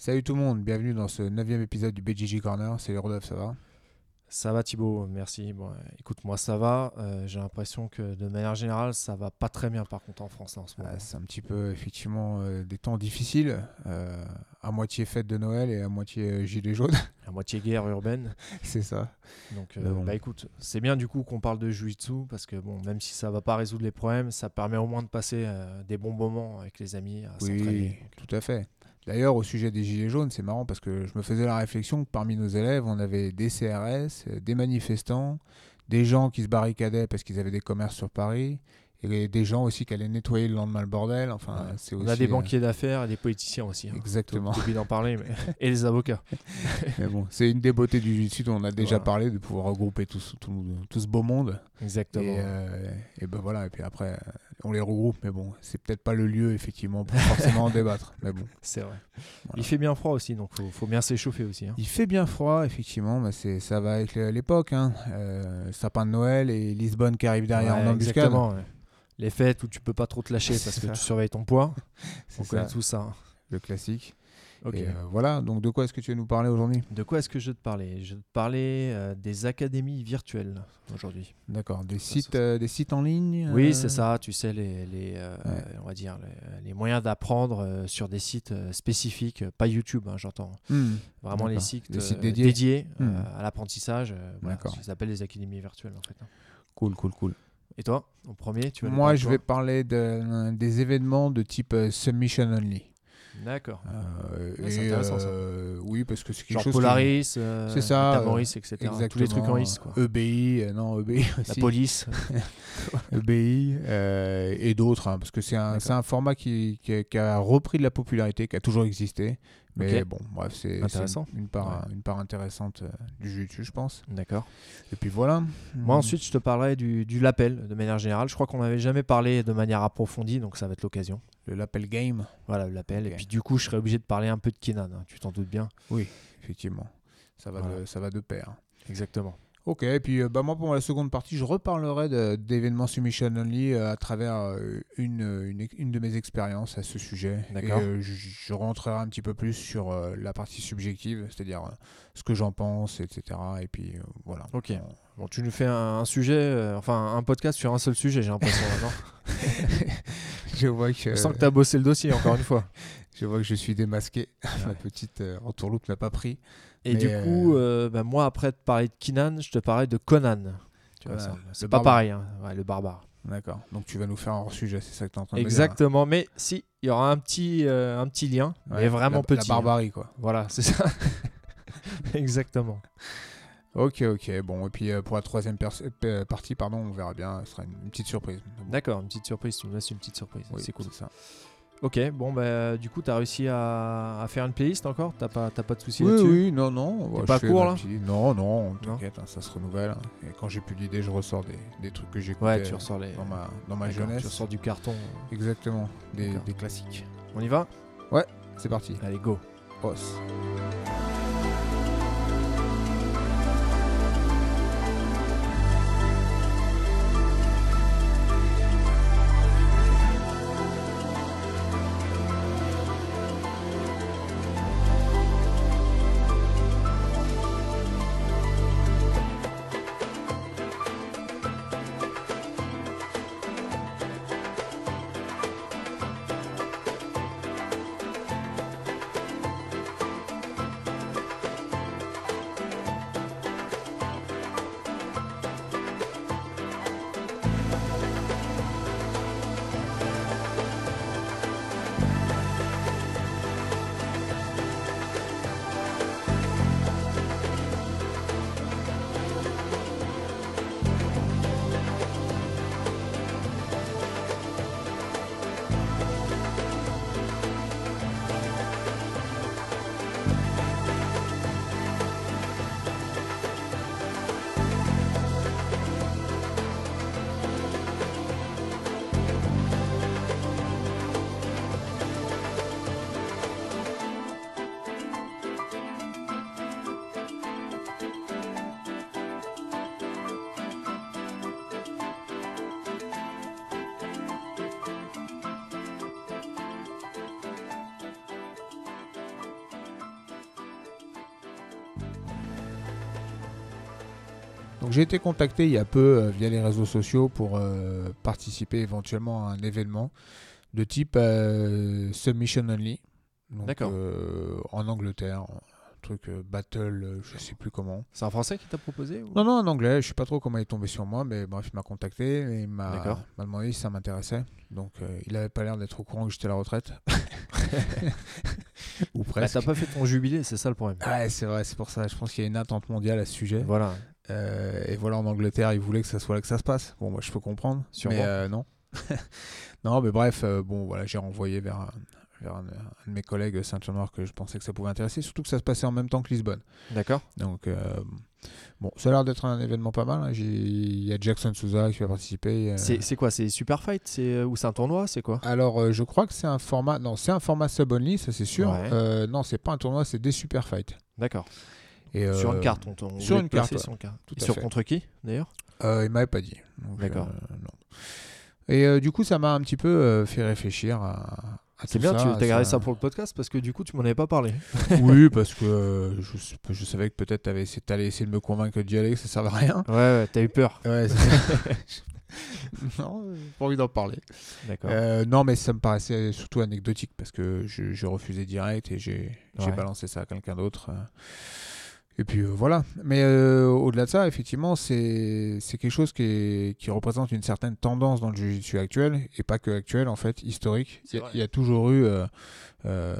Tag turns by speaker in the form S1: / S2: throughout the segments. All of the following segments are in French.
S1: Salut tout le monde, bienvenue dans ce neuvième épisode du BGG Corner. Salut Rodolphe, ça va?
S2: Ça va Thibaut, merci. Bon, euh, écoute, moi ça va. Euh, J'ai l'impression que de manière générale, ça va pas très bien par contre en France là, en ce moment.
S1: Ah, C'est un petit peu effectivement euh, des temps difficiles, euh, à moitié fête de Noël et à moitié gilet jaune.
S2: À moitié guerre urbaine.
S1: C'est ça.
S2: Donc,
S1: bon.
S2: bah écoute, c'est bien du coup qu'on parle de Jiu-Jitsu parce que bon, même si ça va pas résoudre les problèmes, ça permet au moins de passer des bons moments avec les amis, à
S1: Oui, tout à fait. D'ailleurs, au sujet des gilets jaunes, c'est marrant parce que je me faisais la réflexion que parmi nos élèves, on avait des CRS, euh, des manifestants, des gens qui se barricadaient parce qu'ils avaient des commerces sur Paris, et des gens aussi qui allaient nettoyer le lendemain le bordel. Enfin,
S2: Ouais.
S1: c'est
S2: On
S1: aussi.
S2: a des
S1: euh,
S2: banquiers d'affaires et des politiciens aussi. hein.
S1: Exactement.
S2: J'ai oublié d'en parler, mais... et les avocats.
S1: Mais bon, c'est une des beautés du dont on a déjà
S2: Voilà.
S1: parlé, de pouvoir regrouper tout, ce- tout, tout ce beau monde.
S2: Exactement.
S1: Et, euh, et ben voilà, et puis après, euh, on les regroupe, mais bon, c'est peut-être pas le lieu, effectivement, pour forcément en débattre. Mais bon,
S2: C'est vrai.
S1: Voilà.
S2: Il fait bien froid aussi, donc faut, faut bien s'échauffer aussi. hein.
S1: il fait bien froid, effectivement, mais c'est, ça va avec l'époque. Hein. Euh, sapin de Noël et Lisbonne qui arrive derrière
S2: Ouais,
S1: en embuscade.
S2: exactement, ouais. Les fêtes où tu peux pas trop te lâcher parce que tu surveilles ton poids.
S1: C'est
S2: On
S1: ça,
S2: connaît tout ça. hein.
S1: le classique.
S2: Ok.
S1: Et euh, voilà, donc de quoi est-ce que tu veux nous parler aujourd'hui?
S2: De quoi est-ce que je vais te parler? Je vais te parler euh, des académies virtuelles aujourd'hui.
S1: D'accord, des sites, euh, des sites en ligne
S2: Oui, c'est ça. Tu sais, les, les,
S1: Ouais.
S2: on va dire les, les moyens d'apprendre sur des sites spécifiques, pas YouTube, hein, j'entends.
S1: Hmm.
S2: Vraiment les sites,
S1: Des sites dédiés.
S2: euh,
S1: Hmm.
S2: à l'apprentissage. voilà,
S1: D'accord.
S2: ce qu'ils appellent les académies virtuelles en fait. hein.
S1: Cool, cool, cool.
S2: Et toi, en premier, tu nous
S1: Moi, je vais parler de- des événements de type submission only.
S2: D'accord.
S1: Euh,
S2: Ouais, c'est intéressant, ça.
S1: euh, Oui, parce que c'est quelque
S2: Genre
S1: chose. qui-
S2: Polaris, euh,
S1: C'est ça,
S2: Tamoris, etc. Tous les trucs en IS, quoi.
S1: EBI, euh, non, EBI
S2: La
S1: aussi.
S2: police.
S1: EBI euh, et d'autres, hein, parce que c'est un, format qui, qui a, qui a repris de la popularité, qui a toujours existé. Mais bon, bref, c'est
S2: Intéressant.
S1: une, part, une part intéressante euh, du jiu je pense.
S2: D'accord.
S1: Et puis voilà.
S2: Moi, ensuite, je te parlerai du, du lapel de manière générale. Je crois qu'on n'avait jamais parlé de manière approfondie, donc ça va être l'occasion.
S1: Le lapel game,
S2: Voilà.
S1: Ok.
S2: Et puis, du coup, je serai obligé de parler un peu de Kenan, hein, tu t'en doutes bien.
S1: effectivement. Ça va,
S2: Voilà.
S1: de, ça va de pair.
S2: Exactement.
S1: Ok, et puis euh, bah, moi pour la seconde partie, je reparlerai d'événements submission only euh, à travers euh, une, une, une de mes expériences à ce sujet. Et
S2: D'accord.
S1: je, je rentrerai un petit peu plus sur la partie subjective, c'est-à-dire ce que j'en pense, etc. Et puis voilà.
S2: Ok.
S1: On-
S2: Bon, tu nous fais un, un sujet, euh, enfin, un podcast sur un seul sujet, j'ai l'impression.
S1: je vois que
S2: Je sens que tu as bossé le dossier, encore une fois.
S1: je vois que je suis démasqué. Ma petite euh, entourloupe n'a pas pris.
S2: Et du
S1: euh,
S2: coup, euh, bah, moi, après de parler de Kenan, je te parlais de Conan. Tu vois, ça, c'est pas
S1: barbare.
S2: pareil, hein. Ouais, le barbare.
S1: D'accord. Donc tu vas nous faire un hors sujet, c'est ça que tu en train de me dire,
S2: Exactement, mais si, il y aura un petit, euh, un petit lien,
S1: là
S2: mais
S1: Ouais,
S2: vraiment
S1: la,
S2: petit.
S1: La
S2: hein.
S1: barbarie quoi.
S2: Voilà, c'est ça. Exactement.
S1: Ok, ok. Bon, et puis euh, pour la troisième euh, partie, pardon, on verra bien. Ce sera une, une petite surprise.
S2: D'accord, une petite surprise. Tu me laisses une petite surprise.
S1: Oui,
S2: c'est cool.
S1: ça.
S2: Ok, bon, bah, du coup, tu as réussi à, à faire une playlist encore? T'as pas, t'as pas de soucis
S1: Oui,
S2: là-dessus?
S1: oui, non, non. Je
S2: pas court, là?
S1: petite- Non, non, t'inquiète, hein, ça se renouvelle. hein. Et quand j'ai plus d'idées, je ressors des, des trucs que j'écoutais
S2: Ouais, tu ressors les.
S1: dans ma, dans ma jeunesse.
S2: Tu ressors du carton.
S1: Exactement, des, des classiques.
S2: On y va?
S1: C'est parti.
S2: Allez, go.
S1: Os. J'ai été contacté il y a peu euh, via les réseaux sociaux pour euh, participer éventuellement à un événement de type euh, Submission Only.
S2: D'accord.
S1: en Angleterre, un truc euh, battle, euh, je sais plus comment.
S2: C'est un Français qui t'a proposé ou-
S1: Non, non, en anglais, je sais pas trop comment il est tombé sur moi, mais bref, il m'a contacté et il m'a demandé si ça m'intéressait. Donc euh, il avait pas l'air d'être au courant que j'étais à la retraite. Ou
S2: Bah,
S1: presque.
S2: T'as pas fait ton jubilé, c'est ça le problème.
S1: Ouais, c'est vrai, c'est pour ça. Je pense qu'il y a une attente mondiale à ce sujet.
S2: Voilà.
S1: Euh, et voilà, en Angleterre, ils voulaient que ça soit là que ça se passe. Bon, moi, je peux comprendre.
S2: Sûrement.
S1: Mais euh, non. non, mais bref, euh, bon, voilà, j'ai renvoyé vers, un, vers un, un de mes collègues Saint-Noir que je pensais que ça pouvait intéresser, surtout que ça se passait en même temps que Lisbonne.
S2: D'accord.
S1: Donc, bon, ça a l'air d'être un événement pas mal. hein. Il y a Jackson Souza qui va participer.
S2: C'est quoi C'est Super Fight ou c'est un tournoi C'est quoi?
S1: Alors, je crois que c'est un format. Non, c'est un format sub-only, ça c'est sûr.
S2: Ouais.
S1: Non, c'est pas un tournoi, c'est des super fights.
S2: D'accord.
S1: Et,
S2: Sur
S1: euh,
S2: une carte, on, on
S1: sur une carte,
S2: une carte.
S1: tout
S2: Et
S1: à
S2: sur
S1: fait.
S2: contre qui d'ailleurs?
S1: Euh, il m'avait pas dit.
S2: D'accord.
S1: euh. Et euh, du coup, ça m'a un petit peu euh, fait réfléchir à.
S2: C'est bien,
S1: ça,
S2: tu as gardé ça pour le podcast parce que du coup tu m'en avais pas parlé.
S1: oui, parce que euh, je, je savais que peut-être tu essayé, t'allais essayer de me convaincre d'y aller, que ça servait à rien.
S2: Ouais, ouais, t'as eu peur.
S1: Ouais, non, pas envie d'en parler.
S2: D'accord.
S1: Euh, non, mais ça me paraissait surtout anecdotique parce que je- j'ai refusé direct et j'ai j'ai
S2: Ouais.
S1: balancé ça à quelqu'un d'autre. Et puis euh, voilà. Mais euh, au-delà de ça, effectivement, c'est quelque chose qui, est- qui représente une certaine tendance dans le jiu-jitsu actuel, et pas que actuel, en fait, historique. Il y, a- y toujours eu euh,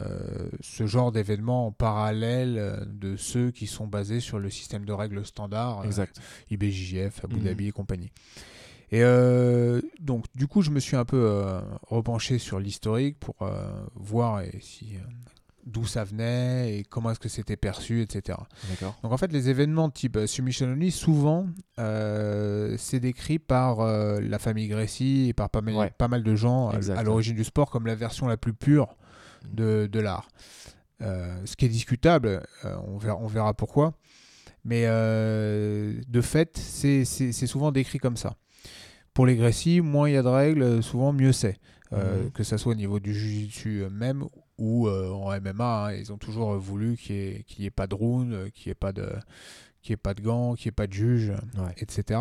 S1: ce genre d'événements en parallèle de ceux qui sont basés sur le système de règles standard.
S2: Exact.
S1: IBJJF, Abu
S2: Mhm.
S1: Dhabi et compagnie. Et euh, donc, du coup, je me suis un peu euh, repenché sur l'historique pour euh, voir et si, d'où ça venait et comment est-ce que c'était perçu, etc. Donc, en fait, les événements type euh, Submission Only, souvent, euh, c'est décrit par euh, la famille Gracie et par pas mal,
S2: Ouais.
S1: pas mal de gens à- l'origine du sport comme la version la plus pure de, de l'art. Euh, ce qui est discutable, on, verra, on verra pourquoi. Mais de fait, c'est souvent décrit comme ça. Pour les Gracie, moins il y a de règles, souvent mieux c'est. Euh,
S2: Mhm.
S1: Que ça soit au niveau du jiu-jitsu même ou euh, en MMA, hein, ils ont toujours voulu qu'il n'y ait, qu'il y ait pas de round, euh, qu'il n'y ait, pas de- qu'il y ait pas de gants, qu'il n'y ait pas de juge,
S2: Ouais.
S1: etc.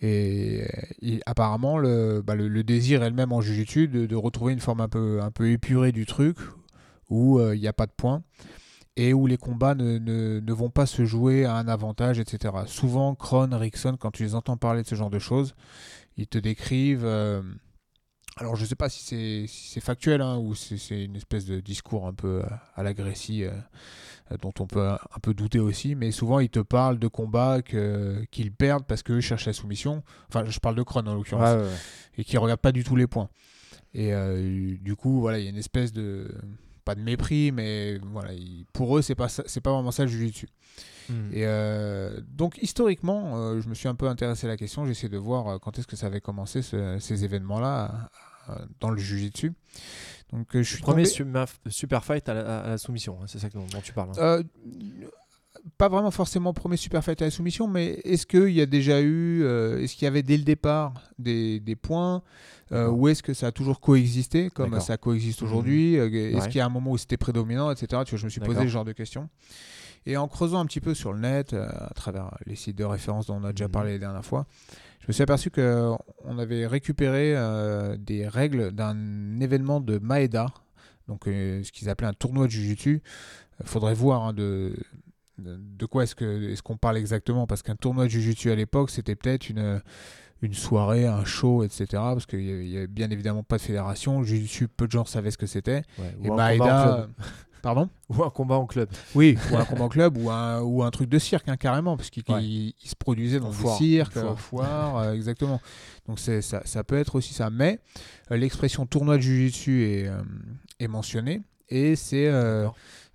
S1: Et, et apparemment, le, bah, le, le désir est le même en jiu-jitsu de, de retrouver une forme un peu, un peu épurée du truc, où euh, il n'y a pas de points, et où les combats ne, ne, ne vont pas se jouer à un avantage, etc. Souvent, Kron, Rickson, quand tu les entends parler de ce genre de choses, ils te décrivent... euh, alors, je ne sais pas si c'est si factuel hein, ou si c'est une espèce de discours un peu euh, à l'aggressie euh, euh, dont on peut un, peu douter aussi, mais souvent ils te parlent de combats qu'ils perdent parce qu'eux cherchent la soumission. Enfin, je parle de Kron en l'occurrence,
S2: Ouais, ouais, ouais.
S1: et qui ne regardent pas du tout les points. Et euh, du coup, voilà, il y a une espèce de. Pas de mépris, mais voilà, pour eux, c'est pas, ça- c'est pas vraiment ça le jiu-jitsu.
S2: Mhm.
S1: Et euh, donc historiquement, je me suis un peu intéressé à la question. J'ai essayé de voir quand est-ce que ça avait commencé ce- ces événements-là dans le jujitsu. Donc euh, je suis
S2: Premier
S1: tombé-
S2: super fight à la, à la soumission, hein, c'est ça dont, tu parles. hein.
S1: Euh, pas vraiment forcément premier super fight à la soumission, mais est-ce qu'il y a déjà eu, euh, est-ce qu'il y avait dès le départ des, des points, euh, ou est-ce que ça a toujours coexisté comme ça coexiste aujourd'hui euh, Est-ce
S2: Ouais.
S1: qu'il y a un moment où c'était prédominant, etc. Tu vois, je me suis posé ce genre de questions. Et en creusant un petit peu sur le net, euh, à travers les sites de référence dont on a déjà
S2: Mhm.
S1: parlé la dernière fois, je me suis aperçu qu'on avait récupéré euh, des règles d'un événement de Maeda, donc euh, ce qu'ils appelaient un tournoi de Jiu-Jitsu. Il faudrait voir hein, de, de, de quoi est-ce qu'on parle exactement, parce qu'un tournoi de Jiu-Jitsu à l'époque, c'était peut-être une, une soirée, un show, etc. Parce qu'il n'y avait, bien évidemment pas de fédération. Le Jiu-Jitsu, peu de gens savaient ce que c'était.
S2: Ouais,
S1: Et Maeda... Pardon
S2: ou un combat en club.
S1: oui, ou un combat en club ou un, ou un truc de cirque, hein, carrément, parce qu'il
S2: Ouais.
S1: se produisait dans
S2: En
S1: des
S2: foire,
S1: euh, exactement. Donc ça, ça peut être aussi ça. Mais euh, l'expression tournoi de Jiu-Jitsu est, euh, est mentionnée et c'est.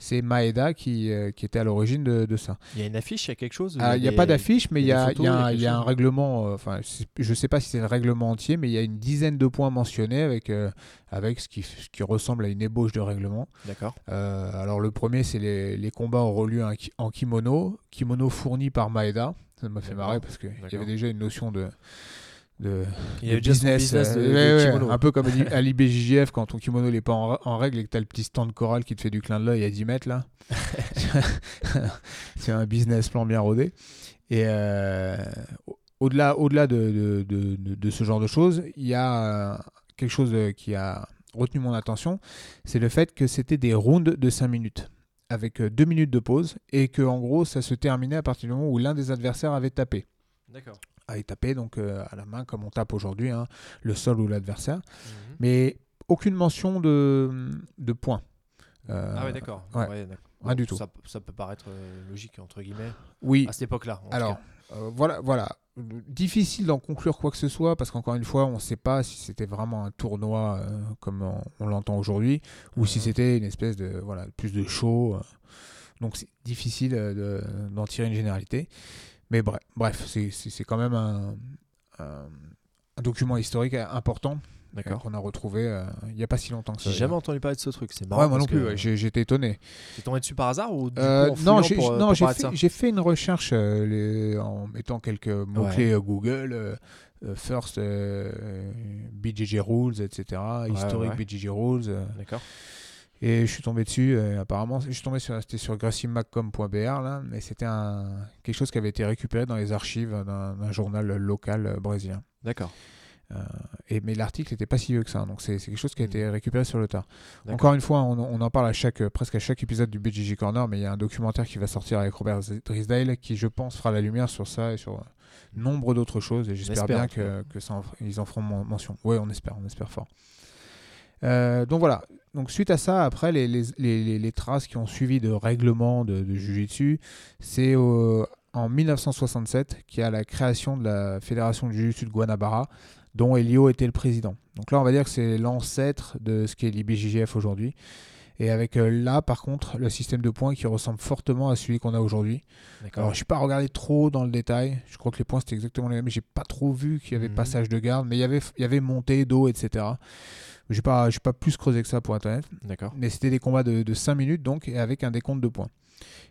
S1: C'est Maeda qui, euh, qui était à l'origine de, de ça.
S2: Il y a une affiche, il y a quelque chose
S1: Ah, Il n'y a pas d'affiche, mais il y,
S2: a
S1: y a un-
S2: y
S1: y a règlement, euh, enfin je ne sais pas si c'est le règlement entier, mais il y a une dizaine de points mentionnés avec, euh, avec ce, qui, ce qui ressemble à une ébauche de règlement.
S2: D'accord.
S1: Alors le premier, c'est les, les combats auront lieu en, en kimono, kimono fourni par Maeda. Ça m'a fait marrer parce qu'il y avait déjà une notion de, de,
S2: Il y
S1: de
S2: avait déjà son business de-
S1: euh,
S2: de
S1: ouais, un peu comme à l'I- à l'IBJJF quand ton kimono n'est pas en, en règle et que tu as le petit stand choral qui te fait du clin de l'œil à 10 mètres là. c'est un business plan bien rodé. Et euh, au- au-delà, au-delà de, de- de- de- de ce genre de choses, il y a euh, quelque chose qui a retenu mon attention, c'est le fait que c'était des rounds de 5 minutes avec 2 minutes de pause et que en gros ça se terminait à partir du moment où l'un des adversaires avait tapé
S2: D'accord.
S1: Avait tapé donc euh, à la main comme on tape aujourd'hui, hein, le sol ou l'adversaire,
S2: Mhm.
S1: mais aucune mention de, de points. Euh,
S2: ah ouais, d'accord.
S1: ouais. Rien du tout.
S2: Ça, ça peut paraître euh, logique, entre guillemets,
S1: Oui,
S2: à cette époque-là.
S1: alors euh, voilà, voilà. Difficile d'en conclure quoi que ce soit parce qu'encore une fois, on ne sait pas si c'était vraiment un tournoi comme on, on l'entend aujourd'hui ou si
S2: Mhm.
S1: c'était une espèce de voilà plus de show. donc c'est difficile de- d'en tirer une généralité. Mais bref, bref c'est- c'est c'est quand même un, un- un document historique important euh,
S2: D'accord.
S1: qu'on a retrouvé euh, il n'y a pas si longtemps que ça.
S2: J'ai jamais entendu parler de ce truc. C'est marrant.
S1: Ouais, moi non plus, ouais, j'ai- j'étais étonné.
S2: T'es tombé dessus par hasard ou du
S1: Euh,
S2: coup, en
S1: non, j'ai
S2: pour,
S1: non,
S2: pour
S1: j'ai
S2: parler de
S1: fait, fait une recherche euh, les- en mettant quelques mots-clés Google, First euh, BJJ Rules, etc. Historique
S2: ouais.
S1: BJJ Rules. euh,
S2: D'accord.
S1: Et je suis tombé dessus, euh, apparemment, je suis tombé sur, c'était sur gracimacom.br, là, mais c'était un, quelque chose qui avait été récupéré dans les archives d'un d'un journal local euh, brésilien.
S2: D'accord.
S1: Euh, et, mais l'article n'était pas si vieux que ça, donc c'est c'est quelque chose qui a été récupéré sur le tard.
S2: D'accord.
S1: Encore une fois, on, on en parle à chaque, presque à chaque épisode du BGG Corner, mais il y a un documentaire qui va sortir avec Robert Drisdale qui, je pense, fera la lumière sur ça et sur nombre d'autres choses. Et j'espère
S2: espère,
S1: bien
S2: en tout
S1: que, que ça en- ils en feront men- mention. Oui, on espère, on espère fort. Euh, donc voilà. Donc suite à ça, après les, les, les- les- les traces qui ont suivi de règlement de, de Jiu-Jitsu, c'est en 1967 qu'il y a la création de la Fédération de Jiu-Jitsu de Guanabara, dont Elio était le président. Donc là, on va dire que c'est l'ancêtre de ce qu'est l'IBJJF aujourd'hui. Et avec euh, là, par contre, le système de points qui ressemble fortement à celui qu'on a aujourd'hui. Alors, je n'ai pas regardé trop dans le détail. Je crois que les points, c'était exactement les mêmes. J'ai pas trop vu qu'il y avait
S2: Mhm.
S1: passage de garde, mais il y avait, il y avait montée d'eau, etc. J'ai pas, j'ai pas plus creusé que ça, pour honnête.
S2: D'accord.
S1: Mais c'était des combats de, de 5 minutes, donc, et avec un décompte de points.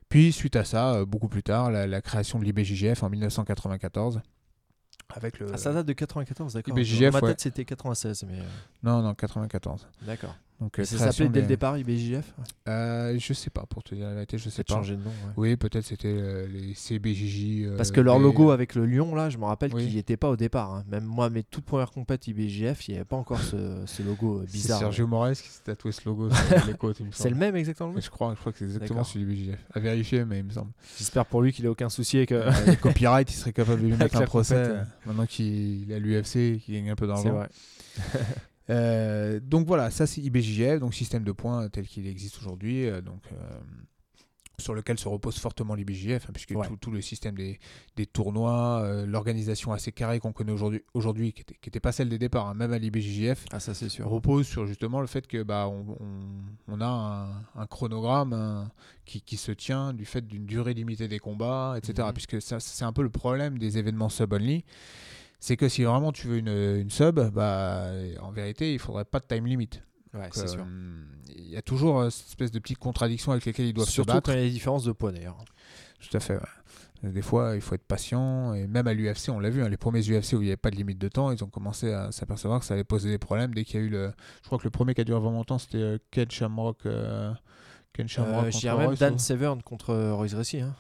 S1: Puis, suite à ça, euh, beaucoup plus tard, la, la création de l'IBJJF en 1994. Avec le...
S2: Ah, ça date de 94, d'accord.
S1: IBJJF,
S2: Dans ma
S1: ouais.
S2: tête, c'était 96, mais. euh,
S1: Non, non, 94.
S2: D'accord.
S1: Donc, euh,
S2: ça s'appelait dès le départ IBJF
S1: Euh, je sais pas, pour te dire la vérité, je sais
S2: C'est
S1: pas.
S2: changé de nom. ouais.
S1: Oui, peut-être c'était euh, les CBJJ. euh,
S2: Parce que leur logo avec le lion, là, je me rappelle
S1: Oui.
S2: qu'il n'y était pas au départ. hein. Même moi, mes toutes premières compètes IBJF, il n'y avait pas encore ce, ce logo euh,
S1: C'est
S2: bizarre.
S1: Sergio Moraes qui s'est tatoué ce logo sur les côtes,
S2: C'est le même exactement
S1: Je crois, je crois que c'est exactement celui du BJF. À vérifier, mais il me semble.
S2: J'espère pour lui qu'il ait aucun souci et que.
S1: Euh, les copyrights, il serait capable de lui mettre un
S2: la
S1: procès
S2: compète,
S1: euh, maintenant qu'il est à l'UFC, qu'il gagne un peu
S2: C'est
S1: d'argent.
S2: vrai.
S1: Euh, donc voilà, ça c'est IBJJF, donc système de points tel qu'il existe aujourd'hui, euh, donc euh, sur lequel se repose fortement l'IBJJF, hein, puisque
S2: Ouais.
S1: tout, tout le système des, des tournois, l'organisation assez carrée qu'on connaît aujourd'hui, aujourd'hui qui n'était pas celle des départs, hein, même à l'IBJJF,
S2: Ah, ça, c'est sûr.
S1: repose sur justement le fait que bah on, on- on a un, un chronogramme hein, qui, qui se tient du fait d'une durée limitée des combats, etc.
S2: Mhm.
S1: Puisque ça, c'est un peu le problème des événements sub-only. C'est que si vraiment tu veux une, une sub, bah, en vérité, il faudrait pas de time limit.
S2: Ouais, c'est sûr.
S1: euh, Il y a toujours euh, cette espèce de petites contradictions avec lesquelles ils doivent
S2: Surtout
S1: se battre.
S2: quand il y a des différences de poids d'ailleurs.
S1: Tout à fait. ouais. Des fois, il faut être patient. Et même à l'UFC, on l'a vu, hein, les premiers UFC où il n'y avait pas de limite de temps, ils ont commencé à s'apercevoir que ça allait poser des problèmes dès qu'il y a eu le. Je crois que le premier qui a duré vraiment longtemps, c'était euh, Ken Shamrock. Ken Shamrock
S2: Euh, je dirais même Dan
S1: ou-
S2: Severn contre euh, Royce Gracie. Hein.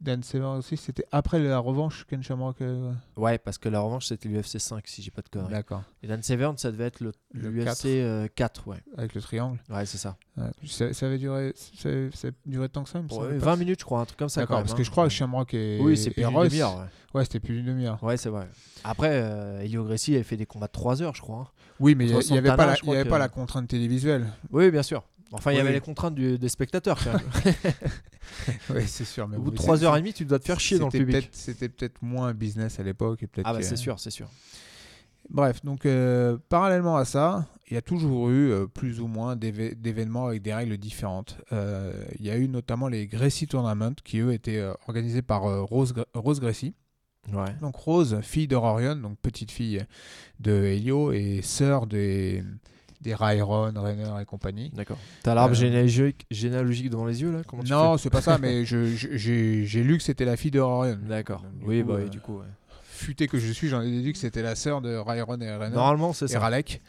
S1: Dan Severn aussi. C'était après la revanche, Ken Shamrock. euh,
S2: Ouais, parce que la revanche, c'était l'UFC 5, si j'ai pas de conneries.
S1: D'accord.
S2: Et Dan Severn, ça devait être l'UFC euh, 4, ouais.
S1: Avec le triangle.
S2: Ouais, c'est ça.
S1: Ouais. Ça, ça avait duré. Ça, duré tant que ça, il me
S2: Ouais,
S1: semble pas.
S2: 20 minutes, je crois, un truc comme ça.
S1: D'accord, parce
S2: hein.
S1: que je crois que Shamrock et,
S2: Oui, c'est plus d'une demi-heure. Ouais,
S1: Ouais, c'était plus d'une demi-heure.
S2: Ouais, c'est vrai. Après, euh, Elio Gracie avait fait des combats de 3 heures, je crois. hein.
S1: Oui, mais il n'y avait,
S2: Santana,
S1: pas la,
S2: je crois
S1: il y avait
S2: que-
S1: pas la contrainte télévisuelle.
S2: Oui, bien sûr. Enfin, il y avait
S1: oui.
S2: les contraintes du- des spectateurs. quand même.
S1: oui, c'est sûr. Mais
S2: Au bout de
S1: c'est-
S2: 3h30, tu dois te faire chier dans le public.
S1: C'était peut-être moins business à l'époque.
S2: Ah, bah, c'est sûr, c'est sûr.
S1: Bref, donc euh, parallèlement à ça, il y a toujours eu euh, plus ou moins d'évé- d'événements avec des règles différentes. Euh, Il y a eu notamment les Gracie Tournament qui, eux, étaient organisés par Rose, Gr- Rose Gracie.
S2: Ouais.
S1: Donc Rose, fille de Rorion, donc petite fille de Helio et sœur des, des Rayron, Rainer et compagnie.
S2: D'accord. T'as l'arbre
S1: Euh,
S2: généalogique, généalogique devant les yeux, là Comment
S1: Non, c'est pas ça, mais j'ai lu que c'était la fille de Rorion.
S2: fais D'accord. Oui,
S1: coup,
S2: bah,
S1: euh,
S2: oui, du coup, ouais.
S1: futé que je suis, j'en ai déduit que c'était la sœur de Ryan et Renner.
S2: Normalement, c'est
S1: et
S2: ça.
S1: Ralek.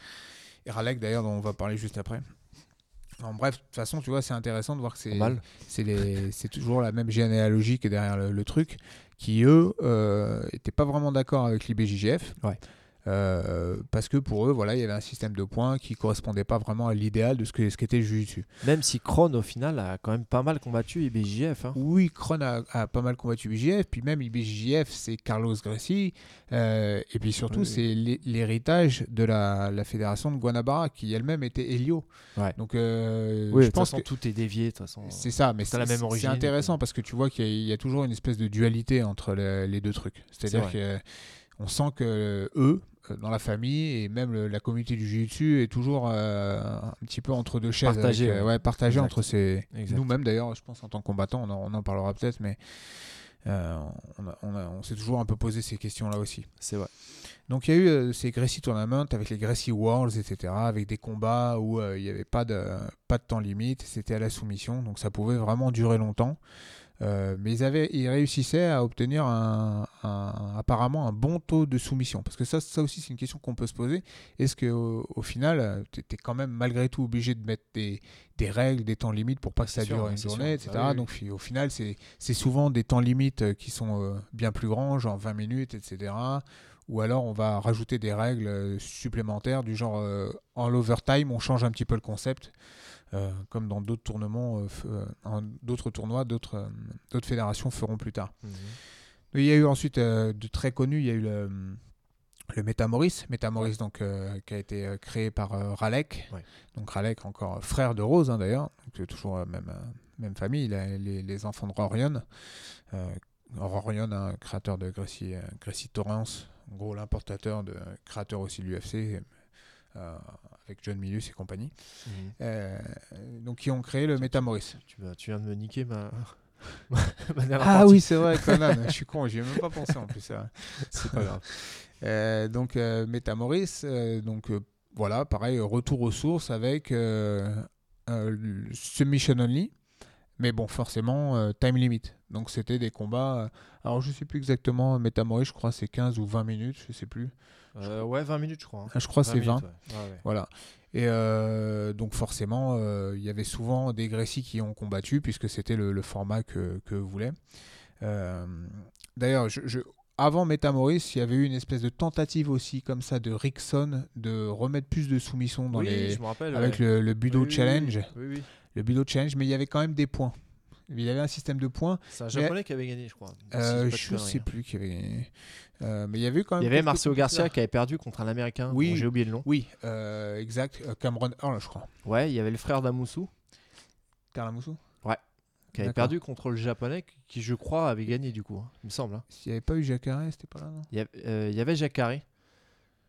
S1: Et Ralek, d'ailleurs, dont on va parler juste après. En bref, de toute façon, tu vois, c'est intéressant de voir que c'est toujours la même généalogie est derrière le, le truc, qui eux n'étaient pas vraiment d'accord avec l'IBJJF.
S2: Ouais.
S1: Euh, parce que pour eux, voilà, il y avait un système de points qui correspondait pas vraiment à l'idéal de ce que ce qu'était le Jiu-Jitsu.
S2: Même si Kron, au final, a quand même pas mal combattu IBJF. Hein.
S1: Oui, Kron a, a pas mal combattu IBJJF, puis même IBJJF, c'est Carlos Gracie, euh, et puis surtout,
S2: Oui.
S1: c'est l'hé- l'héritage de la, la fédération de Guanabara, qui elle-même était Helio.
S2: Ouais.
S1: Donc, euh,
S2: Oui,
S1: je pense
S2: façon,
S1: que
S2: tout est dévié. De toute façon.
S1: c'est ça, mais
S2: c'est la
S1: intéressant parce que tu vois qu'il y, a- il y a toujours une espèce de dualité entre le- les deux trucs. C'est-à-dire
S2: vrai.
S1: Qu'on sent que eux, euh, dans la famille et même le- la communauté du jiu-jitsu est toujours euh, un petit peu entre deux chaises.
S2: Partagé,
S1: avec, euh,
S2: ouais.
S1: partagé
S2: Exact.
S1: entre ces. Nous-mêmes d'ailleurs, je pense en tant que combattants, on en, on en parlera peut-être, mais euh, on, a- on a- on s'est toujours un peu posé ces questions-là aussi.
S2: C'est vrai.
S1: Donc il y a eu euh, ces Gracie Tournament avec les Gracie Worlds, etc., avec des combats où euh, il n'y avait pas de, pas de temps limite, c'était à la soumission, donc ça pouvait vraiment durer longtemps. Euh, mais ils, avaient, ils réussissaient à obtenir un, un- apparemment un bon taux de soumission. Parce que ça, ça aussi, c'est une question qu'on peut se poser. Est-ce qu'au au final, tu es quand même malgré tout obligé de mettre des, des règles, des temps limites pour pas que ça dure une journée,
S2: sûr.
S1: etc.
S2: Oui, oui.
S1: Donc au final, c'est souvent des temps limites euh, qui sont euh, bien plus grands, genre 20 minutes, etc. Ou alors on va rajouter des règles euh, supplémentaires du genre euh, en l'overtime, on change un petit peu le concept. Euh, comme dans d'autres tournements, euh, euh, d'autres tournois, d'autres fédérations feront plus tard.
S2: Mhm.
S1: Il y a eu ensuite de très connus, il y a eu le, le Métamoris, Métamoris donc euh, qui a été euh, créé par euh, Ralek.
S2: Ouais.
S1: Donc Ralek encore frère de Rose hein, d'ailleurs, toujours même même famille, il a les, les enfants de Rorion. Rorion, un créateur de Gracie, Gracie Torrance, en gros l'importateur de créateur aussi de l'UFC. Euh, avec John Milius et compagnie,
S2: Mhm.
S1: Euh, donc qui ont créé le Métamoris.
S2: Tu, tu viens de me niquer ma.
S1: Ah oui, c'est vrai, Conan, je suis con, j'y ai même pas pensé en plus. ça.
S2: C'est pas grave.
S1: Euh, donc euh, Métamoris, euh, donc voilà, pareil, retour aux sources avec submission only, mais bon, forcément time limit. Donc c'était des combats. alors je sais plus exactement, Métamoris, je crois c'est 15 ou 20 minutes, je sais plus.
S2: Euh, ouais, 20 minutes, je crois. hein.
S1: Ah, je crois c'est 20.
S2: minutes, ouais. Ouais, ouais.
S1: Voilà. Et euh, donc forcément, euh, il y avait souvent des Grécies qui ont combattu puisque c'était le, le format que, que voulait. Euh, D'ailleurs, je, je- avant Métamoris, il y avait eu une espèce de tentative aussi comme ça de Rickson de remettre plus de soumissions dans
S2: oui,
S1: les,
S2: je me rappelle.
S1: avec
S2: ouais.
S1: le, le Budo
S2: Oui,
S1: Challenge.
S2: Oui, oui.
S1: Le Budo Challenge, mais il y avait quand même des points. Il y avait un système de points.
S2: C'est un japonais qui avait gagné, je crois.
S1: Euh, je
S2: conneries,
S1: sais
S2: hein.
S1: plus qui avait gagné. Euh, mais il y avait quand même.
S2: Il y avait Marcelo Garcia qui avait perdu contre un américain.
S1: Oui.
S2: J'ai oublié le nom.
S1: Oui, euh, exact. Euh, Cameron Earl, je crois.
S2: Ouais, il y avait le frère d'Amoussou
S1: Carla Moussou
S2: qui avait perdu contre le japonais qui- je crois, avait gagné du coup. hein, il me semble. hein.
S1: S'il n'y avait pas eu Jacare, c'était pas là, non
S2: Il y avait, euh, avait Jacare.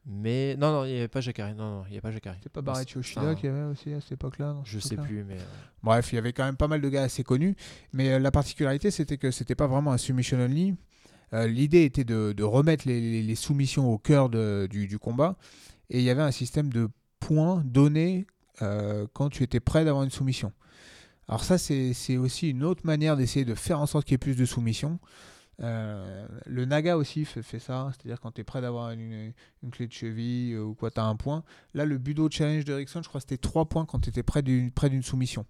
S2: Mais non, non, il n'y avait pas Jacare. Non, non, il n'y avait pas Jacare.
S1: C'était pas
S2: Non,
S1: Barretti
S2: c'est-
S1: Oshida
S2: enfin,
S1: qu'il y avait aussi à cette époque-là
S2: Je sais plus, mais.
S1: Bref, il y avait quand même pas mal de gars assez connus. Mais la particularité, c'était que c'était pas vraiment un submission only. Euh, L'idée était de, de remettre les, les- les soumissions au cœur de- du, du combat. Et il y avait un système de points donnés euh, quand tu étais prêt d'avoir une soumission. Alors ça, c'est aussi une autre manière d'essayer de faire en sorte qu'il y ait plus de soumissions. Euh, le Naga aussi fait, fait ça, c'est-à-dire quand tu es prêt d'avoir une, une clé de cheville euh, ou quoi, tu as un point. Là, le Budo Challenge de Rickson, je crois que c'était 3 points quand tu étais près d'une près d'une soumission.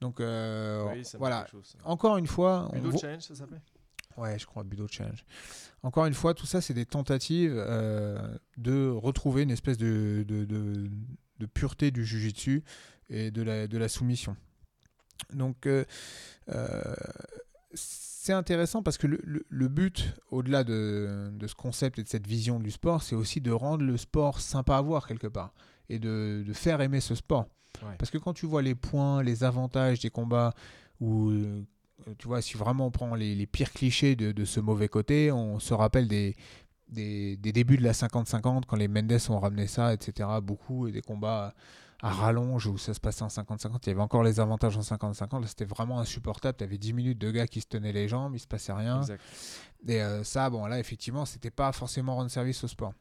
S1: Donc euh,
S2: oui,
S1: voilà.
S2: chose.
S1: Encore une fois,
S2: Budo Challenge, ça s'appelait?
S1: Ouais, je crois, Budo Challenge. Encore une fois, tout ça, c'est des tentatives euh, de retrouver une espèce de, de, de- de pureté du jujitsu et de la, de la soumission. Donc, euh, euh, c'est intéressant parce que le, le- le but, au-delà de, de ce concept et de cette vision du sport, c'est aussi de rendre le sport sympa à voir quelque part et de, de faire aimer ce sport.
S2: Ouais.
S1: Parce que quand tu vois les points, les avantages des combats, ou tu vois, si vraiment on prend les, les pires clichés de, de ce mauvais côté, on se rappelle des, des, des débuts de la 50-50 quand les Mendes ont ramené ça, etc. Beaucoup, et des combats à rallonge où ça se passait en 50-50. Il y avait encore les avantages en 50-50. Là, c'était vraiment insupportable. Tu avais 10 minutes de gars qui se tenaient les jambes, il se passait rien.
S2: Exact.
S1: Et euh, ça, bon, là, effectivement, c'était pas forcément rendre service au sport.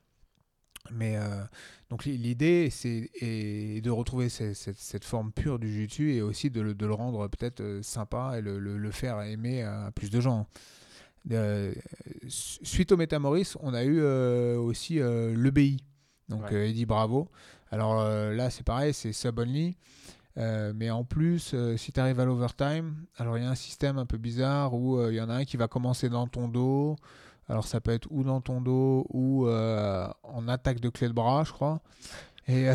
S1: Mais euh, donc li- l'idée, c'est est de retrouver ce- cette, cette forme pure du jiu-jitsu et aussi de le, de le rendre peut-être euh, sympa et le, le- le faire aimer à plus de gens. Euh, suite au Métamoris, on a eu euh, aussi euh, l'EBI, donc
S2: Ouais.
S1: Eddie Bravo. Alors là, c'est pareil, c'est sub-only. Euh, mais en plus, euh, si tu arrives à l'overtime, alors il y a un système un peu bizarre où euh, il y en a un qui va commencer dans ton dos. Alors ça peut être ou dans ton dos ou euh, en attaque de clé de bras, je crois. Et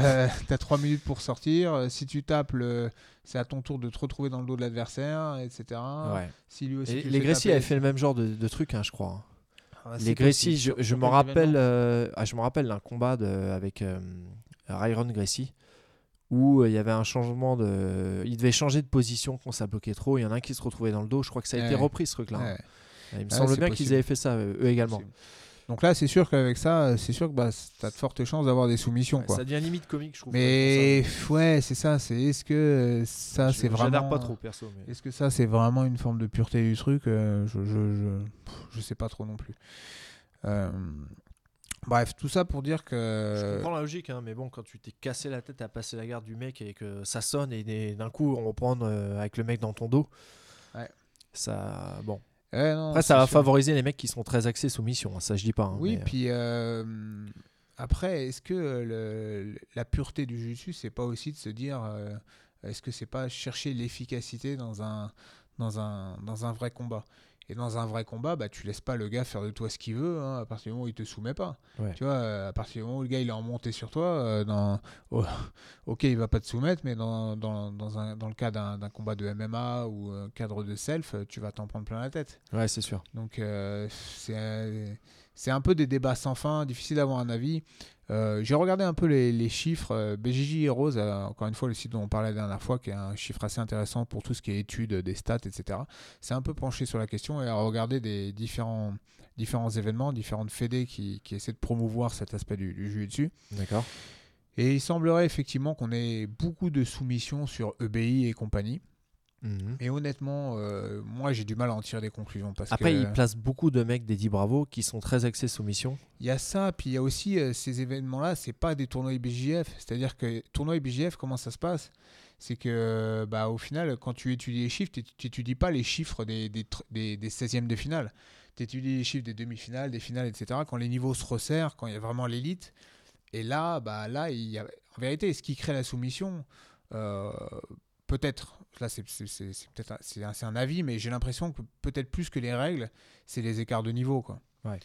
S1: tu as 3 minutes pour sortir. Euh, Si tu tapes, le- c'est à ton tour de te retrouver dans le dos de l'adversaire, etc.
S2: Ouais.
S1: Si lui aussi
S2: Et
S1: tu
S2: les
S1: taper-
S2: avaient fait le même genre de, de truc, hein, je crois.
S1: Ah,
S2: Les je, je me rappelle,
S1: événement
S2: euh, ah, je me rappelle d'un combat de, avec euh, Ryron Gracie où euh, il y avait un changement de, il devait changer de position quand ça bloquait trop. Il y en a un qui se retrouvait dans le dos. Je crois que ça a été
S1: Ouais.
S2: repris ce truc-là.
S1: Ouais.
S2: Il me
S1: Ah,
S2: semble
S1: c'est
S2: bien qu'ils avaient fait ça euh, eux également.
S1: Donc là, c'est sûr qu'avec ça, c'est sûr que bah, tu as de fortes chances d'avoir des soumissions.
S2: Ouais,
S1: quoi.
S2: ça devient limite comique, je trouve.
S1: Mais ouais, c'est ça. C'est est-ce que euh, ça, c'est vraiment
S2: pas trop perso. Mais...
S1: Est-ce que ça, c'est vraiment une forme de pureté du truc Euh, je, je, je, je sais pas trop non plus. Euh, Bref, tout ça pour dire
S2: Je
S1: que.
S2: comprends la logique, hein, mais bon, quand tu t'es cassé la tête à passer la garde du mec et que ça sonne et d'un coup on reprend euh, avec le mec dans ton dos,
S1: Ouais.
S2: ça, bon.
S1: Ouais, non,
S2: Après, ça va
S1: sûr.
S2: favoriser les mecs qui sont très axés soumission, hein, ça je dis pas. hein,
S1: Oui,
S2: mais,
S1: puis euh, après, est-ce que euh, le- la pureté du jiu c'est pas aussi de se dire, euh, est-ce que c'est pas chercher l'efficacité dans un, dans, un, dans un vrai combat? Et dans un vrai combat, bah, tu laisses pas le gars faire de toi ce qu'il veut hein, à partir du moment où il te soumet pas.
S2: Ouais.
S1: Tu vois, euh, à partir du moment où le gars il est en montée sur toi, euh, dans, oh, ok, il va pas te soumettre, mais dans, dans, dans, un, dans le cas d'un combat de MMA ou un cadre de self, euh, tu vas t'en prendre plein la tête.
S2: Ouais, c'est sûr.
S1: Donc euh, c'est euh, c'est un peu des débats sans fin, difficile d'avoir un avis. Euh, J'ai regardé un peu les, les chiffres. euh, BJJ Heroes, euh, encore une fois, le site dont on parlait la dernière fois, qui est un chiffre assez intéressant pour tout ce qui est études, des stats, etc. C'est un peu penché sur la question et a regardé des différents, différents événements, différentes fédés qui, qui essaient de promouvoir cet aspect du, du jiu-jitsu.
S2: D'accord.
S1: Et il semblerait effectivement qu'on ait beaucoup de soumissions sur EBI et compagnie.
S2: Mhm.
S1: Et honnêtement, euh, moi j'ai du mal à en tirer des conclusions. Parce
S2: Après,
S1: que...
S2: il place beaucoup de mecs d'Eddie Bravo qui sont très axés soumission.
S1: Il y a ça, puis il y a aussi euh, ces événements-là, c'est pas des tournois IBJF. C'est-à-dire que tournoi IBJF, comment ça se passe? C'est que, bah, au final, quand tu étudies les chiffres, tu n'étudies pas les chiffres des, des, des, des 16e de finale. Tu étudies les chiffres des demi-finales, des finales, etc. Quand les niveaux se resserrent, quand il y a vraiment l'élite. Et là, bah, là il y a... en vérité, ce qui crée la soumission, euh, peut-être, là c'est peut-être un- c'est un, avis, mais j'ai l'impression que peut-être plus que les règles, c'est les écarts de niveau. Quoi.
S2: Ouais.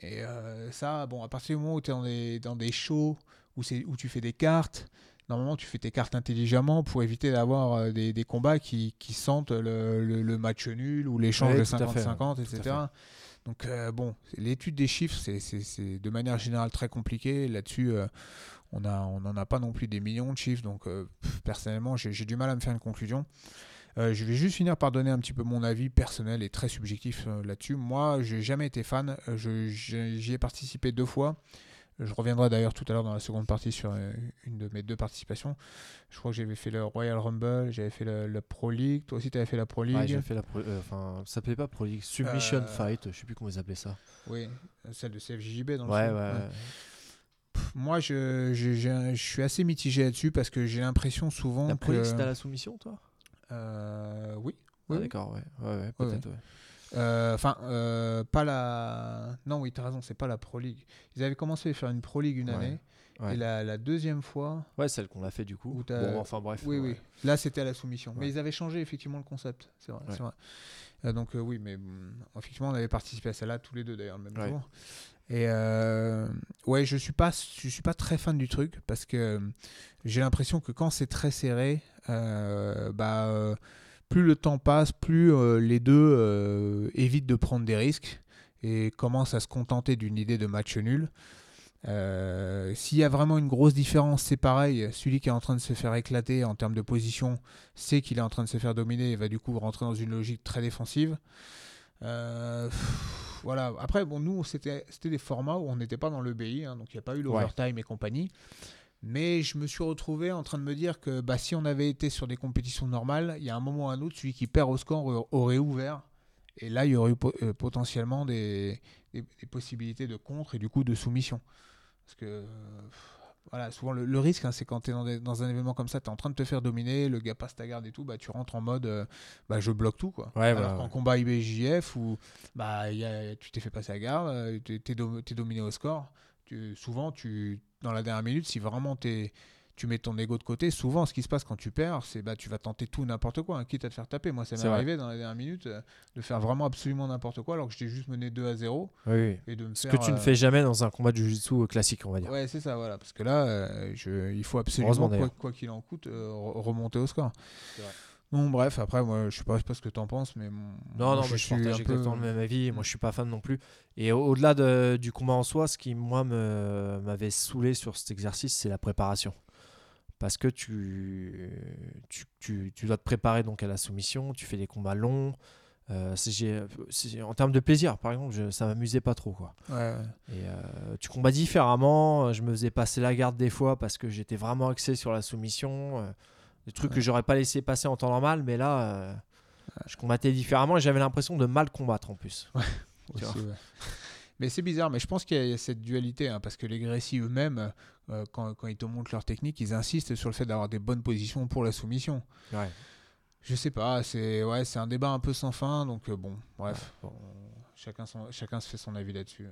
S1: Et euh, ça, bon, à partir du moment où tu es dans des, dans des shows où, c'est- où tu fais des cartes, normalement tu fais tes cartes intelligemment pour éviter d'avoir euh, des, des combats qui, qui sentent le, le- le match nul ou l'échange
S2: Ouais,
S1: de
S2: tout à fait,
S1: 50-50,
S2: tout à
S1: etc. Donc euh, bon, l'étude des chiffres, c'est- de manière générale très compliqué. Là-dessus, euh, on n'en a pas non plus des millions de chiffres. Donc euh, personnellement, j'ai du mal à me faire une conclusion. Euh, je vais juste finir par donner un petit peu mon avis personnel et très subjectif euh, là-dessus. Moi, j'ai jamais été fan. Euh, J'y ai participé deux fois. Je reviendrai d'ailleurs tout à l'heure dans la seconde partie sur euh, une de mes deux participations. Je crois que j'avais fait le Royal Rumble, j'avais fait le, le Pro League. Toi aussi, tu avais fait la Pro League.
S2: Ouais, j'ai fait la pro- euh, enfin, ça s'appelait pas Pro League, Submission
S1: Euh,
S2: Fight, je sais plus comment ils appelaient ça.
S1: Oui, celle de CFJJB dans le
S2: Ouais,
S1: fond.
S2: ouais.
S1: Moi, je, je, je- je suis assez mitigé là-dessus parce que j'ai l'impression souvent
S2: La Pro
S1: que...
S2: League, c'était à la soumission, toi?
S1: Euh, oui.
S2: Ah,
S1: oui, oui.
S2: D'accord, ouais. Ouais, peut-être, ouais.
S1: Euh, Enfin, euh, pas la... Non, oui, tu as raison, c'est pas la Pro League. Ils avaient commencé à faire une Pro League une année. Et la, la deuxième fois...
S2: Ouais, celle qu'on a fait du coup.
S1: T'as-
S2: Bon, enfin bref.
S1: Oui, oui. Là, c'était à la soumission. Mais ils avaient changé effectivement le concept. C'est vrai. C'est vrai. Euh, donc, euh, oui, mais hum, effectivement, on avait participé à celle-là tous les deux d'ailleurs le même
S2: Ouais.
S1: jour. Et euh, ouais, je suis pas, je suis pas très fan du truc parce que j'ai l'impression que quand c'est très serré, euh, bah, euh, plus le temps passe, plus les deux évitent de prendre des risques et commencent à se contenter d'une idée de match nul. Euh, S'il y a vraiment une grosse différence, c'est pareil. Celui qui est en train de se faire éclater en termes de position sait qu'il est en train de se faire dominer et va du coup rentrer dans une logique très défensive. Euh, pff, voilà. Après, bon, nous, c'était des formats où on n'était pas dans le BI, hein, donc il n'y a pas eu l'overtime et compagnie. Mais je me suis retrouvé en train de me dire que bah, si on avait été sur des compétitions normales, il y a un moment ou un autre, celui qui perd au score aurait- ouvert. Et là, il y aurait eu euh, potentiellement des, des- des possibilités de contre et du coup de soumission. Parce que, voilà, souvent le, le risque, hein, c'est quand tu es dans, des- dans un événement comme ça, tu es en train de te faire dominer, le gars passe ta garde et tout, bah, tu rentres en mode euh, bah, je bloque tout. Quoi.
S2: Ouais,
S1: Alors
S2: voilà,
S1: qu'en
S2: ouais.
S1: combat IBJJF, où bah, il y a- tu t'es fait passer la garde, euh, tu es, dominé au score, tu- souvent, tu, dans la dernière minute, si vraiment t'es- tu mets ton ego de côté, souvent ce qui se passe quand tu perds, c'est bah tu vas tenter tout n'importe quoi, hein, quitte à te faire taper. Moi, ça m'est
S2: vrai.
S1: arrivé dans la dernière minute euh, de faire vraiment absolument n'importe quoi alors que j'étais juste mené 2 à 0
S2: Oui,
S1: et de me
S2: Ce
S1: faire,
S2: que tu ne
S1: euh,
S2: fais jamais dans un combat de jiu-jitsu classique, on va dire.
S1: Ouais, c'est ça, voilà. Parce que là, euh, je, il faut absolument, quoi qu'il en coûte, euh, re- remonter au score.
S2: Vrai.
S1: Bref, après, moi, je sais pas, je sais pas ce que t'en penses, mais. mon-
S2: Non, non, mais je partage exactement le même avis. Moi, je suis pas fan non plus. Et au- au-delà de- du combat en soi, ce qui, moi, m'avait saoulé sur cet exercice, c'est la préparation. Parce que tu, tu, tu, tu dois te préparer donc à la soumission, tu fais des combats longs. Euh, en termes de plaisir, par exemple, je- ça m'amusait pas trop. Quoi.
S1: Ouais, ouais.
S2: Et euh, tu combats différemment. Je me faisais passer la garde des fois parce que j'étais vraiment axé sur la soumission. euh, des trucs que j'aurais pas laissé passer en temps normal, mais là, euh, je combattais différemment et j'avais l'impression de mal combattre en plus.
S1: Aussi, ouais. Mais c'est bizarre, mais je pense qu'il y, a- il y a cette dualité, hein, parce que les Gracie eux-mêmes, euh, quand, quand ils te montrent leur technique, ils insistent sur le fait d'avoir des bonnes positions pour la soumission.
S2: Ouais.
S1: Je sais pas, c'est ouais, c'est un débat un peu sans fin, donc euh, bon, bref,
S2: Ouais, bon.
S1: on- chacun, son- chacun se fait son avis là-dessus.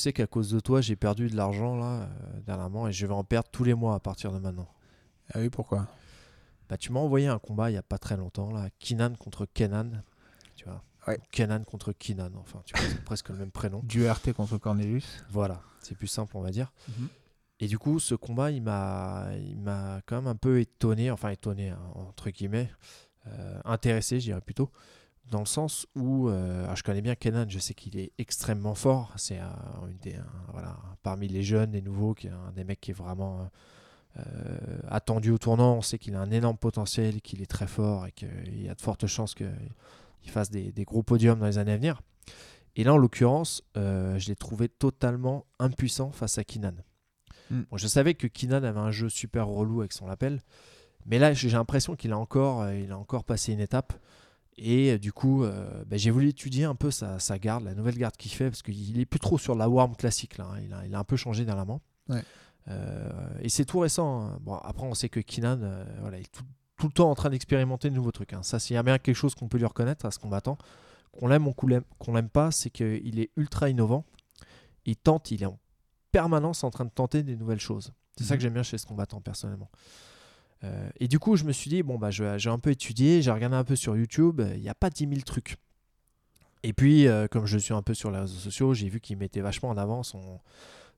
S2: Sais qu'à cause de toi, j'ai perdu de l'argent là euh, dernièrement et je vais en perdre tous les mois à partir de maintenant.
S1: Ah oui, pourquoi?
S2: Bah, tu m'as envoyé un combat il y a pas très longtemps là, Kinan contre Kenan, tu vois.
S1: Ouais.
S2: Ou Kenan contre Kinan, enfin, tu vois, c'est presque le même prénom.
S1: Du RT contre Cornelius
S2: Voilà, c'est plus simple, on va dire.
S1: Mhm.
S2: Et du coup, ce combat, il m'a, il m'a quand même un peu étonné, enfin étonné hein, entre guillemets, euh, intéressé, je dirais plutôt, dans le sens où, euh, je connais bien Kenan, je sais qu'il est extrêmement fort. C'est un, un- voilà, parmi les jeunes, les nouveaux, qui est un des mecs qui est vraiment euh, attendu au tournant. On sait qu'il a un énorme potentiel, qu'il est très fort et qu'il y a de fortes chances qu'il fasse des, des gros podiums dans les années à venir. Et là, en l'occurrence, euh, je l'ai trouvé totalement impuissant face à Kinan.
S1: Mm.
S2: Bon, je savais que Kinan avait un jeu super relou avec son lapel, mais là, j'ai l'impression qu'il a encore, il a encore passé une étape. Et euh, du coup, euh, ben, j'ai voulu étudier un peu sa, sa garde, la nouvelle garde qu'il fait, parce qu'il est plus trop sur la warm classique là. hein. Il, a, il a un peu changé dernièrement.
S1: Ouais.
S2: Euh, et c'est tout récent. hein. Bon, après, on sait que Kinan, euh, voilà, il est tout, tout le temps en train d'expérimenter de nouveaux trucs. hein. Ça, s'il y a bien quelque chose qu'on peut lui reconnaître à ce combattant, qu'on l'aime ou qu'on l'aime, qu'on l'aime pas, c'est qu'il est ultra innovant. Il tente, il est en permanence en train de tenter des nouvelles choses. C'est ça
S1: Mhm.
S2: que j'aime bien chez ce combattant personnellement. Euh, et du coup, je me suis dit, bon, bah, j'ai un peu étudié, j'ai regardé un peu sur YouTube, il n'y a pas 10 000 trucs. Et puis, euh, comme je suis un peu sur les réseaux sociaux, j'ai vu qu'il mettait vachement en avant son,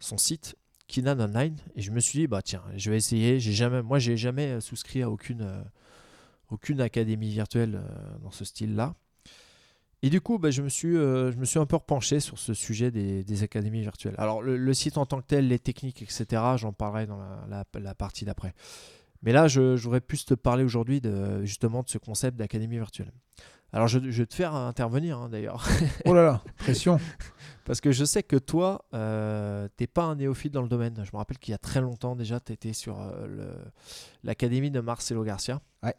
S2: son site, Kinan Online, et je me suis dit, bah tiens, je vais essayer. J'ai jamais, moi, j'ai jamais euh, souscrit à aucune, aucune académie virtuelle dans ce style-là. Et du coup, bah, je, me suis, je me suis un peu repenché sur ce sujet des, des académies virtuelles. Alors, le, site en tant que tel, les techniques, etc., j'en parlerai dans la partie d'après. Mais là, je, voudrais plus te parler aujourd'hui de, justement de ce concept d'académie virtuelle. Alors, je, je vais te faire intervenir hein, d'ailleurs,
S1: Oh là là, pression.
S2: parce que je sais que toi, euh, t'es pas un néophyte dans le domaine. Je me rappelle qu'il y a très longtemps déjà, tu étais sur euh, le- l'académie de Marcelo Garcia.
S1: Ouais.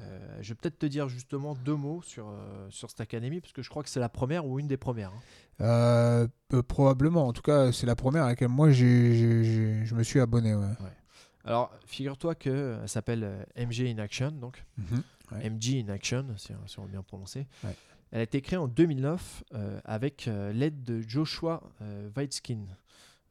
S2: Euh, je vais peut-être te dire justement deux mots sur, euh, sur cette académie, parce que je crois que c'est la première ou une des premières. hein.
S1: Probablement. En tout cas, c'est la première à laquelle moi j'ai- j'ai- j'ai- je me suis abonné. Ouais.
S2: Alors, figure-toi qu'elle s'appelle euh, MG in Action, donc
S1: Mhm. Ouais.
S2: MG in Action, si, si on veut bien prononcer.
S1: Ouais.
S2: Elle a été créée en 2009 euh, avec euh, l'aide de Joshua euh, Weizkin.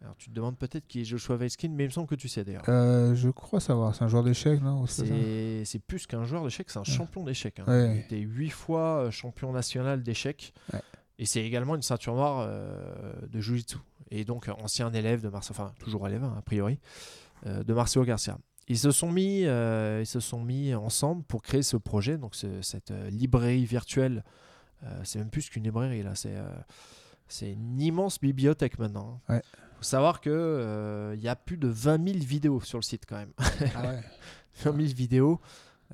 S2: Alors, tu te demandes peut-être qui est Joshua Weizkin, mais il me semble que tu sais d'ailleurs.
S1: Euh, je crois savoir. C'est un joueur d'échecs, non c'est
S2: plus qu'un joueur d'échecs, c'est un champion d'échecs. hein.
S1: Ouais.
S2: Il était huit fois euh, champion national d'échecs.
S1: Ouais.
S2: Et c'est également une ceinture noire euh, de Jiu-Jitsu. Et donc, euh, ancien élève de Marcelo, enfin, toujours élève, hein, a priori, euh, de Marcelo Garcia. Ils se, sont mis, euh, ils se sont mis ensemble pour créer ce projet, donc ce- cette euh, librairie virtuelle. Euh, c'est même plus qu'une librairie, là. C'est euh, c'est une immense bibliothèque maintenant. Il
S1: Ouais.
S2: faut savoir qu'il y a plus de 20 000 vidéos sur le site quand même.
S1: Ah ouais.
S2: 20 000 vidéos.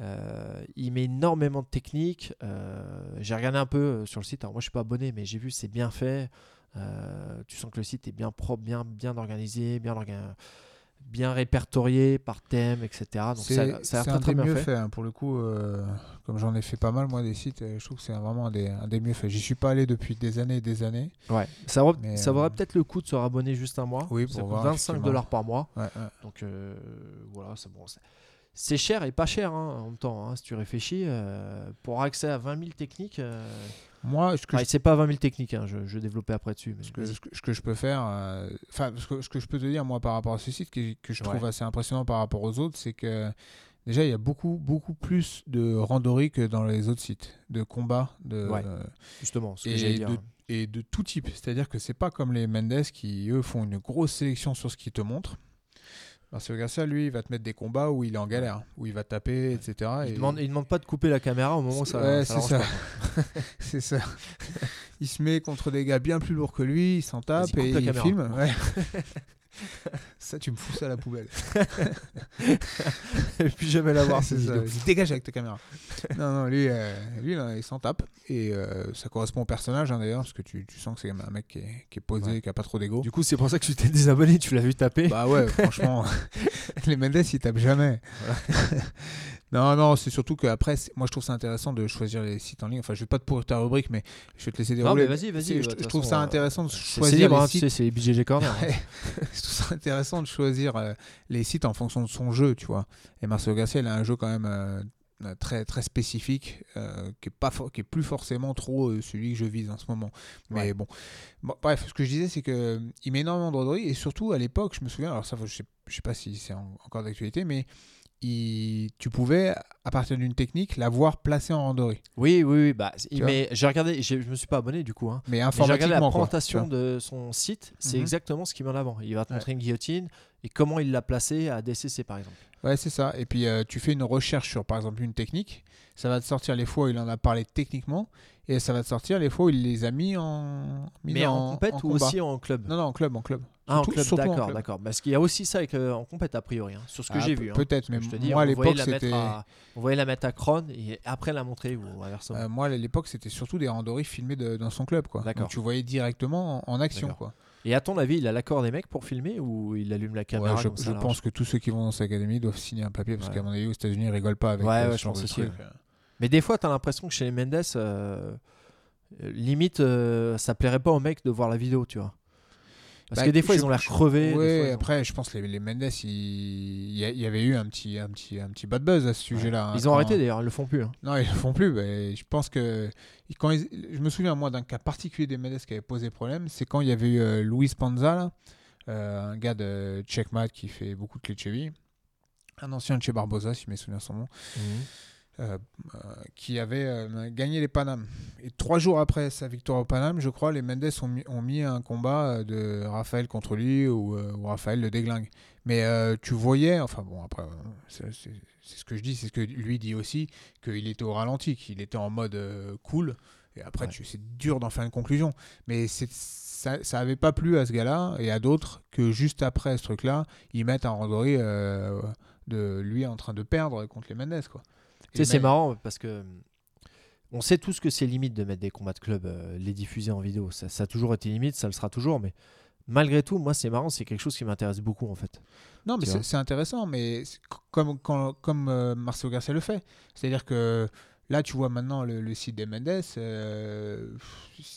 S2: Euh, il met énormément de techniques. Euh, j'ai regardé un peu euh, sur le site. Alors moi, je suis pas abonné, mais j'ai vu c'est bien fait. Euh, tu sens que le site est bien propre, bien, bien organisé, bien, orga- bien répertorié par thème, etc. Donc ça,
S1: C'est
S2: ça a l'air très
S1: un
S2: très
S1: des
S2: bien
S1: mieux
S2: fait.
S1: fait. hein, pour le coup, euh, comme j'en ai fait pas mal, moi, des sites, euh, je trouve que c'est vraiment un des, un des mieux faits. J'y suis pas allé depuis des années et des années.
S2: Ouais. Ça, vaut- ça vaudrait
S1: euh,
S2: peut-être le coup de se rabonner juste un mois.
S1: Oui,
S2: ça
S1: pour
S2: coûte
S1: voir,
S2: 25
S1: effectivement.
S2: dollars par mois.
S1: Ouais, ouais.
S2: Donc euh, voilà, c'est bon. c'est- cher et pas cher hein, en même temps, hein, si tu réfléchis. pour accès à 20 000 techniques,
S1: Moi, ce que, je,
S2: c'est pas 20 000 techniques, hein, je, je développais après dessus. Mais
S1: ce que,
S2: vas-y.
S1: ce que- ce que je peux faire, euh, enfin, ce, que, ce que je peux te dire, moi, par rapport à ce site, que, que je trouve assez impressionnant par rapport aux autres, c'est que déjà, il y a beaucoup, beaucoup plus de randori que dans les autres sites, de combats, de,
S2: Ouais.
S1: euh,
S2: Justement, ce que
S1: et
S2: j'allais dire.
S1: de- et de tout type. C'est-à-dire que c'est pas comme les Mendes qui, eux, font une grosse sélection sur ce qu'ils te montrent. Marcelo Garcia, lui, il va te mettre des combats où il est en galère, où il va taper, etc.
S2: Il
S1: et-
S2: demande, il demande pas de couper la caméra au moment où ça.
S1: Ouais, c'est ça. c'est ça. il se met contre des gars bien plus lourds que lui, il s'en tape et il
S2: caméra.
S1: filme. Ouais. ça, tu me fous ça à la poubelle.
S2: Et puis jamais la voir
S1: Dégage avec ta caméra. non, non, lui, euh, lui là, il s'en tape. Et euh, ça correspond au personnage, hein, d'ailleurs, parce que tu, tu sens que c'est un mec qui est, qui est posé,
S2: Ouais.
S1: qui a pas trop d'ego.
S2: Du coup, c'est pour ça que tu t'es désabonné, tu l'as vu taper.
S1: Bah ouais, franchement, les Mendes, ils tapent jamais. Non, non, c'est surtout qu'après, moi je trouve ça intéressant de choisir les sites en ligne. Enfin, je vais pas te pourrir ta rubrique, mais je vais te laisser
S2: non,
S1: dérouler.
S2: mais vas-y, vas-y.
S1: Je, trouve ça intéressant de choisir
S2: libre,
S1: les
S2: hein, tu
S1: sites.
S2: sais, c'est BGG Corner.
S1: je trouve ça intéressant de choisir euh, les sites en fonction de son jeu, tu vois. Et Marcelo Garcia, il a un jeu quand même euh, euh, très très spécifique, euh, qui est pas qui est plus forcément trop euh, celui que je vise en ce moment. Mais
S2: Ouais.
S1: bon. Bon, bref, ce que je disais, c'est que euh, il met énormément de et surtout à l'époque, je me souviens, alors ça, je sais, je sais pas si c'est en- encore d'actualité, mais il- tu pouvais à partir d'une technique la voir placée en randorie.
S2: Oui, oui, oui. Bah, mais j'ai regardé, je me suis pas abonné du coup. Hein.
S1: Mais
S2: Mais j'ai regardé la
S1: informatiquement, quoi,
S2: présentation de son site, c'est
S1: Mhm.
S2: exactement ce qu'il met en avant. Il va te
S1: Ouais.
S2: montrer une guillotine et comment il l'a placée à DCC par exemple.
S1: Ouais, c'est ça. Et puis euh, tu fais une recherche sur par exemple une technique, ça va te sortir les fois où il en a parlé techniquement et ça va te sortir les fois où il les a mis en mis
S2: Mais en,
S1: en,
S2: compète ou aussi en club?
S1: Non non, en club, en club.
S2: Ah, en club, d'accord, d'accord. Parce qu'il y a aussi ça avec, euh, en compète a priori, hein, sur ce que
S1: Ah,
S2: j'ai vu. hein.
S1: Peut-être, mais
S2: Je te dis,
S1: moi à
S2: on voyait
S1: l'époque c'était
S2: à- on voyait la mettre à Kron et après la montrer ou inversement.
S1: euh, moi à l'époque c'était surtout des randoris filmés de- dans son club quoi.
S2: D'accord.
S1: Tu voyais directement en, en action quoi.
S2: Et à ton avis, il a l'accord des mecs pour filmer ou il allume la caméra
S1: Ouais, je
S2: comme ça
S1: je
S2: à
S1: pense que tous ceux qui vont dans cette académie doivent signer un papier parce
S2: Ouais.
S1: qu'à mon avis aux États-Unis ils rigolent pas avec
S2: Ouais,
S1: euh,
S2: ouais, je pense
S1: de
S2: aussi. Mais des fois, tu as l'impression que chez les Mendes, euh, limite, euh, ça plairait pas aux mecs de voir la vidéo, tu vois. Parce
S1: Bah,
S2: que des fois,
S1: je-
S2: ils ont l'air crevés. fois, ont-
S1: après, je pense que les, les Mendes, il il y, avait eu un petit, un petit, un petit bad buzz à ce sujet-là. hein,
S2: Ils ont arrêté d'ailleurs, ils le font plus. hein.
S1: Non, ils le font plus. je pense que quand ils- je me souviens moi d'un cas particulier des Mendes qui avait posé problème, c'est quand il y avait eu euh, Luis Panza, là, euh, un gars de Checkmat qui fait beaucoup de clés de cheville, un ancien de chez Barbosa, si je me souviens son nom. euh, euh, qui avait euh, gagné les Panam. Et trois jours après sa victoire au Panam, je crois, les Mendes ont mis, ont mis un combat euh, de Raphaël contre lui ou, euh, ou Raphaël le déglingue. Mais euh, tu voyais, enfin bon, après, euh, c'est ce que je dis, c'est ce que lui dit aussi, qu'il était au ralenti, qu'il était en mode euh, cool. Et après,
S2: Ouais.
S1: c'est dur d'en faire une conclusion. Mais ça, ça avait pas plu à ce gars-là et à d'autres que juste après ce truc-là, ils mettent un randori euh, de lui en train de perdre contre les Mendes, quoi.
S2: Sais, c'est marrant parce que on sait tous que c'est limite de mettre des combats de club, euh, les diffuser en vidéo. Ça, ça a toujours été limite, ça le sera toujours. Mais malgré tout, moi, c'est marrant, c'est quelque chose qui m'intéresse beaucoup en fait.
S1: Non, mais c'est intéressant, mais comme, quand- comme euh, Marcelo Garcia le fait. C'est-à-dire que là, tu vois maintenant le, le site des Mendes, euh,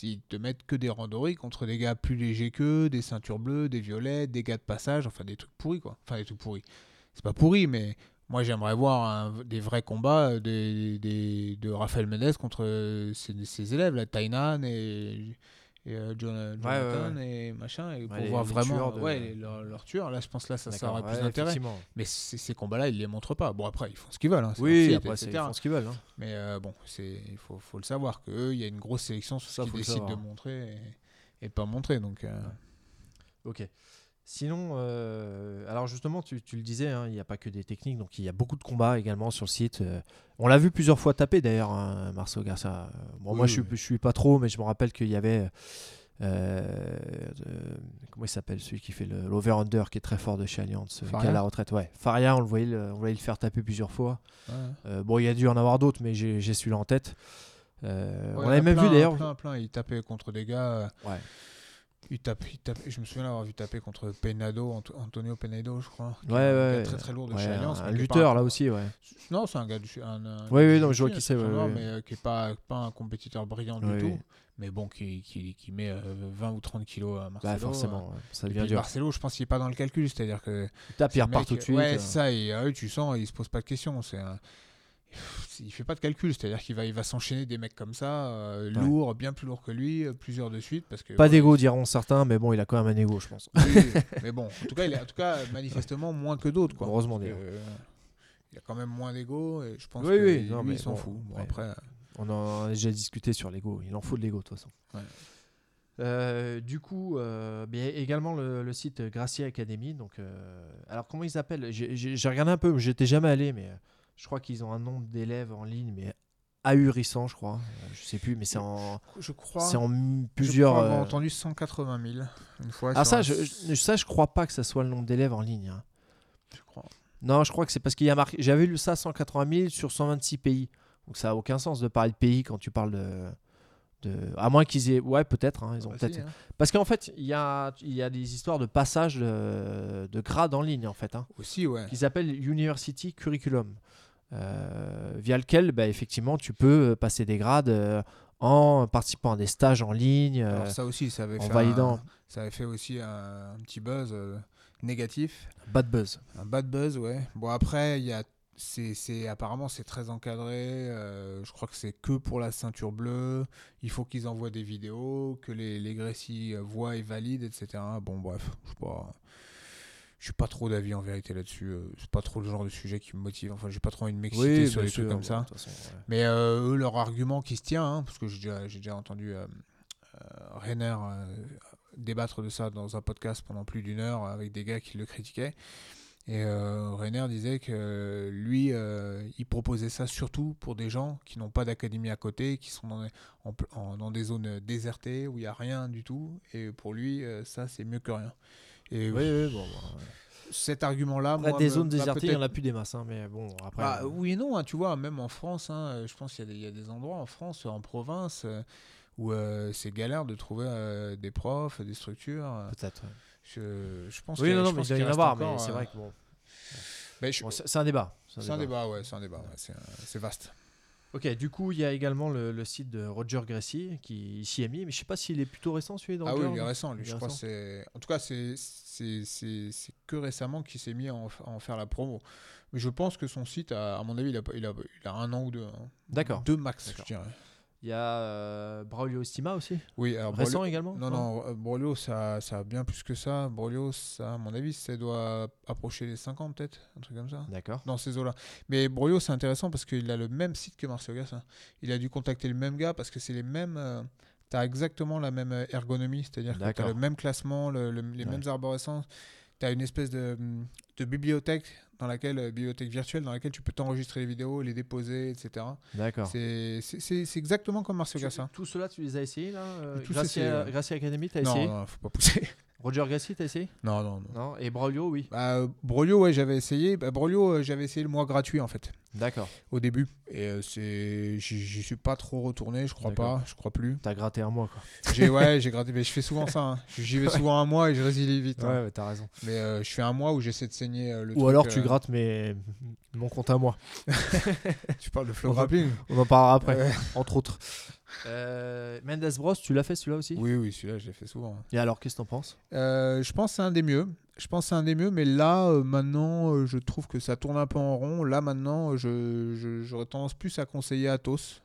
S1: ils te mettent que des randoris contre des gars plus légers qu'eux, des ceintures bleues, des violets, des gars de passage, enfin des trucs pourris, quoi. Enfin, des trucs pourris. C'est pas pourri, mais moi, j'aimerais voir un- des vrais combats euh, des, des- de Rafael Mendes contre euh, ses, ses élèves, là, Tainan et. et, euh, John-
S2: ouais,
S1: Jonathan et machin et pour
S2: les-
S1: voir
S2: les
S1: vraiment
S2: de-
S1: ouais, leurs leurs tueurs là je pense là ça, ça aurait plus d'intérêt mais ces combats-là, ils les montrent pas. Bon, après, ils font ce qu'ils veulent. hein, leur
S2: Oui,
S1: site,
S2: après, c'est- ils
S1: etc.
S2: font ce qu'ils veulent. hein.
S1: Mais euh, bon, il faut, faut le savoir qu'eux, il y a une grosse sélection sur ce
S2: Ça,
S1: qu'ils décident de
S2: savoir.
S1: montrer et, pas montrer. Donc, euh,
S2: Ok. Sinon, euh, alors justement, tu, tu le disais, hein, il n'y a pas que des techniques, donc il y a beaucoup de combats également sur le site. euh. on l'a vu plusieurs fois taper d'ailleurs, hein, Marceau Garcia. Bon, moi,
S1: Oui,
S2: je je suis pas trop, mais je me rappelle qu'il y avait. euh, comment il s'appelle celui qui fait l'over-under qui est très fort de chez Allianz, qui est à
S1: Faria
S2: la retraite Ouais, Faria, on le voyait, le- on voyait le faire taper plusieurs fois.
S1: ouais.
S2: Bon, il y a dû en avoir d'autres, mais j'ai celui-là en tête.
S1: Ouais,
S2: on
S1: il y
S2: avait
S1: en a
S2: même vu d'ailleurs.
S1: Plein, plein, ils tapaient contre des gars.
S2: Ouais.
S1: Ils tapent, ils tapent- je me souviens l'avoir vu taper contre Penado, Ant- Antonio Penado, je crois.
S2: Ouais,
S1: un
S2: ouais,
S1: gars très très lourd de
S2: ouais,
S1: chez
S2: un, un lutteur là aussi, ouais.
S1: Non, c'est un gars du. Un, un-
S2: Oui, non, je vois qui c'est,
S1: un
S2: ouais.
S1: Mais euh, qui est pas, pas un compétiteur brillant du tout. Mais bon, qui, qui, qui met euh, 20 ou 30 kilos à Marcelo.
S2: Bah,
S1: euh,
S2: forcément, ouais, ça
S1: Et
S2: devient
S1: puis
S2: dur.
S1: Marcelo, je pense qu'il est pas dans le calcul, c'est-à-dire que
S2: Il tape, il repart tout de suite.
S1: Ouais,
S2: euh.
S1: ça, et euh, tu sens, il se pose pas de questions. C'est un- il fait pas de calcul, c'est-à-dire qu'il va, il va s'enchaîner des mecs comme ça, euh,
S2: Ouais.
S1: lourds, bien plus lourds que lui, euh, plusieurs de suite, parce que
S2: Pas
S1: ouais,
S2: d'ego, diront certains, mais bon, il a quand même un ego, je pense.
S1: oui, mais bon, en tout cas, il est, en tout cas, manifestement moins que d'autres, quoi.
S2: Heureusement,
S1: que, euh, il a quand même moins d'ego, et je pense
S2: Oui,
S1: que
S2: oui,
S1: lui,
S2: non, mais
S1: il s'en
S2: bon,
S1: fout. Bon,
S2: ouais.
S1: après,
S2: On en a déjà discuté sur l'ego. Il en faut de l'ego, de toute façon. Du coup, euh, bien, également le, le site Gracia Academy. Donc, alors, comment ils s'appellent J'ai regardé un peu, j'étais jamais allé, mais je crois qu'ils ont un nombre d'élèves en ligne, mais ahurissant, je crois. Euh, Je sais plus, mais c'est en,
S1: je crois.
S2: c'est en
S1: je
S2: plusieurs.
S1: crois avoir
S2: euh,
S1: entendu 180 000 une fois.
S2: Ah, ça
S1: un-
S2: je, ça, je crois pas que ça soit le nombre d'élèves en ligne. hein.
S1: je crois.
S2: Non, je crois que c'est parce qu'il y a marqué. J'avais lu ça 180 000 sur 126 pays. Donc ça a aucun sens de parler de pays quand tu parles de. de... À moins qu'ils aient. Ouais, peut-être. hein, ils ont
S1: Bah,
S2: peut-être.
S1: si, hein.
S2: Parce qu'en fait, il y a, il y a des histoires de passage de, de grade en ligne, en fait. Hein,
S1: Aussi, ouais.
S2: qui s'appelle University Curriculum. Euh, via lequel, bah, effectivement, tu peux passer des grades euh, en participant à des stages en ligne. euh,
S1: Alors ça aussi, ça avait
S2: en
S1: fait
S2: validant.
S1: un- ça avait fait aussi un, un petit buzz euh, négatif,
S2: bad buzz.
S1: un bad buzz, ouais. Bon après, il y a, c'est, apparemment c'est très encadré. euh, je crois que c'est que pour la ceinture bleue. Il faut qu'ils envoient des vidéos, que les les euh, voient et valident, etc. Bon bref, je sais pas. Je suis pas trop d'avis en vérité là-dessus. euh, C'est pas trop le genre de sujet qui me motive. Enfin, j'ai pas trop envie de m'exciter sur les trucs comme ça.
S2: façon, ouais.
S1: Mais euh, eux, leur argument qui se tient, hein, parce que j'ai déjà, j'ai déjà entendu euh, euh, Rainer euh, débattre de ça dans un podcast pendant plus d'une heure avec des gars qui le critiquaient. Et Rainer disait que lui, il proposait ça surtout pour des gens qui n'ont pas d'académie à côté, qui sont dans des, en pl- en- dans des zones désertées où il n'y a rien du tout. Et pour lui, ça, c'est mieux que rien. Et
S2: Oui, oui, bon. bah, ouais.
S1: cet argument-là,
S2: Après,
S1: moi,
S2: des
S1: me-
S2: zones désertées, il n'y en a plus des masses, hein, mais bon, après.
S1: bah,
S2: euh,
S1: oui et non, hein, tu vois, même en France, hein, je pense qu'il y, a des- il y a des endroits en France, en province, euh, où euh, c'est galère de trouver euh, des profs, des structures.
S2: Peut-être. ouais.
S1: Je, je pense
S2: Oui,
S1: qu'il
S2: non, mais il doit y en avoir, mais c'est
S1: euh,
S2: vrai que bon.
S1: mais je-
S2: bon, c'est c'est un débat.
S1: c'est un débat, ouais, c'est un débat, ouais, c'est vaste.
S2: Ok, du coup, il y a également le, le site de Roger Gracie qui s'y est mis, mais je sais pas s'il est plutôt récent celui de
S1: Ah oui, il est récent, lui,
S2: est
S1: je crois. c'est En tout cas, c'est c'est- c'est- c'est que récemment qu'il s'est mis à en, à en faire la promo. Mais je pense que son site, a- à mon avis, il a, pas- il a, il a un an ou deux. hein.
S2: D'accord.
S1: Deux max, je dirais.
S2: Il y a euh, Braulio Estima aussi.
S1: Oui, alors
S2: récent
S1: Brolio-
S2: également
S1: Non, non, euh, Brolio, ça, ça a bien plus que ça. Brolio, ça, à mon avis, ça doit approcher les 50 peut-être, un truc comme ça.
S2: D'accord.
S1: Dans ces eaux-là. Mais Brolio, c'est intéressant parce qu'il a le même site que Marcel Gassin. Il a dû contacter le même gars parce que c'est les mêmes. euh, T'as exactement la même euh, ergonomie, c'est-à-dire que t'as
S2: D'accord.
S1: le même classement, le- le- les
S2: Ouais.
S1: mêmes arborescences. T'as une espèce de, de bibliothèque dans laquelle, euh, bibliothèque virtuelle dans laquelle tu peux t'enregistrer les vidéos, les déposer, etc.
S2: D'accord.
S1: C'est c'est- c'est- c'est exactement comme Marcel
S2: Tu-
S1: Gassin.
S2: Tout cela, tu les as essayés là euh, Gracie. Gracie Academy, tu as
S1: Non,
S2: essayé?
S1: non, faut pas pousser.
S2: Roger Gassi, t'as essayé?
S1: Non, non, non.
S2: Non. Et Broglio, oui.
S1: Bah, Broglio, ouais, j'avais essayé. Bah, Broglio, euh, j'avais essayé le mois gratuit en fait,
S2: D'accord.
S1: au début. Et euh, c'est, j'y suis pas trop retourné, je crois pas, je crois plus.
S2: T'as gratté un mois, quoi.
S1: J'ai, ouais, j'ai gratté, mais je fais souvent ça. hein. J'y vais souvent un mois et je résilie vite. hein.
S2: ouais, t'as raison.
S1: Mais euh, je fais un mois où j'essaie de saigner euh, le
S2: Ou
S1: truc,
S2: alors tu grattes mais mon compte à moi.
S1: Tu parles de flow grappling?
S2: On en parlera après,
S1: Ouais.
S2: entre autres. Euh, Mendes Bros, tu l'as fait celui-là aussi
S1: Oui, oui, celui-là, je l'ai fait souvent.
S2: Et alors, qu'est-ce que t'en penses?
S1: Euh, je pense que c'est un des mieux. Je pense que c'est un des mieux, mais là, euh, maintenant, euh, je trouve que ça tourne un peu en rond. Là, maintenant, je, je- j'aurais tendance plus à conseiller Athos.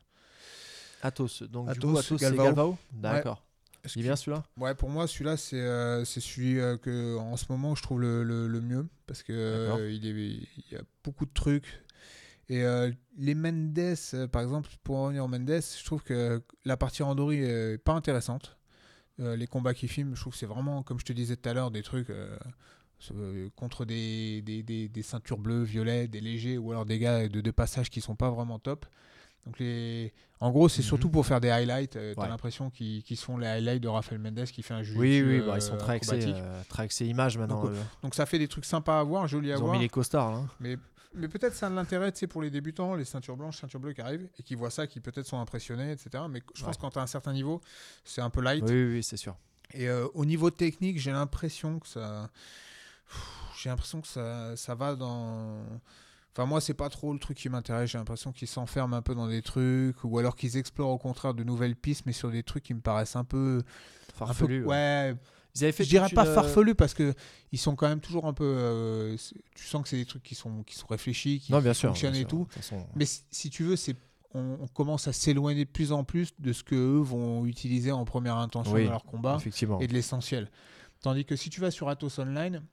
S2: Athos. Donc, du
S1: Athos,
S2: coup, Athos, c'est
S1: Galvao.
S2: Galvao D'accord.
S1: Est-ce
S2: Il est bien celui-là?
S1: Ouais, pour moi, celui-là, c'est euh, c'est celui euh, que, en ce moment, je trouve le, le- le mieux. Parce que
S2: D'accord.
S1: euh, il, est, il y a beaucoup de trucs. Et euh, les Mendes, euh, par exemple, pour revenir aux Mendes, je trouve que la partie randori est pas intéressante. Euh, les combats qu'il filme, je trouve que c'est vraiment, comme je te disais tout à l'heure, des trucs euh, euh, contre des, des, des- des ceintures bleues, violets, des légers, ou alors des gars de, de passage qui sont pas vraiment top. Donc les... En gros, c'est
S2: Mhm.
S1: surtout pour faire des highlights. Euh, T'as
S2: Ouais.
S1: l'impression qu'ils se font les highlights de Raphaël Mendes qui fait un jeu
S2: Oui, oui, bah, ils sont très axés, euh, très axés images maintenant.
S1: Donc,
S2: euh,
S1: Donc ça fait des trucs sympas à voir, jolis à
S2: ils ont
S1: voir.
S2: mis les costards.
S1: Mais, mais peut-être ça a de l'intérêt tu pour les débutants, les ceintures blanches, ceintures bleues qui arrivent et qui voient ça, qui peut-être sont impressionnés, etc. Mais je pense que quand tu as un certain niveau, c'est un peu light.
S2: Oui, oui, oui, c'est sûr.
S1: Et euh, au niveau technique, j'ai l'impression que ça. J'ai l'impression que ça, ça va dans. Enfin, moi, c'est pas trop le truc qui m'intéresse. J'ai l'impression qu'ils s'enferment un peu dans des trucs, ou alors qu'ils explorent au contraire de nouvelles pistes, mais sur des trucs qui me paraissent un peu. un peu-
S2: ouais, Ils avaient fait
S1: je dirais pas
S2: une, euh,
S1: farfelu parce que ils sont quand même toujours un peu. euh, tu sens que c'est des trucs qui sont, qui sont réfléchis, qui,
S2: Non, bien sûr.
S1: fonctionnent
S2: bien
S1: et tout.
S2: Façon,
S1: Mais si, si tu veux, c'est on, on commence à s'éloigner de plus en plus de ce que eux vont utiliser en première intention
S2: Oui,
S1: dans leur combat
S2: effectivement.
S1: et de l'essentiel. Tandis que si tu vas sur Atos Online,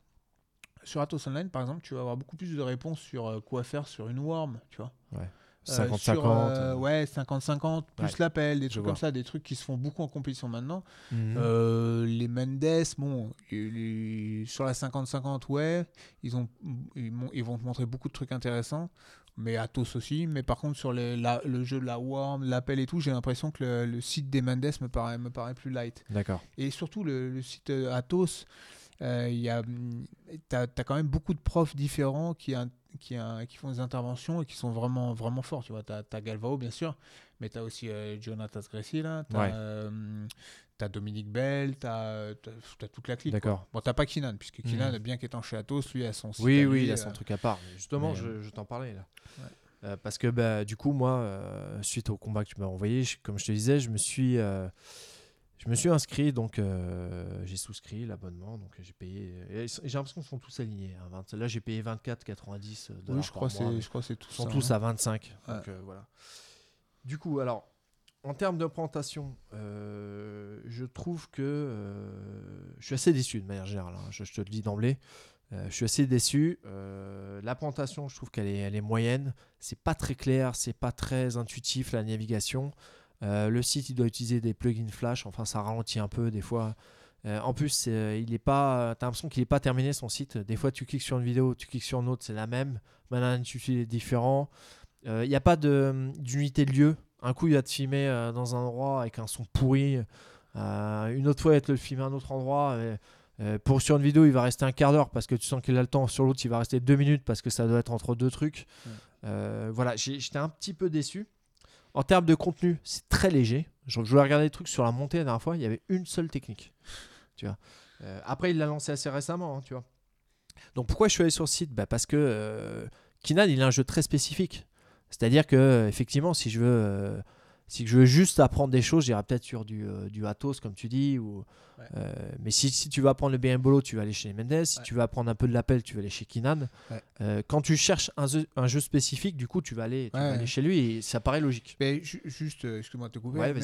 S1: sur Atos Online par exemple, tu vas avoir beaucoup plus de réponses sur euh, quoi faire sur une worm, tu vois. Euh,
S2: 50-50.
S1: sur, euh,
S2: euh,
S1: ouais, 50-50, plus
S2: Ouais,
S1: l'appel, des trucs comme ça, des trucs qui se font beaucoup en compétition maintenant.
S2: mhm.
S1: Euh, les Mendes, bon, les- sur la 50-50, ouais, ils, ont, ils, vont te montrer beaucoup de trucs intéressants, mais Atos aussi. Mais par contre, sur les- la- le jeu de la Worm, l'appel et tout, j'ai l'impression que le, le site des Mendes me paraît, me paraît plus light.
S2: D'accord.
S1: Et surtout, le, le site euh, Atos, euh, il y a, tu as, quand même beaucoup de profs différents qui, qui, euh, qui font des interventions et qui sont vraiment, vraiment forts. Tu vois, tu as, Galvao, bien sûr, mais tu as aussi euh, Jonathan Gressy, là, tu as,
S2: Ouais.
S1: Dominique Bell, tu as, toute la clique.
S2: D'accord.
S1: Bon, tu pas Kinan, puisque Kinan,
S2: Mhm.
S1: bien qu'étant chez Atos, lui a son site.
S2: Oui, oui,
S1: lui,
S2: il a
S1: euh,
S2: son truc à part. Mais Justement,
S1: mais,
S2: je, je t'en parlais là.
S1: Ouais.
S2: Euh, parce que bah, du coup, moi, euh, suite au combat que tu m'as envoyé, je- comme je te disais, je me suis, euh, je me suis inscrit, donc euh, j'ai souscrit l'abonnement, donc j'ai payé. et J'ai l'impression qu'ils sont tous alignés. hein, 20 là, j'ai payé 24,90 dollars.
S1: Oui, je crois, que c'est-
S2: mais
S1: je crois que c'est tout
S2: Ils sont
S1: ça,
S2: tous
S1: hein.
S2: à 25.
S1: Ouais.
S2: Donc euh, voilà. Du coup, alors, en termes de présentation, euh, je trouve que euh, je suis assez déçu de manière générale. hein, je, je te le dis d'emblée. Euh, je suis assez déçu. Euh, la présentation, je trouve qu'elle est, elle est moyenne. C'est pas très clair, c'est pas très intuitif la navigation. Euh, le site, il doit utiliser des plugins Flash. Enfin, ça ralentit un peu des fois. Euh, en plus, c'est- il est pas. T'as l'impression qu'il n'est pas terminé son site. Des fois, tu cliques sur une vidéo, tu cliques sur une autre, c'est la même. Maintenant, l'intitulé est différent. Euh, Il n'y a pas de- d'unité de lieu. Un coup, il va te filmer euh, dans un endroit avec un son pourri. Euh, une autre fois, il va te le filmer à un autre endroit. Et, euh, pour sur une vidéo, il va rester un quart d'heure parce que tu sens qu'il a le temps. Sur l'autre, il va rester deux minutes parce que ça doit être entre deux trucs.
S1: Ouais.
S2: Euh, voilà, j'étais un petit peu déçu. En termes de contenu, c'est très léger. Je, voulais regarder des trucs sur la montée la dernière fois. Il y avait une seule technique. Tu vois. Euh, après, il l'a lancé assez récemment. hein, tu vois. Donc pourquoi je suis allé sur le site? Bah, Parce que euh, Kinan, il a un jeu très spécifique. C'est-à-dire que effectivement, si je veux, euh, si je veux juste apprendre des choses, j'irai peut-être sur du, euh, du Atos, comme tu dis. Ou,
S1: Ouais.
S2: euh, mais si, si tu veux apprendre le BM Bolo, tu vas aller chez Mendes. Si
S1: Ouais.
S2: tu veux apprendre un peu de l'appel, tu vas aller chez Kinan.
S1: Ouais.
S2: Euh, quand tu cherches un jeu, un jeu spécifique, du coup, tu vas aller, tu vas aller chez lui et ça paraît logique.
S1: Mais ju- juste, euh, excuse-moi de te couper,
S2: Ouais,
S1: mais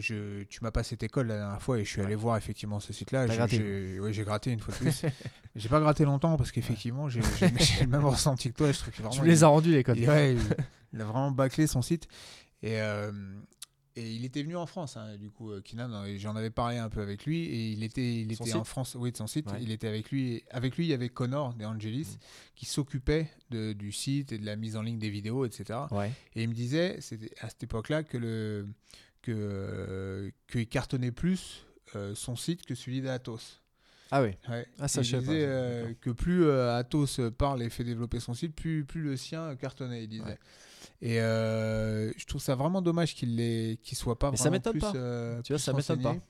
S1: je, tu m'as passé cette école la dernière fois et je suis allé voir effectivement ce site-là. J'ai-
S2: gratté.
S1: Une fois de plus. j'ai pas gratté longtemps parce qu'effectivement, j'ai le même ressenti que toi. Je trouve que vraiment,
S2: Tu les as rendus, les codes.
S1: il a vraiment bâclé son site. Et, euh, et il était venu en France, hein, du coup, euh, Kinan, j'en avais parlé un peu avec lui. Et il était, il
S2: Son
S1: était
S2: site
S1: en France, oui, de son site.
S2: Ouais.
S1: Il était avec lui. Avec lui, il y avait Connor de Angelis
S2: Mm.
S1: qui s'occupait du site et de la mise en ligne des vidéos, etc.
S2: Ouais.
S1: Et il me disait, c'était à cette époque-là, que le que euh, qu'il cartonnait plus euh, son site que celui d'Atos.
S2: Ah oui.
S1: Ouais.
S2: Ah, ça,
S1: il
S2: je
S1: disait
S2: pas,
S1: euh, que plus euh, Athos parle et fait développer son site, plus, plus le sien cartonnait, il disait.
S2: Ouais.
S1: Et euh, je trouve ça vraiment dommage qu'il ne soit pas
S2: Mais ça
S1: vraiment
S2: m'étonne
S1: plus,
S2: pas. Tu vois,
S1: plus
S2: ça m'étonne
S1: renseigné.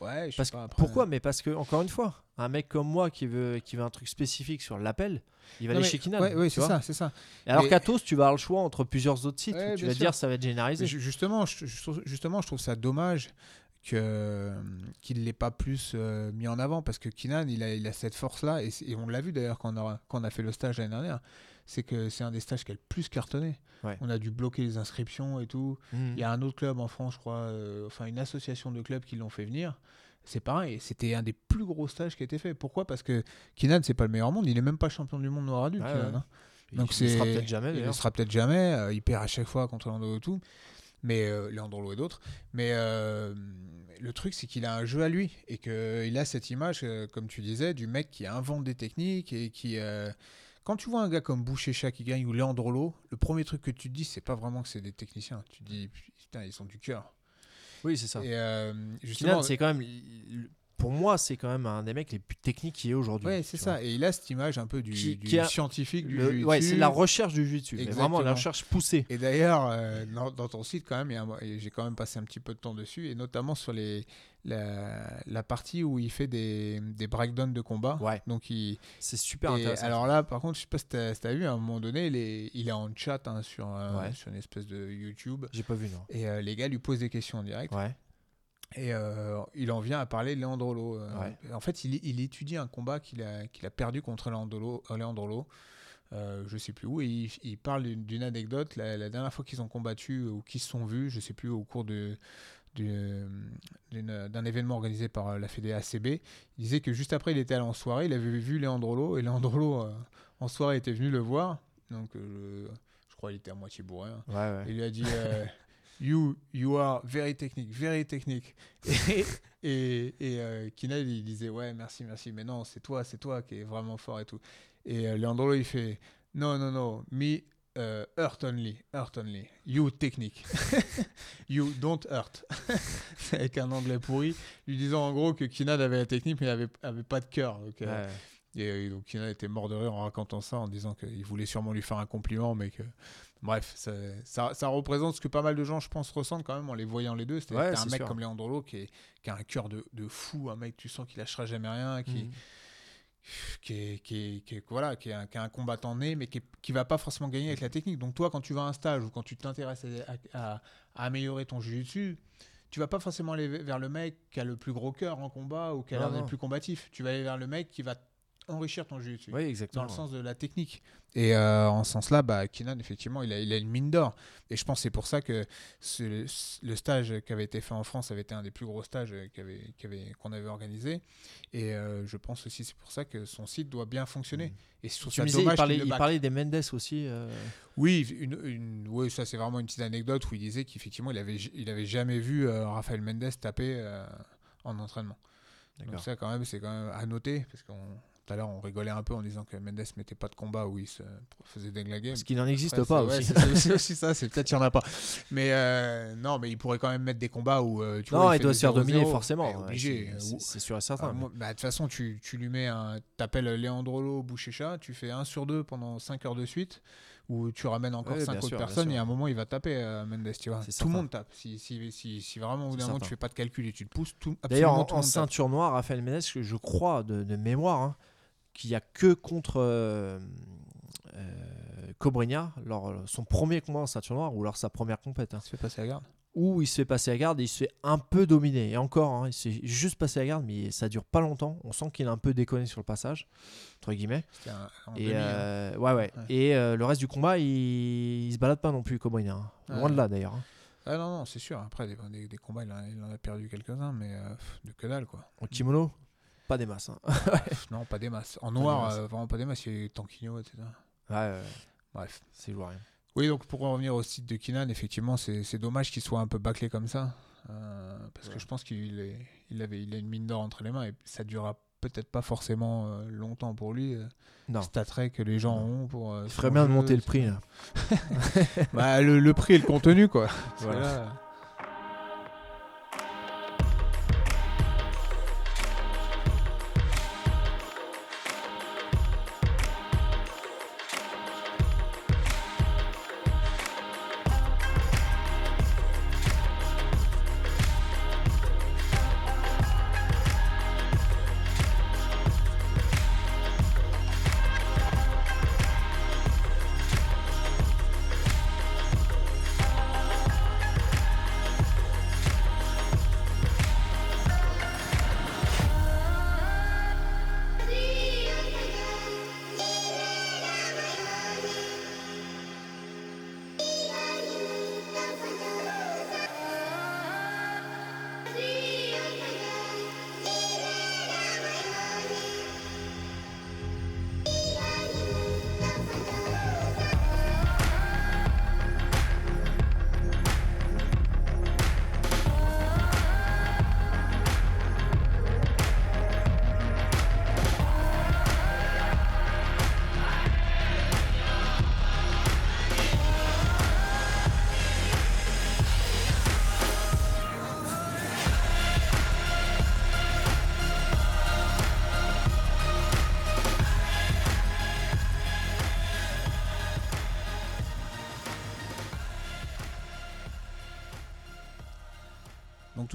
S1: Ouais, je
S2: Parce
S1: sais pas, après,
S2: Pourquoi? Mais parce que, encore une fois, un mec comme moi qui veut, qui veut un truc spécifique sur l'appel, il va
S1: Non,
S2: aller
S1: mais-
S2: chez Kinan.
S1: Ouais, ouais,
S2: tu
S1: c'est ça, c'est ça.
S2: Et Alors qu'Atos, tu vas avoir le choix entre plusieurs autres sites.
S1: Ouais,
S2: tu vas
S1: sûr.
S2: dire, ça va être généralisé.
S1: Mais ju- justement, je, justement, je trouve ça dommage que qu'il l'ait pas plus euh, mis en avant parce que Kinan, il a, il a cette force-là et, c'est- et on l'a vu d'ailleurs quand on a, quand on a fait le stage l'année dernière. C'est que c'est un des stages qui a le plus cartonné.
S2: Ouais.
S1: On a dû bloquer les inscriptions et tout.
S2: Mhm.
S1: Il y a un autre club en France, je crois, euh, enfin une association de clubs qui l'ont fait venir. C'est pareil, c'était un des plus gros stages qui a été fait. Pourquoi? Parce que Kinan, c'est pas le meilleur monde, il est même pas champion du monde noir adulte.
S2: Ouais,
S1: Kinan,
S2: ouais.
S1: hein.
S2: Il-
S1: Donc
S2: il le sera peut-être jamais
S1: Il ne sera peut-être jamais. euh, il perd à chaque fois contre Leandro et tout. Mais euh, Leandro et d'autres. Mais euh, le truc, c'est qu'il a un jeu à lui et qu'il a cette image, euh, comme tu disais, du mec qui invente des techniques et qui. euh, quand tu vois un gars comme Bouchécha qui gagne ou Leandrolo, le premier truc que tu te dis, c'est pas vraiment que c'est des techniciens. Tu te dis, putain, ils sont du cœur.
S2: Oui, c'est ça.
S1: Et justement,
S2: c'est quand même. Pour moi, c'est quand même un des mecs les plus techniques qui est aujourd'hui.
S1: ouais, c'est ça.
S2: vois.
S1: Et il a cette image un peu du,
S2: Qui-
S1: du
S2: qui a-
S1: scientifique, du
S2: Le- ouais, c'est la recherche du jiu-jitsu. Vraiment la recherche poussée.
S1: Et d'ailleurs, euh, dans, dans ton site, quand même, y j'ai quand même passé un petit peu de temps dessus, et notamment sur les, la, la partie où il fait des, des breakdowns de combat.
S2: Ouais,
S1: Donc, il,
S2: c'est super
S1: et
S2: intéressant.
S1: alors là, par contre, je sais pas si tu as, vu, à un moment donné, il est, il est en chat hein, sur, euh,
S2: Ouais.
S1: sur une espèce de YouTube,
S2: J'ai pas vu, non.
S1: et euh, les gars lui posent des questions en direct,
S2: Ouais.
S1: Et euh, il en vient à parler de Leandrolo. euh. En fait, il, il étudie un combat qu'il a, qu'il a perdu contre Leandrolo. euh, Leandrolo. Euh, je sais plus où, et il, il parle d'une- anecdote. La, la dernière fois qu'ils ont combattu ou qu'ils se sont vus, je sais plus, au cours de d'un événement organisé par la Fédé ACB, il disait que juste après, il était allé en soirée, il avait vu Leandrolo, et Leandrolo, en soirée, était venu le voir. Donc, je, crois qu'il était à moitié bourré. hein.
S2: Ouais, ouais.
S1: Il lui a dit you, you are very technique, very technique. Et, et, et euh, Kinel, il disait Ouais, merci, merci, mais non, c'est toi, c'est toi qui est vraiment fort et tout. Et euh, Leandro, il fait Non, non, non, me euh, hurt only, hurt only. You technique. you don't hurt. Avec un anglais pourri, lui disant en gros que Kinad avait la technique, mais avait, avait pas de cœur. Donc, euh,
S2: Ouais.
S1: et donc Kinan était mort de rire en racontant ça, en disant qu'il voulait sûrement lui faire un compliment, mais que. Bref, ça, ça, ça représente ce que pas mal de gens, je pense, ressentent quand même en les voyant les deux. C'est-à-dire
S2: Ouais,
S1: un mec
S2: sûr.
S1: comme Leandrolo qui, est, qui a un cœur de, de fou, un mec, tu sens qu'il lâchera jamais rien, qui,
S2: Mhm.
S1: qui, est, qui, est, qui est- voilà, qui est, un, qui est un combattant né, mais qui, qui va pas forcément gagner avec la technique. Donc toi, quand tu vas à un stage ou quand tu t'intéresses à, à- à améliorer ton jiu-jitsu, tu vas pas forcément aller vers le mec qui a le plus gros cœur en combat ou qui a l'air le plus combatif. Tu vas aller vers le mec qui va enrichir ton jiu-jitsu
S2: Oui,
S1: dans
S2: exactement.
S1: le sens de la technique. Et euh, en ce sens-là, bah, Keenan, effectivement, il a, il a une mine d'or. Et je pense que c'est pour ça que ce- le stage qui avait été fait en France avait été un des plus gros stages qu'on avait, qui avait, qu'on avait organisé. Et euh, je pense aussi c'est pour ça que son site doit bien fonctionner.
S2: Mhm.
S1: Et je trouve
S2: Tu
S1: ça
S2: il parlait, il des Mendes aussi. euh,
S1: Oui, une, une- ouais, ça c'est vraiment une petite anecdote où il disait qu'effectivement il avait, il avait jamais vu euh, Rafael Mendes taper euh, en entraînement. Donc ça quand même c'est quand même à noter parce qu'on tout à l'heure on rigolait un peu en disant que Mendes mettait pas de combat où il se faisait déglinguer.
S2: Parce qu'il n'en existe
S1: Après,
S2: pas
S1: c'est- ouais,
S2: aussi.
S1: c'est- aussi ça, c'est peut-être qu'il n'y en a pas. Mais euh, non, mais il pourrait quand même mettre des combats où euh, tu
S2: non,
S1: vois,
S2: il
S1: fait
S2: doit se faire
S1: 0-0,
S2: dominer forcément.
S1: ouais, obligé.
S2: c'est-
S1: Ou-
S2: c'est- sûr et certain.
S1: ah, bah, de toute façon, tu, tu lui mets un. T'appelles Leandrolo Bouchécha, tu fais 1 sur 2 pendant 5 heures de suite, ou tu ramènes encore
S2: Ouais,
S1: 5
S2: bien
S1: autres
S2: sûr,
S1: personnes, et à un moment, il va taper euh, Mendes, tu vois. Tout le monde tape. Si, si, si, si vraiment, au bout d'un moment, tu fais pas de calcul et tu te pousses, tout,
S2: D'ailleurs, en,
S1: tout
S2: en
S1: tape.
S2: ceinture noire, Raphaël Mendes, je, je crois de, de mémoire, hein, qu'il n'y a que contre euh, euh, Cobreña, son premier combat en ceinture noire, ou alors sa première compète, hein,
S1: Il se fait passer la garde.
S2: où il se fait passer à garde et il se fait un peu dominer. Et encore, hein, il se fait juste passer à garde, mais ça dure pas longtemps. On sent qu'il a un peu déconné sur le passage, entre guillemets.
S1: Un-
S2: Et,
S1: demi, hein.
S2: euh, ouais, ouais.
S1: Ouais.
S2: Et euh, le reste du combat, il, il se balade pas non plus, Cobreña. hein. Loin
S1: Ouais.
S2: de là, d'ailleurs.
S1: Ah non, non, c'est sûr. Après, des, des- des combats, il en, a, il en a perdu quelques-uns, mais euh, de que dalle, quoi.
S2: En kimono, pas des masses. hein.
S1: Non, pas des masses. En noir,
S2: masses.
S1: euh, vraiment pas des masses. Il y a eu Tanquino, etc.
S2: Ouais, ouais,
S1: Bref.
S2: c'est lourd. rien.
S1: Oui, donc pour en revenir au site de Kinan, effectivement, c'est c'est dommage qu'il soit un peu bâclé comme ça. euh, parce
S2: Ouais.
S1: que je pense qu'il est- il avait, il a une mine d'or entre les mains et ça durera peut-être pas forcément euh, longtemps pour lui. euh,
S2: Non.
S1: cet attrait que les gens
S2: Non.
S1: ont pour. euh,
S2: Il ferait bien de monter le prix. Là.
S1: Bah, le, le prix et le contenu, quoi.
S2: Voilà.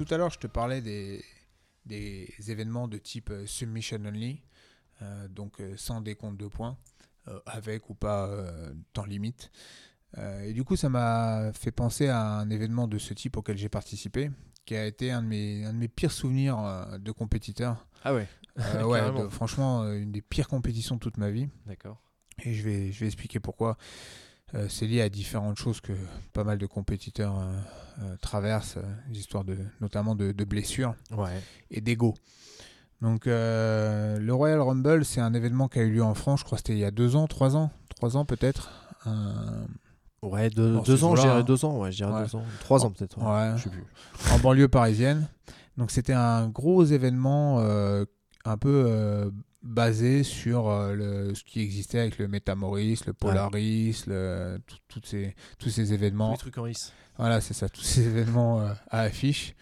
S1: Tout à l'heure, je te parlais des, des événements de type euh, submission only, euh, donc euh, sans décompte de points, euh, avec ou pas euh, temps limite. Et du coup, ça m'a fait penser à un événement de ce type auquel j'ai participé, qui a été un de mes, un de mes pires souvenirs de compétiteur.
S2: Ah ouais,
S1: ouais, de- franchement, une des pires compétitions de toute ma vie.
S2: d'accord.
S1: Et je vais, je vais expliquer pourquoi. Euh, c'est lié à différentes choses que pas mal de compétiteurs euh, euh, traversent, l'histoire de, notamment de, de blessures
S2: Ouais.
S1: et d'ego. Donc le Royal Rumble, c'est un événement qui a eu lieu en France, je crois que c'était il y a deux ans, trois ans, trois ans peut-être. Un-
S2: Ouais, deux, ans,
S1: hein.
S2: deux ans, ouais,
S1: Ouais.
S2: deux ans. Trois ans peut-être. Ouais. Je sais plus.
S1: en banlieue parisienne. Donc c'était un gros événement un peu euh, basé sur euh, le, ce qui existait avec le Métamoris, le Polaris, le, tout- ces, tous ces
S2: Tous
S1: événements.
S2: les trucs en lice.
S1: Voilà, c'est ça, tous ces événements euh, à affiche.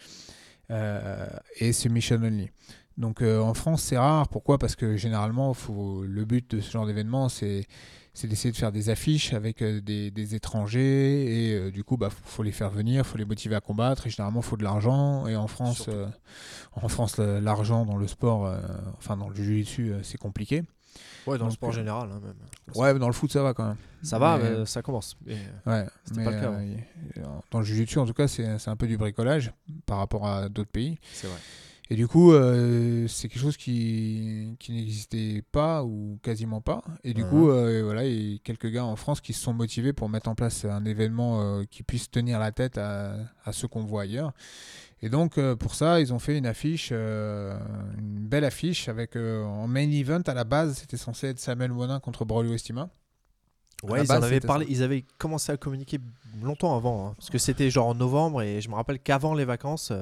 S1: Et c'est mission only. Donc euh, en France, c'est rare. Pourquoi? Parce que généralement, faut, le but de ce genre d'événement, c'est c'est d'essayer de faire des affiches avec euh, des, des étrangers. Et euh, du coup, bah, faut, les faire venir, faut les motiver à combattre. Et généralement, il faut de l'argent. Et en France, euh, en France l'argent dans le sport, euh, enfin dans le jiu-jitsu, c'est compliqué.
S2: Ouais, dans le sport général, hein, même.
S1: Ouais, dans le foot, ça va quand même.
S2: Ça va,
S1: mais-
S2: mais ça commence. Mais,
S1: Ouais, mais
S2: pas le cas,
S1: y- dans le jiu-jitsu, en tout cas, c'est c'est un peu du bricolage par rapport à d'autres pays.
S2: c'est vrai.
S1: Et du coup, euh, c'est quelque chose qui, qui n'existait pas ou quasiment pas. Et du
S2: Mhm.
S1: coup, euh, voilà, il y a quelques gars en France qui se sont motivés pour mettre en place un événement euh, qui puisse tenir la tête à, à ceux qu'on voit ailleurs. Et donc, pour ça, ils ont fait une affiche, une belle affiche avec en main event à la base, c'était censé être Samuel Monin contre Braulio Estima.
S2: Ouais, ils
S1: base,
S2: en avaient parlé,
S1: ça.
S2: ils avaient commencé à communiquer longtemps avant, hein, parce que c'était genre en novembre et je me rappelle qu'avant les vacances,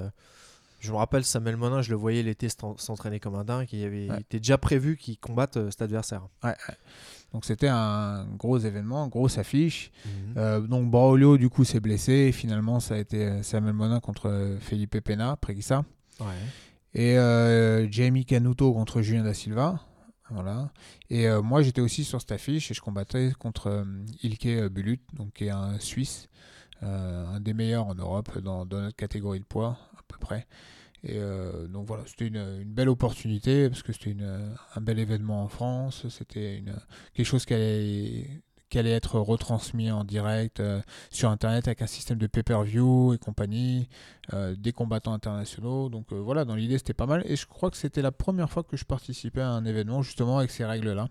S2: je me rappelle Samuel Monin, je le voyais l'été s'en- s'entraîner comme un dingue, et il, avait,
S1: Ouais.
S2: il était déjà prévu qu'il combatte euh, cet adversaire.
S1: Ouais, ouais. Donc, c'était un gros événement, grosse affiche.
S2: Mhm.
S1: Euh, donc Braulio du coup s'est blessé et finalement ça a été euh, Samuel Monin contre Felipe Pena, Preguiça
S2: Ouais.
S1: et euh, Jamie Canuto contre Julien da Silva. Voilà. Et euh, moi j'étais aussi sur cette affiche et je combattais contre Ilke Bulut, donc qui est un Suisse, un des meilleurs en Europe dans, dans notre catégorie de poids peu. Et euh, donc voilà, c'était une, belle opportunité parce que c'était une- un bel événement en France. C'était une- quelque chose qui allait, être retransmis en direct euh, sur Internet avec un système de pay-per-view et compagnie, euh, des combattants internationaux. Donc euh, voilà, dans l'idée, c'était pas mal. Et je crois que c'était la première fois que je participais à un événement justement avec ces règles-là.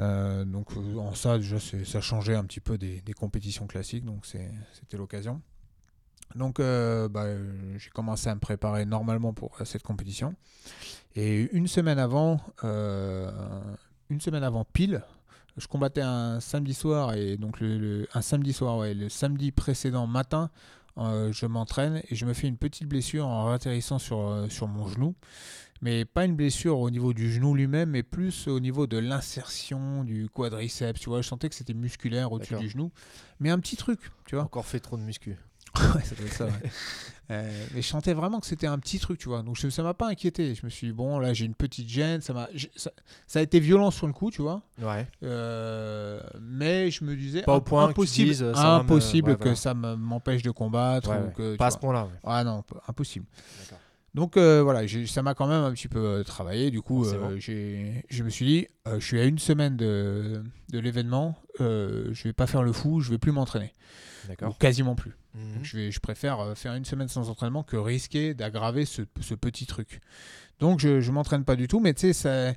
S1: Euh, donc euh, en ça, déjà, ça changeait un petit peu des, des compétitions classiques, donc c'était l'occasion. Donc euh, bah, euh, j'ai commencé à me préparer normalement pour euh, cette compétition. Et une semaine avant, euh, une semaine avant pile, je combattais un samedi soir et donc le, le- un samedi soir, ouais, le samedi précédent matin, euh, je m'entraîne et je me fais une petite blessure en atterrissant sur, sur mon genou. Mais pas une blessure au niveau du genou lui-même, mais plus au niveau de l'insertion du quadriceps. Tu vois, je sentais que c'était musculaire au-dessus du genou. Mais un petit truc, tu vois.
S2: Encore fait trop de muscu.
S1: Ouais, ça doit être ça, ouais. Euh, mais je sentais vraiment que c'était un petit truc, tu vois. Donc je- ça m'a pas inquiété. Je me suis dit, bon, là j'ai une petite gêne. Ça, m'a, ça, ça a été violent sur le coup, tu vois.
S2: Ouais.
S1: Euh, mais je me disais,
S2: Pas au point que
S1: impossible,
S2: dises, ça me-
S1: que ça me- m'empêche de combattre. Ou que,
S2: Pas à ce point-là.
S1: Ah non, impossible. Donc euh, voilà, ça m'a quand même un petit peu travaillé. Du coup, euh, j'ai, je me suis dit, je suis à une semaine de, de l'événement, euh, je vais pas faire le fou, je vais plus m'entraîner.
S2: D'accord.
S1: quasiment plus.
S2: Mhm.
S1: Donc je, vais, je préfère euh, faire une semaine sans entraînement que risquer d'aggraver ce, ce petit truc. Donc je ne m'entraîne pas du tout, mais tu sais,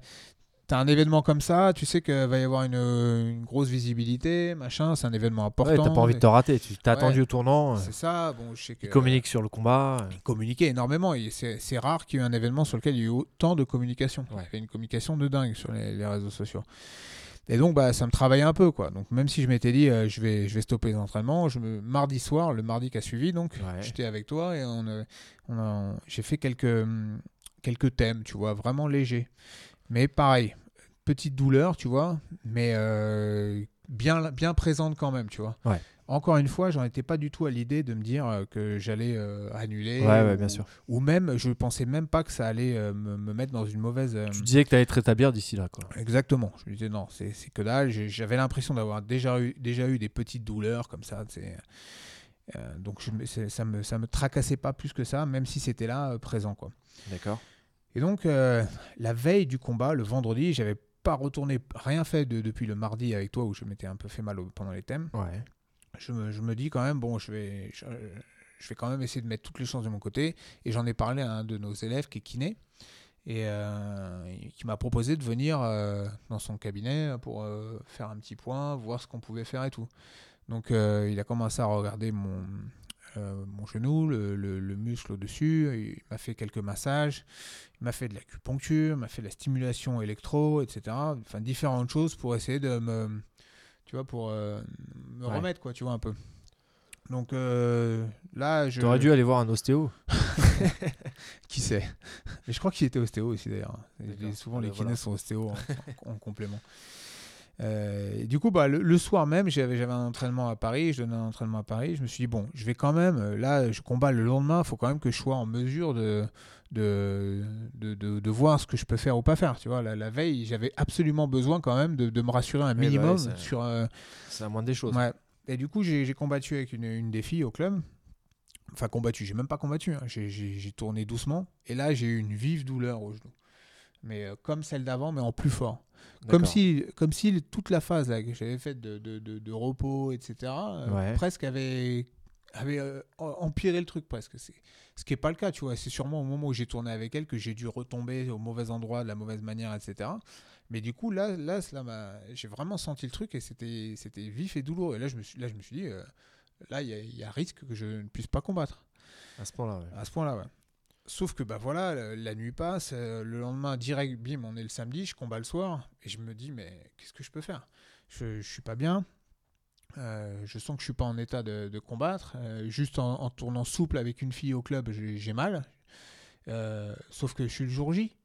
S1: t'as un événement comme ça, tu sais qu'il va y avoir une, une grosse visibilité, machin, c'est un événement important.
S2: Ouais, t'as pas envie de te rater. Tu t'as
S1: Ouais.
S2: attendu au tournant. euh,
S1: C'est ça, bon, je sais que...
S2: Tu communiques sur le combat. euh,
S1: communiquer énormément. Et C'est c'est rare qu'il y ait eu un événement sur lequel il y ait eu autant de communication.
S2: Ouais.
S1: Il y avait une communication de dingue sur les, les réseaux sociaux. Et donc, bah, ça me travaillait un peu. quoi. Donc, même si je m'étais dit, euh, je, vais, je vais stopper les entraînements, je me, mardi soir, le mardi qui a suivi, donc,
S2: Ouais.
S1: j'étais avec toi et on, a- j'ai fait quelques, quelques thèmes, tu vois, vraiment légers. Mais pareil, petite douleur, tu vois, mais euh, bien, bien présente quand même, tu vois.
S2: Ouais.
S1: Encore une fois, j'en étais pas du tout à l'idée de me dire euh, que j'allais euh, annuler.
S2: Ouais, ouais,
S1: ou-
S2: bien sûr.
S1: Ou même, je pensais même pas que ça allait euh, me, me mettre dans une mauvaise. euh,
S2: Tu disais que t'allais te rétablir d'ici là, quoi.
S1: Exactement. Je me disais non, c'est que dalle. J'avais l'impression d'avoir déjà eu, déjà eu des petites douleurs comme ça. tu. Euh, donc je, ça me ça me tracassait pas plus que ça, même si c'était là euh, présent quoi.
S2: D'accord.
S1: Et donc euh, la veille du combat, le vendredi, j'avais pas retourné rien fait de- depuis le mardi avec toi où je m'étais un peu fait mal au- pendant les thèmes.
S2: Ouais.
S1: Je me, dis quand même bon, je vais je, vais quand même essayer de mettre toutes les chances de mon côté. Et j'en ai parlé à un de nos élèves qui est kiné et euh, qui m'a proposé de venir euh, dans son cabinet pour euh, faire un petit point, voir ce qu'on pouvait faire et tout. Donc il a commencé à regarder mon, genou, le- le muscle au-dessus, il m'a fait quelques massages, il m'a fait de l'acupuncture, il m'a fait de la stimulation électro, etc. Enfin différentes choses pour essayer de me, tu vois, pour euh, me
S2: Ouais.
S1: remettre quoi, tu vois un peu. Donc euh, là, je...
S2: T'aurais dû aller voir un ostéo.
S1: Qui sait? Mais je crois qu'il était ostéo aussi d'ailleurs. Souvent les kinés
S2: voilà.
S1: sont ostéo en, en- en complément. Euh, du coup, bah, le, le soir même, j'avais un entraînement à Paris, je donnais un entraînement à Paris. Je me suis dit, bon, je vais quand même, euh, là, je combats le lendemain, il faut quand même que je sois en mesure de, de, de, de- de voir ce que je peux faire ou pas faire. Tu vois, la, la veille, j'avais absolument besoin quand même de, de me rassurer un
S2: Oui, bah
S1: minimum sur, euh,
S2: C'est la moindre des choses.
S1: Ouais. Et du coup, j'ai combattu avec une, une des filles au club. Enfin, combattu, j'ai même pas combattu. hein. J'ai- tourné doucement. Et là, j'ai eu une vive douleur au genou. Mais euh, comme celle d'avant, mais en plus fort. Comme si, comme si toute la phase là, que j'avais faite de, de, de- de repos, etc., euh,
S2: Ouais.
S1: presque avait, avait euh, em- empiré le truc presque. C'est- Ce qui n'est pas le cas, tu vois. C'est sûrement au moment où j'ai tourné avec elle que j'ai dû retomber au mauvais endroit, de la mauvaise manière, etc. Mais du coup, là, là, m'a- j'ai vraiment senti le truc et c'était c'était vif et douloureux. Et là, je me suis, là, je me suis dit, euh, là, il y, y a risque que je ne puisse pas combattre.
S2: À ce point-là, ouais.
S1: À ce point-là, ouais. Sauf que bah voilà, la, nuit passe, euh, le lendemain direct, bim, on est le samedi, je combats le soir, et je me dis mais qu'est-ce que je peux faire? Je, je suis pas bien, euh, je sens que je suis pas en état de, de combattre, euh, juste en, en tournant souple avec une fille au club, j'ai mal, Euh, sauf que je suis le jour J.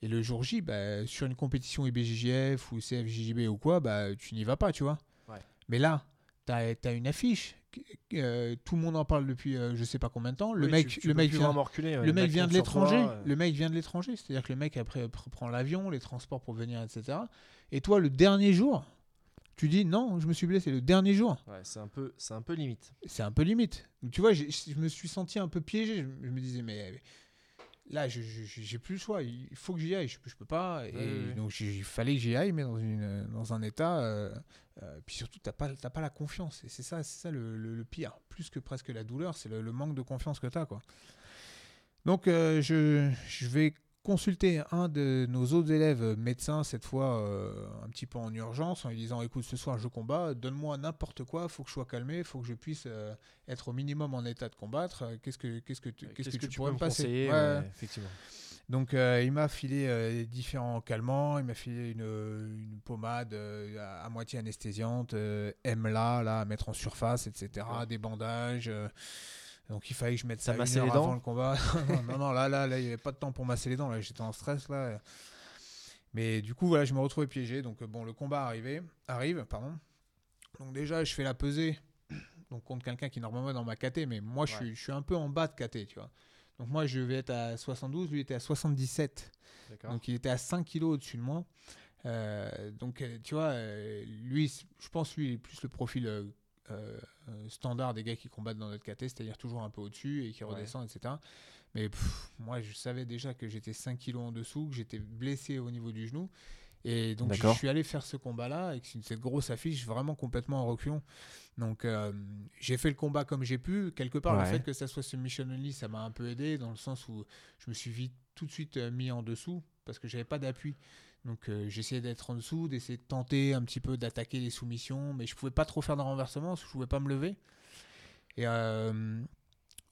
S1: Et le jour J, bah, sur une compétition IBJJF ou CFJJB ou quoi, bah, tu n'y vas pas, tu vois.
S2: Ouais.
S1: Mais là, tu as, une affiche. Euh, tout le monde en parle depuis euh, je sais pas combien de temps. Le
S2: Oui,
S1: mec,
S2: tu- tu
S1: le
S2: peux
S1: mec
S2: plus
S1: vient,
S2: vraiment reculer, ouais.
S1: le mec vient
S2: compte
S1: de l'étranger.
S2: euh.
S1: Le mec vient de l'étranger, c'est-à-dire que le mec après pr- prend l'avion, les transports pour venir, etc. Et toi, le dernier jour, tu dis non, je me suis blessé le dernier jour.
S2: Ouais, c'est un peu, c'est un peu limite.
S1: C'est un peu limite. Donc, tu vois, je me suis senti un peu piégé. Je, je me disais mais là, je j'ai plus le choix. Il faut que j'y aille. Je, je peux pas. Et donc il fallait que j'y aille, mais dans une dans un état. euh, euh, puis surtout, t'as pas pas la confiance. Et c'est ça, c'est ça le, le- le pire. Plus que presque la douleur, c'est le, le manque de confiance que t'as quoi. Donc euh, je, je vais consulter un de nos autres élèves médecins, cette fois euh, un petit peu en urgence, en lui disant écoute, ce soir je combats, donne-moi n'importe quoi, faut que je sois calmé, faut que je puisse euh, être au minimum en état de combattre. Euh, Qu'est-ce que, qu'est-ce que, tu- qu'est-ce que, tu pourrais me passer
S2: conseiller
S1: Ouais.
S2: ouais, Effectivement.
S1: Donc euh, il m'a filé différents calmants, il m'a filé une, une pommade à, à moitié anesthésiante, Emla là à mettre en surface, etc. Des bandages. Donc il fallait que je mette
S2: T'as
S1: ça une heure
S2: les dents
S1: avant le combat. non, non, là, là, là, il n'y avait pas de temps pour masser les dents. Là, j'étais en stress là. Mais du coup, voilà, je me retrouvais piégé. Donc euh, bon, le combat arrivait, arrive, pardon. Donc déjà, je fais la pesée. Donc contre quelqu'un qui normalement est dans ma KT, mais moi, je, suis, je suis un peu en bas de KT, tu vois. Donc moi, je vais être à 72, lui était à 77.
S2: D'accord.
S1: Donc il était à 5 kilos au-dessus de moi. Euh, donc euh, tu vois, lui, je pense lui, il est plus le profil euh, standard des gars qui combattent dans notre KT, c'est-à-dire toujours un peu au-dessus et qui
S2: Ouais.
S1: redescend, etc. Mais pff, moi, je savais déjà que j'étais 5 kilos en dessous, que j'étais blessé au niveau du genou. Et donc je suis allé faire ce combat-là avec cette grosse affiche vraiment complètement en reculons. Donc euh, j'ai fait le combat comme j'ai pu. Quelque part, le fait que ça soit submission only, ça m'a un peu aidé dans le sens où je me suis vite tout de suite euh, mis en dessous parce que j'avais pas d'appui. Donc euh, j'essayais d'être en dessous, d'essayer de tenter un petit peu d'attaquer les soumissions, mais je pouvais pas trop faire de renversement parce que je pouvais pas me lever. Et euh,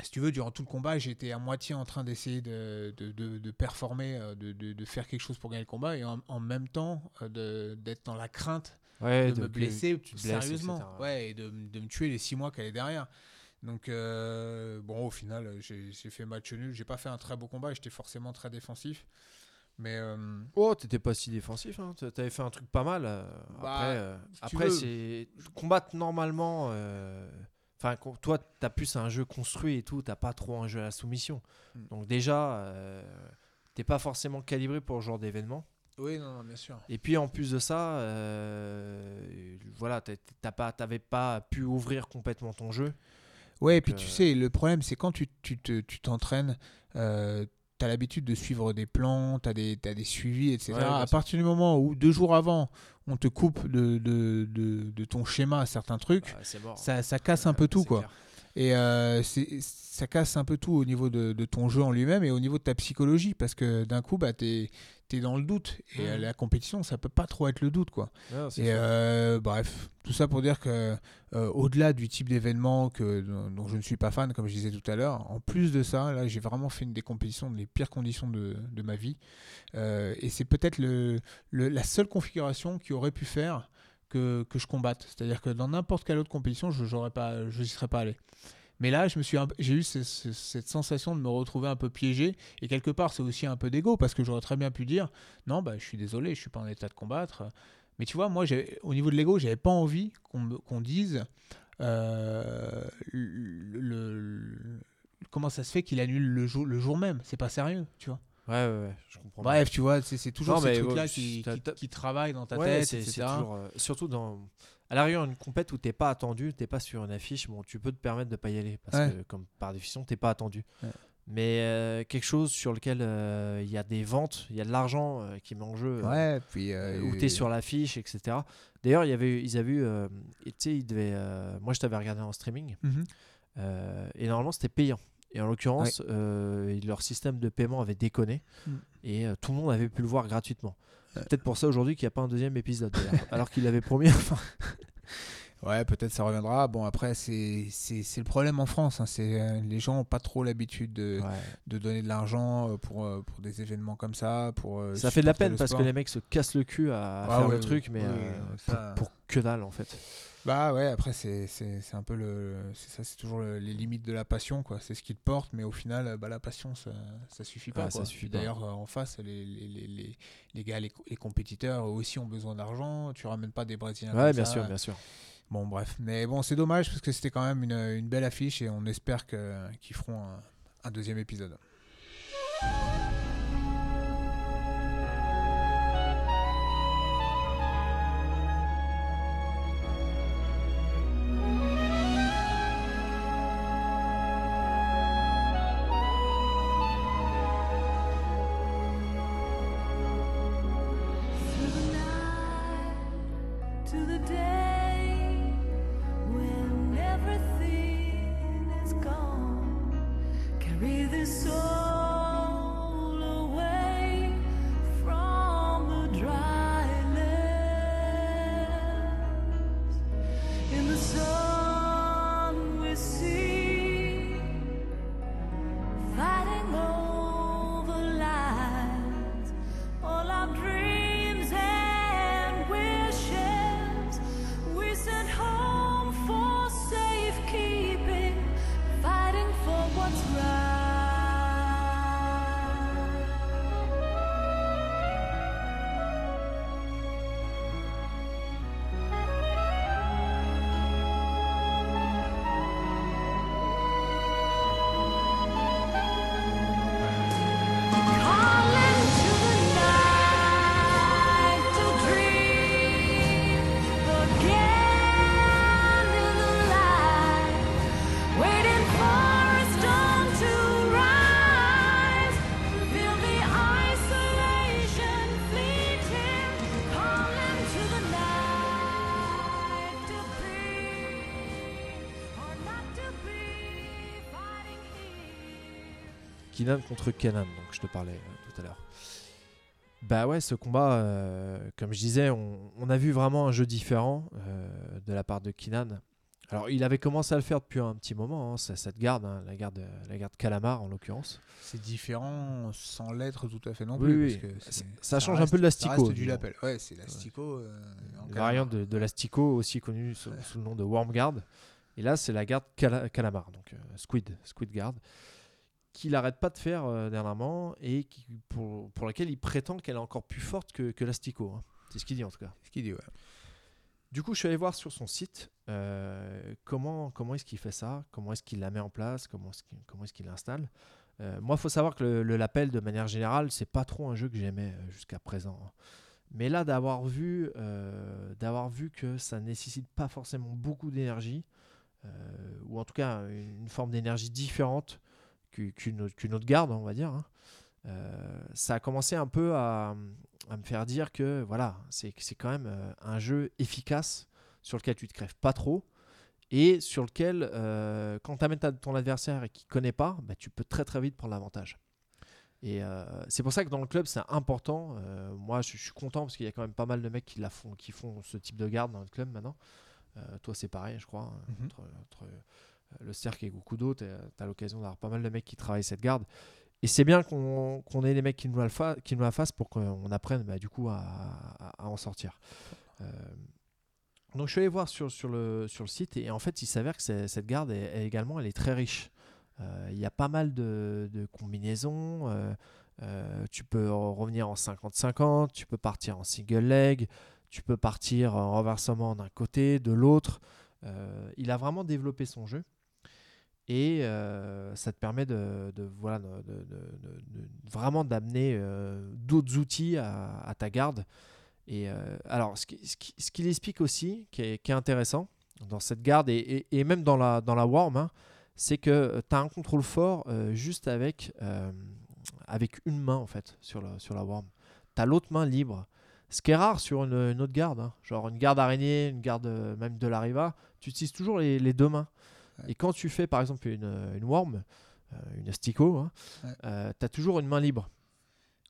S1: si tu veux, durant tout le combat, j'étais à moitié en train d'essayer de, de, de- de performer, euh, de, faire quelque chose pour gagner le combat, et en, en même temps d'être dans la crainte
S2: Ouais,
S1: de, me blesser
S2: blesses,
S1: sérieusement.
S2: etc.
S1: Ouais, et de, me tuer les six mois qu'elle est derrière. Donc, euh, bon, au final, j'ai j'ai fait match nul. J'ai pas fait un très beau combat, j'étais forcément très défensif. Mais euh,
S2: Oh, t'étais pas si défensif. Hein. t'a- T'avais fait un truc pas mal. euh,
S1: Bah,
S2: après, euh, après c'est combattre normalement. euh, Enfin, toi, t'as plus un jeu construit et tout. T'as pas trop un jeu à la soumission.
S1: Mm.
S2: Donc déjà, euh, t'es pas forcément calibré pour ce genre d'événement.
S1: oui, non, non, bien sûr.
S2: Et puis en plus de ça, euh, voilà, t'as pas, t'avais pas pu ouvrir complètement ton jeu.
S1: Ouais, et puis tu sais, le problème, c'est quand tu tu te- tu t'entraînes, tu as l'habitude de suivre des plans, tu as des, t'as des suivis, etc.
S2: Ouais,
S1: à partir du moment où, deux jours avant, on te coupe de, de, de, de ton schéma à certains trucs,
S2: bah, mort.
S1: ça, ça casse un peu tout, quoi.
S2: clair.
S1: Et euh, ça casse un peu tout au niveau de, de ton jeu en lui-même et au niveau de ta psychologie, parce que d'un coup, bah, tu es, dans le doute. Et euh,
S2: Mhm.
S1: la compétition, ça peut pas trop être le doute, quoi. Et euh, bref, tout ça pour dire que euh, au-delà du type d'événement que dont, dont je ne suis pas fan, comme je disais tout à l'heure, en plus de ça, là, j'ai vraiment fait une des compétitions dans les pires conditions de, de ma vie. Euh, et c'est peut-être le, le- la seule configuration qui aurait pu faire que, que je combatte. C'est-à-dire que dans n'importe quelle autre compétition, je n'y serais pas allé. Mais là, je me suis, j'ai eu ce- ce- cette sensation de me retrouver un peu piégé. Et quelque part, c'est aussi un peu d'ego parce que j'aurais très bien pu dire non, bah, je suis désolé, je suis pas en état de combattre. Mais tu vois, moi, au niveau de l'ego, j'avais pas envie qu'on qu'on dise euh, le, le- comment ça se fait qu'il annule le jour, le jour même. C'est pas sérieux, tu vois.
S2: Ouais, ouais, ouais, je comprends. bien.
S1: Bref, tu vois, c'est toujours
S2: Non,
S1: ces trucs-là
S2: ouais,
S1: qui, qui- travaillent dans ta
S2: Ouais,
S1: tête, etc.
S2: toujours, euh, surtout dans à l'arrière une compète où t'es pas attendu, t'es pas sur une affiche, bon, tu peux te permettre de pas y aller parce
S1: Ouais.
S2: que comme par définition t'es pas attendu.
S1: Ouais.
S2: Mais euh, quelque chose sur lequel euh, il y a des ventes, il y a de l'argent euh, qui met en jeu,
S1: Ouais, puis.
S2: où t'es sur l'affiche, etc. D'ailleurs, il y avait, ils avaient eu, tu sais, ils devaient, moi je t'avais regardé en streaming euh, et normalement c'était payant. Et en l'occurrence, leur système de paiement avait déconné
S1: Mm.
S2: et tout le monde avait pu le voir gratuitement. Peut-être pour ça aujourd'hui qu'il n'y a pas un deuxième épisode, alors qu'il avait promis. Enfin,
S1: Ouais, peut-être ça reviendra. Bon, après, c'est le problème en France. hein. C'est euh, les gens n'ont pas trop l'habitude de,
S2: ouais.
S1: de donner de l'argent euh, pour, euh, pour des événements comme ça. Pour,
S2: Ça fait de la peine parce que les mecs se cassent le cul à,
S1: Ah
S2: faire
S1: ouais,
S2: le truc, mais
S1: oui,
S2: euh,
S1: ça-
S2: pour, pour que dalle en fait.
S1: Bah ouais, après, c'est un peu le. C'est ça, c'est toujours le- les limites de la passion, quoi. C'est ce qui te porte, mais au final, bah, la passion, ça, ça suffit pas.
S2: Ah, ça
S1: quoi.
S2: suffit.
S1: D'ailleurs, euh, en face, les, les, les, les, les gars, les, co- les compétiteurs, eux aussi ont besoin d'argent. Tu ramènes pas des Brésiliens.
S2: Ouais,
S1: comme
S2: bien
S1: ça.
S2: sûr, bien sûr.
S1: Bon, bref. Mais bon, c'est dommage parce que c'était quand même une, une belle affiche et on espère qu'ils feront un, un deuxième épisode.
S2: Contre Kenan, donc je te parlais euh, tout à l'heure. Bah ouais, ce combat, euh, comme je disais, on, on a vu vraiment un jeu différent euh, de la part de Kinan. Alors, il avait commencé à le faire depuis un petit moment, hein, cette garde, hein, la garde, la garde Calamar en l'occurrence.
S1: C'est différent sans l'être tout à fait non plus.
S2: oui.
S1: parce que
S2: Ça-
S1: c'est-
S2: ça change un peu de l'astico,
S1: reste du lapel. Ouais, c'est l'astico. euh, calamar.
S2: variante de, de l'astico, aussi connue sous, sous le nom de Worm Guard. Et là, c'est la garde Cala- Calamar, donc Squid, Squid Guard, qu'il n'arrête pas de faire euh, dernièrement et qui, pour, pour laquelle il prétend qu'elle est encore plus forte que, que l'astico. hein. C'est ce qu'il dit en tout cas.
S1: Ce qu'il dit, ouais.
S2: Du coup, je suis allé voir sur son site euh, comment, comment est-ce qu'il fait ça, comment est-ce qu'il la met en place, comment est-ce qu'il comment est-ce qu'il l'installe. Euh, moi, il faut savoir que le, le Lapel, de manière générale, c'est pas trop un jeu que j'aimais jusqu'à présent. hein. Mais là, d'avoir vu, d'avoir vu que ça nécessite pas forcément beaucoup d'énergie, ou en tout cas une, une forme d'énergie différente qu'une autre- garde, on va dire. hein. Euh, ça a commencé un peu à, à me faire dire que voilà, c'est quand même euh, un jeu efficace sur lequel tu te crèves pas trop et sur lequel, euh, quand tu amènes ton adversaire et qu'il connaît pas, bah, tu peux très très vite prendre l'avantage. Et euh, c'est pour ça que dans le club, c'est important. Moi, je, je suis content parce qu'il y a quand même pas mal de mecs qui, la font, qui font ce type de garde dans le club maintenant. Toi, c'est pareil, je crois. hein,
S1: Mhm.
S2: Entre, entre, le cercle et d'autres, tu as l'occasion d'avoir pas mal de mecs qui travaillent cette garde. Et c'est bien qu'on ait des mecs qui nous la, fassent pour qu'on apprenne bah, du coup à, en sortir. Euh, donc je suis allé voir sur, le, site et en fait il s'avère que cette garde est, également elle est très riche. Euh, Il y a pas mal de, combinaisons. euh, euh, tu peux en revenir en 50-50, tu peux partir en single leg, tu peux partir en renversement d'un côté, de l'autre. Euh, il a vraiment développé son jeu et euh, ça te permet de, voilà, de, vraiment d'amener euh, d'autres outils à, ta garde. Et euh, alors, ce qui- ce qui- ce qu'il explique aussi, qui est, qui intéressant dans cette garde et, et- même dans la, dans la Worm, hein, c'est que tu as un contrôle fort juste avec, avec une main en fait sur, sur la Worm. Tu as l'autre main libre. Ce qui est rare sur une, autre garde, hein. genre une garde araignée, une garde même de la Riva, tu utilises toujours les deux mains. Et quand tu fais par exemple une, une Worm, euh, une Stico, hein,
S1: Ouais.
S2: tu as toujours une main libre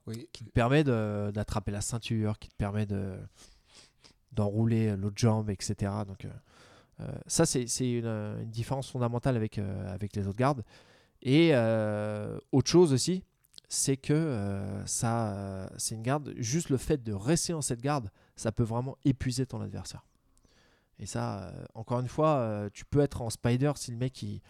S1: Oui,
S2: qui te permet d'attraper la ceinture, qui te permet de d'enrouler l'autre jambe, etc. Donc euh, euh, ça, c'est une, une différence fondamentale avec, euh, avec les autres gardes. Et euh, autre chose aussi, c'est que euh, ça, euh, c'est une garde, juste le fait de rester en cette garde, ça peut vraiment épuiser ton adversaire. Et ça, euh, encore une fois, euh, tu peux être en spider si le mec il,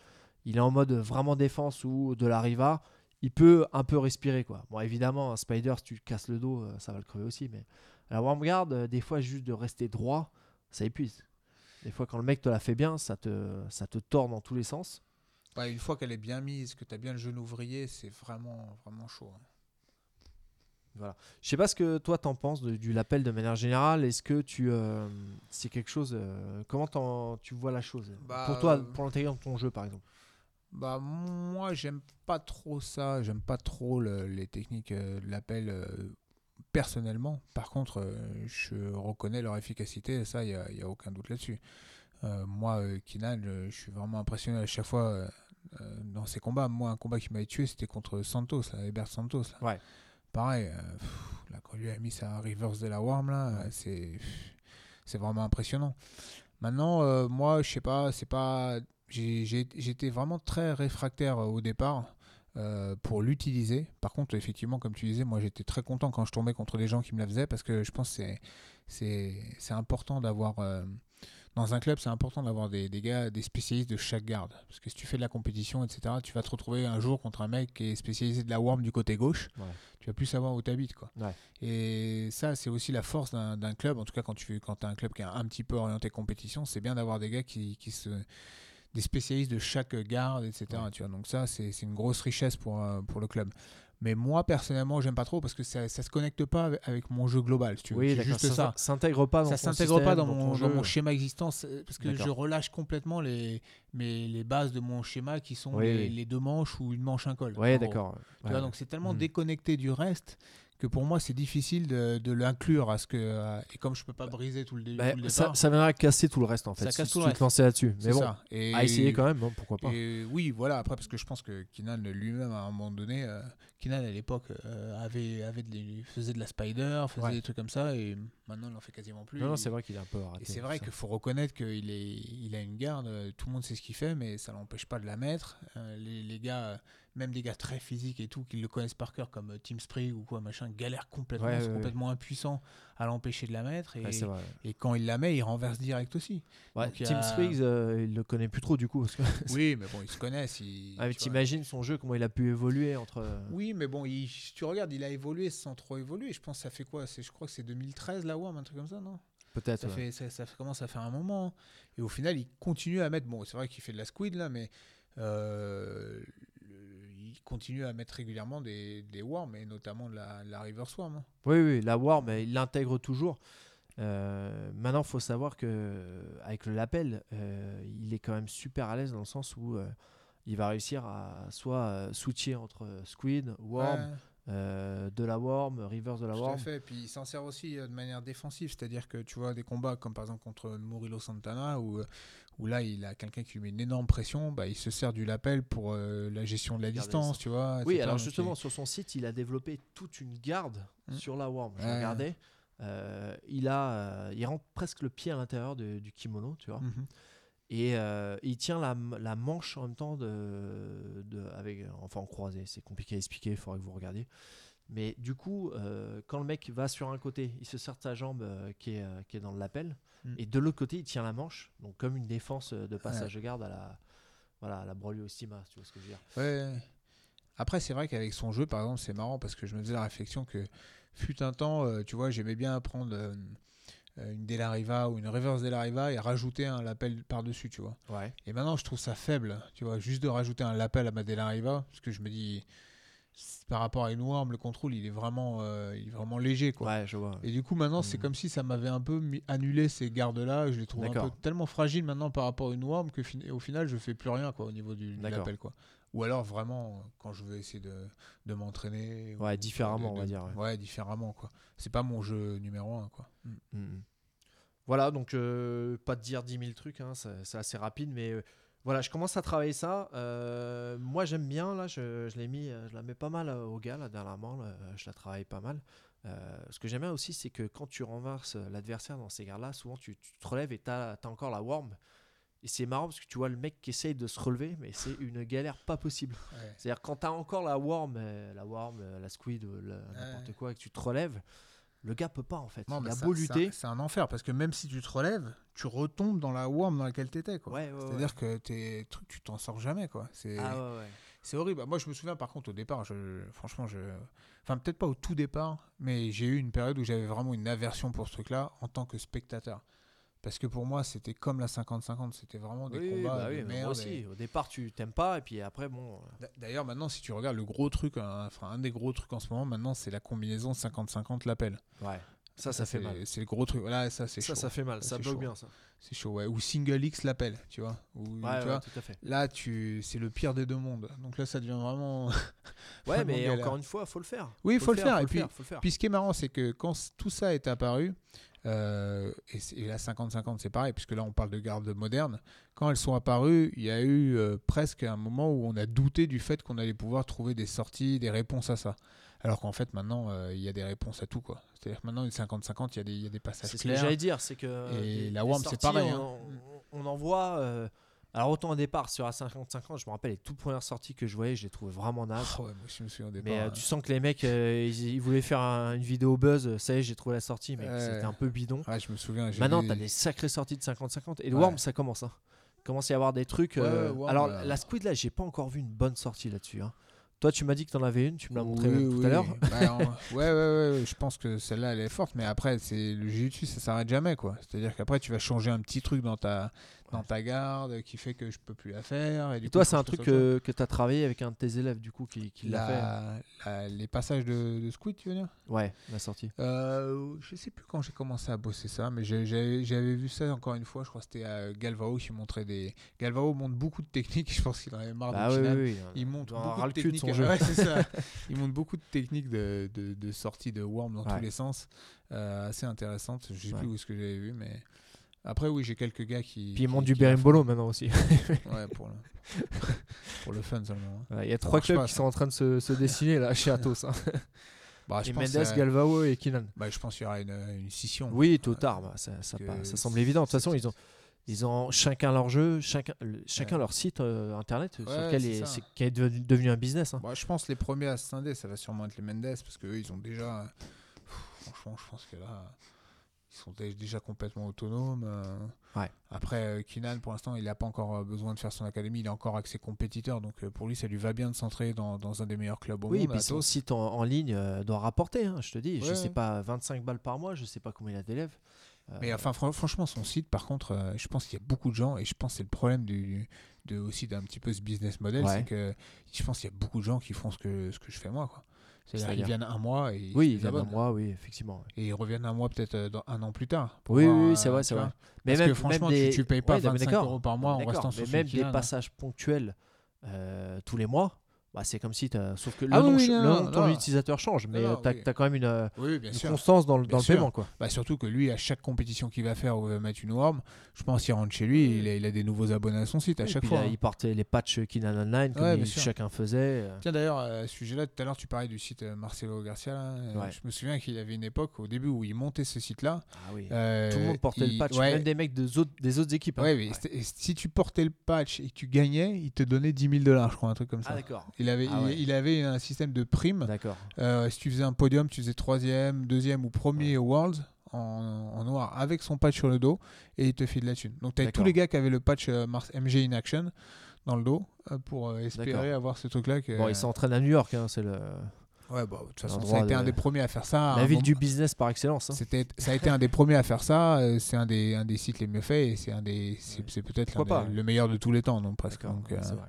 S2: est en mode vraiment défense ou de la riva, il peut un peu respirer quoi. Bon évidemment un spider si tu casses le dos euh, ça va le crever aussi mais la warm des fois juste de rester droit ça épuise. Des fois quand le mec te la fait bien ça te ça te tord dans tous les sens.
S1: Une fois qu'elle est bien mise, que tu as bien le genou ouvrier, c'est vraiment, vraiment chaud. hein.
S2: Je sais pas ce que toi t'en penses de- du lapel de manière générale. Est-ce que tu euh, c'est quelque chose euh, comment tu vois la chose?
S1: Bah,
S2: pour toi
S1: euh,
S2: pour l'intégrer dans ton jeu par exemple.
S1: Bah moi j'aime pas trop ça, j'aime pas trop le- les techniques de l'appel euh, personnellement. Par contre, je reconnais leur efficacité, et ça il y a, y a aucun doute là-dessus. Moi, Kinan, je suis vraiment impressionné à chaque fois dans ces combats. Moi, un combat qui m'avait tué, c'était contre Santos, là, Hubert Santos. Là.
S2: Ouais.
S1: Pareil, euh, pff, là, quand lui a mis sa reverse de la worm là, euh, c'est c'est vraiment impressionnant. Maintenant, euh, moi, je sais pas, c'est pas j'étais vraiment très réfractaire euh, au départ euh, pour l'utiliser. Par contre, effectivement, comme tu disais, moi j'étais très content quand je tombais contre des gens qui me la faisaient parce que je pense que c'est- c'est c'est important d'avoir. euh, dans un club, c'est important d'avoir des, des gars, des spécialistes de chaque garde. Parce que si tu fais de la compétition, etc., tu vas te retrouver un jour contre un mec qui est spécialisé de la worm du côté gauche.
S2: Ouais.
S1: Tu vas plus savoir où tu habites. Quoi.
S2: Ouais.
S1: Et ça, c'est aussi la force d'un club. En tout cas, quand tu quand as un club qui est un petit peu orienté compétition, c'est bien d'avoir des gars qui, qui se des spécialistes de chaque garde, etc.
S2: Ouais.
S1: Tu vois, donc ça, c'est c'est une grosse richesse pour, euh, pour le club. Mais moi, personnellement, j'aime pas trop parce que ça, ça se connecte pas avec- avec mon jeu global. Si tu.
S2: Oui
S1: juste ça.
S2: s'intègre pas dans
S1: Ça s'intègre pas dans, mon, dans
S2: jeu.
S1: mon schéma existant c'est- parce que je relâche complètement les, mes, les bases de mon schéma qui sont
S2: Oui,
S1: les, deux manches ou une manche un col.
S2: Ouais d'accord. Ouais,
S1: donc c'est tellement
S2: Mhm.
S1: déconnecté du reste que pour moi c'est difficile de, de l'inclure à ce que et comme je peux pas briser tout le, dé-
S2: Bah,
S1: tout le
S2: ça,
S1: départ,
S2: ça viendra casser tout le reste en fait.
S1: Ça
S2: si
S1: casse
S2: tu
S1: tout le
S2: te lançais là-dessus. Mais bon,
S1: ça. Et,
S2: à essayer quand même, hein, pourquoi pas.
S1: et oui, voilà. Après, parce que je pense que Kinan lui-même, à un moment donné, euh, Kinan à l'époque euh, avait, avait de, faisait de la spider, faisait
S2: Ouais.
S1: des trucs comme ça, et maintenant il en fait quasiment plus.
S2: Non, non, c'est vrai qu'il est un peu raté.
S1: Et c'est vrai qu'il faut reconnaître qu'il est, il a une garde, euh, tout le monde sait ce qu'il fait, mais ça l'empêche pas de la mettre. Euh, les, les gars, même des gars très physiques et tout, qui le connaissent par cœur, comme euh, Team Spring ou quoi, machin, galèrent complètement,
S2: Ouais,
S1: complètement impuissants à l'empêcher de la mettre. Et, quand il la met, il renverse direct aussi. Donc,
S2: Team
S1: a-
S2: Spriggs, euh, il le connaît plus trop du coup. Parce que...
S1: Oui, mais bon, ils se connaissent. ils-
S2: Ah, t'imagines son jeu, comment il a pu évoluer entre. euh,
S1: Oui, mais bon, il- tu regardes, il a évolué sans trop évoluer. Je pense que ça fait quoi Je crois que c'est 2013 la WAM, un truc comme ça, non?
S2: Peut-être.
S1: ça, fait, ça, ça commence à faire un moment. Et au final, il continue à mettre. Bon, c'est vrai qu'il fait de la squid là, mais euh, continue à mettre régulièrement des, des worms, et notamment de la, la River Swarm. hein.
S2: Oui, oui, la mais il l'intègre toujours. Euh, maintenant, il faut savoir que avec le lapel, euh, il est quand même super à l'aise dans le sens où euh, il va réussir à soit switcher entre squid, worm,
S1: Ouais.
S2: de la worm, reverse de la
S1: Tout à
S2: worm.
S1: fait. Puis il s'en sert aussi de manière défensive, c'est-à-dire que tu vois des combats comme par exemple contre Murillo Santana où, où là il a quelqu'un qui lui met une énorme pression, bah, il se sert du lapel pour euh, la gestion de la distance, tu vois.
S2: Oui, alors
S1: Donc,
S2: justement, sur son site, il a développé toute une garde
S1: Mm.
S2: sur la worm. Je
S1: Ouais.
S2: regardais. Euh, il, a, euh, il rentre presque le pied à l'intérieur du kimono, tu vois.
S1: Mhm.
S2: Et il tient la, la manche en même temps de, de- avec, enfin en croisé. C'est compliqué à expliquer, il faudrait que vous regardiez. Mais du coup, quand le mec va sur un côté, il se sert de sa jambe qui, est, qui est dans le lapel.
S1: Mm.
S2: Et de l'autre côté, il tient la manche. Donc comme une défense euh, de passage de garde à la, voilà, à la si tu vois ce que je veux dire.
S1: Ouais. Après, c'est vrai qu'avec son jeu, par exemple, c'est marrant parce que je me faisais la réflexion que fut un temps, euh, tu vois, j'aimais bien apprendre euh, euh, une Delariva ou une reverse Delariva et rajouter un lapel par-dessus, tu vois.
S2: Ouais.
S1: Et maintenant, je trouve ça faible, tu vois, juste de rajouter un lapel à ma Delariva, parce que je me dis, par rapport à une Worm, le contrôle, il est vraiment, euh, il est vraiment léger, quoi.
S2: Ouais, je vois.
S1: Et du coup, maintenant, c'est
S2: Mhm.
S1: comme si ça m'avait un peu annulé ces gardes-là. Je les trouve un peu tellement fragiles maintenant par rapport à une Worm que au final, je fais plus rien quoi, au niveau du, lapel. Quoi. Ou alors vraiment, quand je veux essayer de, de m'entraîner.
S2: Ouais,
S1: ou
S2: différemment,
S1: de-
S2: on va dire, ouais.
S1: Ouais, différemment. quoi. C'est pas mon jeu numéro un. Quoi. Mm.
S2: Mhm. Voilà, donc euh, pas de dire 10 000 trucs, hein, c'est c'est assez rapide, mais euh, voilà, je commence à travailler ça. Euh, moi, j'aime bien, là, je, je l'ai mis, euh, je la mets pas mal euh, au gars, là, dernièrement, là, je la travaille pas mal. Euh, ce que j'aime bien aussi, c'est que quand tu renverses l'adversaire dans ces gardes-là, souvent tu, tu te relèves et tu as, encore la worm. Et c'est marrant parce que tu vois le mec qui essaye de se relever, mais c'est une galère pas possible.
S1: Ouais.
S2: C'est-à-dire quand tu as encore la worm, la worm, la squid, n'importe quoi, et que tu te relèves, le gars peut pas en fait.
S1: Non,
S2: Il a beau lutter.
S1: C'est un enfer parce que même si tu te relèves, tu retombes dans la Worm dans laquelle tu étais. Quoi.
S2: Ouais, ouais, ouais.
S1: C'est-à-dire que tu t'en sors jamais. quoi. C'est
S2: Ah.
S1: C'est horrible. Moi, je me souviens par contre au départ, je, franchement, je, enfin peut-être pas au tout départ, mais j'ai eu une période où j'avais vraiment une aversion pour ce truc-là en tant que spectateur. Parce que pour moi, c'était comme la 50-50, c'était vraiment des
S2: Oui,
S1: combats
S2: bah
S1: de
S2: oui, mais
S1: merde.
S2: moi aussi.
S1: et-
S2: Au départ, tu t'aimes pas, et puis après, bon. euh,
S1: D'a- D'ailleurs, maintenant, si tu regardes le gros truc, hein, enfin un des gros trucs en ce moment, maintenant, c'est la combinaison 50-50 l'appel.
S2: Ouais. Ça, ça fait mal.
S1: C'est le gros truc. Voilà, ça c'est
S2: Ça,
S1: chaud.
S2: ça fait mal.
S1: Ça,
S2: bloque
S1: chaud.
S2: bien, ça.
S1: C'est chaud, ouais. Ou single X l'appel, tu vois. Ou,
S2: Ouais,
S1: tu
S2: ouais,
S1: vois,
S2: tout à fait.
S1: Là, tu, c'est le pire des deux mondes. Donc là, ça devient vraiment.
S2: Ouais,
S1: Vraiment
S2: mais
S1: galère.
S2: encore une fois, faut le faire.
S1: Oui, il faut, le faire.
S2: faut
S1: Et puis,
S2: faut le faire.
S1: Puis ce qui est marrant, c'est que quand tout ça est apparu, euh, et, et la 50-50 c'est pareil, puisque là on parle de gardes modernes, quand elles sont apparues, il y a eu euh, presque un moment où on a douté du fait qu'on allait pouvoir trouver des sorties, des réponses à ça. Alors qu'en fait maintenant, euh, il y a des réponses à tout. quoi. C'est-à-dire que maintenant, une 50-50, il y, a des- il y a des passages
S2: C'est ce que
S1: clairs.
S2: j'allais dire, c'est que.
S1: Et la Worm, c'est pareil,
S2: On,
S1: hein.
S2: on en voit. Alors, autant au départ, sur la 50-50, je me rappelle les toutes premières sorties que je voyais, je les trouvais vraiment nazes.
S1: Oh, ouais, moi, je me souviens au départ.
S2: Mais euh,
S1: hein.
S2: tu sens que les mecs, euh, ils, ils voulaient faire un- une vidéo buzz. Ça y est, j'ai trouvé la sortie, mais
S1: Ouais.
S2: c'était un peu bidon.
S1: Ouais, je me souviens.
S2: Maintenant, t'as des sacrées sorties de 50-50. Et le. Worm, ça commence. Hein. Il commence à y avoir des trucs. Euh,
S1: Worm,
S2: Alors,
S1: euh,
S2: la Squid, là, j'ai pas encore vu une bonne sortie là-dessus. hein. Toi, tu m'as dit que t'en avais une. Tu me l'as montré
S1: Oui,
S2: même tout à l'heure.
S1: Bah, en- ouais, ouais, ouais, ouais, je pense que celle-là, elle est forte, mais après, c'est le jiu-jitsu, ça s'arrête jamais, quoi. C'est-à-dire qu'après, tu vas changer un petit truc dans ta, dans ta garde qui fait que je peux plus la faire. Et, du
S2: Et
S1: coup,
S2: toi, c'est un truc que, que tu as travaillé avec un de tes élèves, du coup, qui, l'a fait.
S1: La- les passages de, de squid, tu veux dire?
S2: Ouais, la sortie.
S1: euh, Je sais plus quand j'ai commencé à bosser ça, mais j'avais vu ça encore une fois. Je crois que c'était à Galvao qui montrait des. Galvao montre beaucoup de techniques. Je pense qu'il en avait marre
S2: Bah
S1: de
S2: oui, oui, oui.
S1: Il
S2: avoir
S1: beaucoup de. Ouais, ça. Il montre beaucoup de techniques de, de, de sortie de Worm dans
S2: Ouais.
S1: tous les sens, euh, assez intéressantes. Je sais
S2: Ouais.
S1: plus où est-ce que j'avais vu, mais après oui, j'ai quelques gars qui.
S2: Puis il
S1: qui-
S2: monte du berimbolo maintenant aussi.
S1: Ouais, pour le, pour le fun seulement. hein.
S2: Ouais, Il y a trois clubs
S1: pas,
S2: qui
S1: ça.
S2: sont en train de se, se dessiner là chez Atos. hein.
S1: Bah,
S2: et Mendes,
S1: euh,
S2: Galvao et Kinan.
S1: bah, je pense qu'il y aura une, une scission.
S2: Oui, tôt ou tard, bah, ça, ça, semble évident. De toute façon, ils ont, ils ont chacun leur jeu, chacun, chacun
S1: Ouais.
S2: leur site euh, internet sur
S1: Ouais,
S2: lequel il-
S1: ça.
S2: c'est- qui est devenu, devenu un business. hein.
S1: Bah, je pense les premiers à se scinder, ça va sûrement être les Mendes parce qu'eux, ils ont déjà. Pff, Franchement, je pense que là, ils sont dé- déjà complètement autonomes. euh.
S2: Ouais.
S1: Après, euh, Kinan, pour l'instant, il n'a pas encore euh, besoin de faire son académie, il est encore avec ses compétiteurs, donc pour lui, ça lui va bien de s'entrer dans, dans un des meilleurs clubs au
S2: Oui, et
S1: monde.
S2: puis son
S1: Athos.
S2: site en, en ligne doit rapporter, hein, je te dis. Je
S1: Ouais.
S2: sais pas, 25 balles par mois, je sais pas combien il a d'élèves.
S1: Mais enfin, fran- franchement, son site, par contre, euh, je pense qu'il y a beaucoup de gens, et je pense que c'est le problème du, de, aussi d'un petit peu ce business model,
S2: Ouais.
S1: c'est que je pense qu'il y a beaucoup de gens qui font ce que, ce que je fais moi. Quoi. C'est-à-dire qu'ils viennent un mois et
S2: Oui,
S1: se
S2: il vient d'un
S1: désabonnent.
S2: mois, oui, effectivement.
S1: Et ils reviennent un mois, peut-être euh, un an plus tard.
S2: Oui,
S1: voir,
S2: oui,
S1: euh,
S2: c'est vrai, c'est vrai.
S1: Parce que franchement, tu- tu payes pas
S2: ouais, non, mais
S1: 25
S2: d'accord.
S1: euros par mois en restant sur
S2: Mais même des
S1: là.
S2: passages ponctuels euh, tous les mois, bah, c'est comme si t'as. Sauf que le
S1: Ah
S2: nom,
S1: oui, non,
S2: le nom de ton
S1: non.
S2: utilisateur change, mais
S1: oui.
S2: as quand même une, euh,
S1: Oui,
S2: une constance dans dans le
S1: sûr.
S2: paiement, quoi.
S1: Bah, surtout que lui, à chaque compétition qu'il va faire où il va mettre une worm, je pense qu'il rentre chez lui, il a, il a des nouveaux abonnés à son site à
S2: Et
S1: chaque fois.
S2: là,
S1: hein.
S2: il portait les patchs Kinan Online, comme
S1: Ouais,
S2: il- chacun faisait. euh.
S1: Tiens d'ailleurs, à ce sujet-là, tout à l'heure tu parlais du site euh, Marcelo Garcia. là,
S2: Ouais.
S1: Je me souviens qu'il avait une époque au début où il montait ce site-là.
S2: Ah oui.
S1: euh,
S2: Tout le monde portait
S1: il-
S2: le patch,
S1: ouais,
S2: même des mecs des autres, des autres équipes. hein.
S1: mais si tu portais le patch et que tu gagnais, il te donnait 10 000 dollars, je crois, un truc comme ça.
S2: Ah d'accord.
S1: Il, avait,
S2: Ah
S1: il,
S2: ouais.
S1: il avait un système de primes.
S2: D'accord.
S1: Euh, si tu faisais un podium, tu faisais troisième, deuxième ou premier au Worlds en, en noir avec son patch sur le dos et il te fait de la thune. Donc tu avais tous les gars qui avaient le patch euh, Mars MG in Action dans le dos euh, pour espérer avoir ce truc-là. que-
S2: Bon, il s'entraîne à New York, hein, c'est le...
S1: Ouais, bah, de toute façon, ça a été
S2: de-
S1: un des premiers à faire ça.
S2: la ville
S1: moment-
S2: du business par excellence. hein.
S1: C'était, ça a été un des premiers à faire ça. C'est un des, un des sites les mieux faits et c'est un des, c'est,
S2: Ouais.
S1: peut-être des-
S2: ouais.
S1: le meilleur de tous les temps, non presque. Donc,
S2: ouais,
S1: euh,
S2: c'est vrai.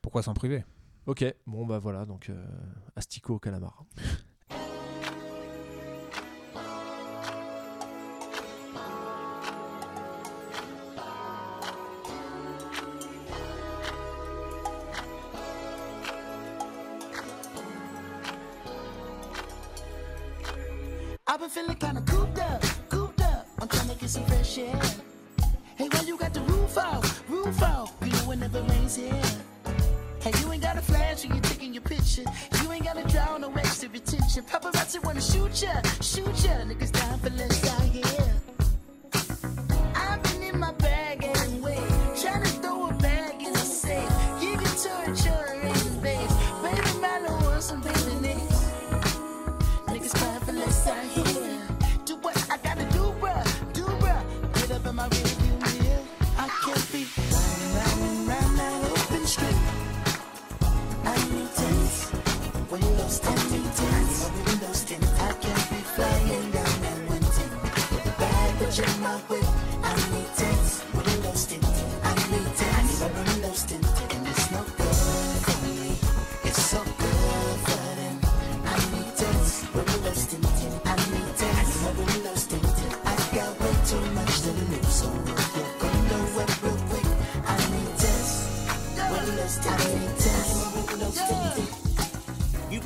S1: pourquoi s'en priver?
S2: Ok, bon bah voilà, donc euh, Astico au calamar.
S3: I've been feeling kinda cooped up, cooped up. I'm trying to get some fresh air. Hey, why you got the roof off, roof off? You know it never rains here. Picture. You ain't gotta draw no extra attention. Paparazzi wanna shoot ya, shoot ya. Niggas down for less out here.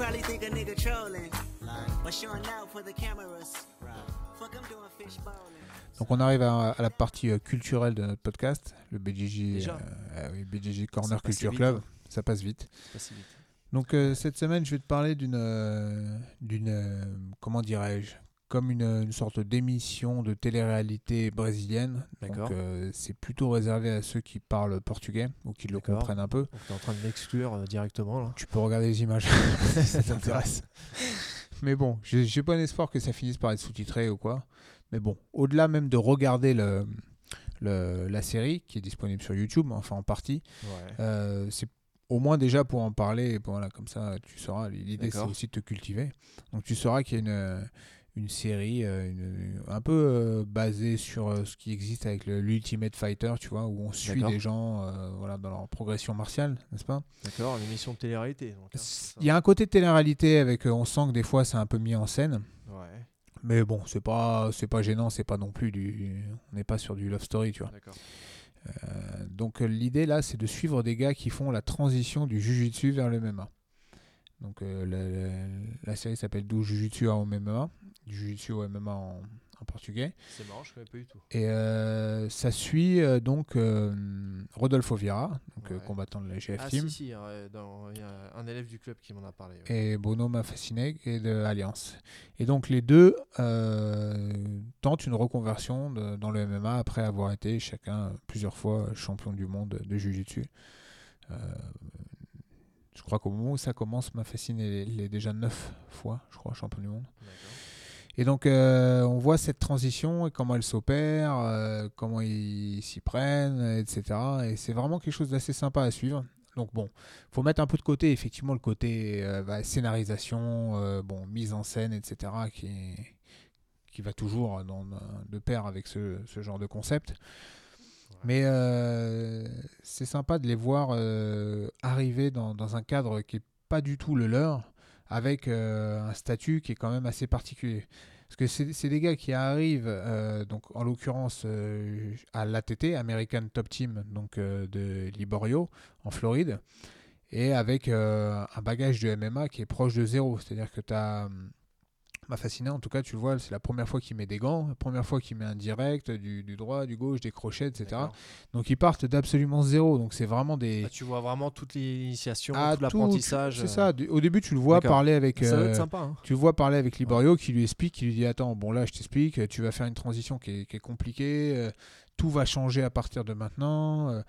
S4: Probably think a nigga trolling, but showing out for the cameras. Fuck, I'm doing fish bowling.
S1: Donc on arrive à, à la partie euh, culturelle de notre podcast, le BJJ, euh, euh, oui, BJJ Corner Culture
S2: vite,
S1: Club.
S2: hein.
S1: Ça passe vite. Donc euh, cette semaine, je vais te parler d'une, euh, d'une, euh, comment dirais-je, comme une, une sorte d'émission de télé-réalité brésilienne. Donc
S2: D'accord.
S1: euh, c'est plutôt réservé à ceux qui parlent portugais ou qui le comprennent un peu.
S2: Donc t'es en train de m'exclure euh, directement là.
S1: Tu peux regarder les images si ça t'intéresse. Mais bon, j'ai pas espoir que ça finisse par être sous-titré ou quoi. Mais bon, au-delà même de regarder le, le- la série qui est disponible sur YouTube, enfin en partie,
S2: Ouais.
S1: euh, c'est au moins déjà pour en parler. Voilà, comme ça, tu sauras. L'idée, c'est aussi de te cultiver. Donc, tu sauras qu'il y a une, une série euh, une- un peu euh, basée sur euh, ce qui existe avec l'Ultimate Fighter, tu vois, où on suit des gens voilà, dans leur progression martiale, n'est-ce pas?
S2: D'accord, une émission de télé-réalité. hein.
S1: Il y a un côté télé-réalité avec, on sent que des fois, c'est un peu mis en scène.
S2: Ouais,
S1: Mais bon, c'est pas, c'est pas gênant, c'est pas non plus du. On n'est pas sur du love story, tu vois. Euh, donc l'idée là, c'est de suivre des gars qui font la transition du jujutsu vers le MMA. Donc euh, la, la- la série s'appelle Do Jujutsu au MMA, jujutsu au MMA en, en portugais.
S2: C'est marrant, je connais pas du tout.
S1: Et euh, ça suit euh, donc Rodolfo Vieira, donc
S2: Ouais.
S1: combattant de la GF
S2: Ah
S1: Team,
S2: si, si, dans- il y a un élève du club qui m'en a parlé. ouais.
S1: et Bruno Mafacineg et de Alliance. Et donc les deux tentent une reconversion de- dans le MMA après avoir été chacun plusieurs fois champion du monde de Jiu-Jitsu. Euh, je crois qu'au moment où ça commence, est, il est déjà neuf fois, je crois, champion du monde. Et donc, euh, on voit cette transition et comment elle s'opère, euh, comment ils s'y prennent, etc. Et c'est vraiment quelque chose d'assez sympa à suivre. Donc bon, faut mettre un peu de côté effectivement le côté euh, bah, scénarisation, bon mise en scène, etc. qui qui va toujours dans, de pair avec ce, ce genre de concept. Mais euh, c'est sympa de les voir euh, arriver dans, un cadre qui est pas du tout le leur, avec euh, un statut qui est quand même assez particulier. Parce que c'est des gars qui arrivent, donc en l'occurrence à l'ATT, American Top Team, donc de Liborio, en Floride, et avec un bagage de MMA qui est proche de zéro. C'est-à-dire que tu as. M'a fasciné, en tout cas, tu le vois, c'est la première fois qu'il met des gants, la première fois qu'il met un direct, du, du droit, du gauche, des crochets, etc. Donc ils partent d'absolument zéro. Donc c'est vraiment des.
S2: Ah, tu vois vraiment toute l'initiation,
S1: Ah,
S2: tout l'apprentissage.
S1: C'est
S2: euh,
S1: ça. Du- Au début, tu le vois parler avec.
S2: Ça doit
S1: euh,
S2: être sympa. hein.
S1: tu le vois parler avec Liborio qui lui explique, qui lui dit Attends, bon là je t'explique, tu vas faire une transition qui est, qui est compliquée, euh, tout va changer à partir de maintenant. euh,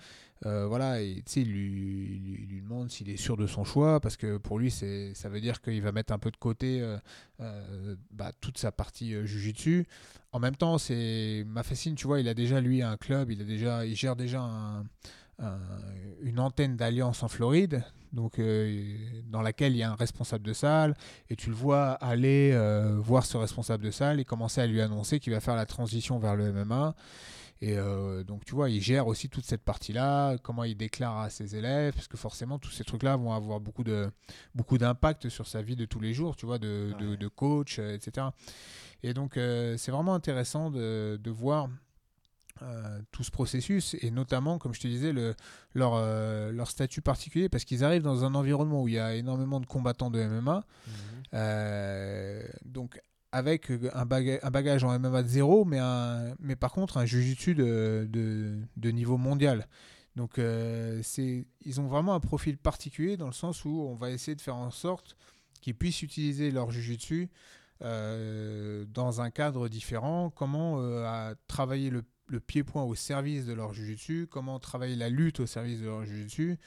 S1: euh, voilà, et il lui, demande s'il est sûr de son choix, parce que pour lui, ça veut dire qu'il va mettre un peu de côté euh, euh, bah, toute sa partie jujitsu. En même temps, c'est ma fascine, tu vois, il a déjà lui un club, il a déjà, il gère déjà un- un- une antenne d'alliance en Floride, donc dans laquelle il y a un responsable de salle, et tu le vois aller voir ce responsable de salle et commencer à lui annoncer qu'il va faire la transition vers le MMA. Et euh, donc, tu vois, il gère aussi toute cette partie-là, comment il déclare à ses élèves, parce que forcément, tous ces trucs-là vont avoir beaucoup de beaucoup d'impact sur sa vie de tous les jours, tu vois, de, de-
S2: Ouais.
S1: de coach, euh, etc. Et donc, euh, c'est vraiment intéressant de, de voir euh, tout ce processus, et notamment, comme je te disais, le, leur, euh, leur statut particulier, parce qu'ils arrivent dans un environnement où il y a énormément de combattants de MMA,
S2: Mhm.
S1: euh, donc avec un, baga- un bagage en MMA de zéro, mais, un, mais par contre un jujitsu de, de, niveau mondial. Donc euh, ils ont vraiment un profil particulier dans le sens où on va essayer de faire en sorte qu'ils puissent utiliser leur jujitsu euh, dans un cadre différent, comment euh, travailler le, le pied-point au service de leur jujitsu, comment travailler la lutte au service de leur jujitsu.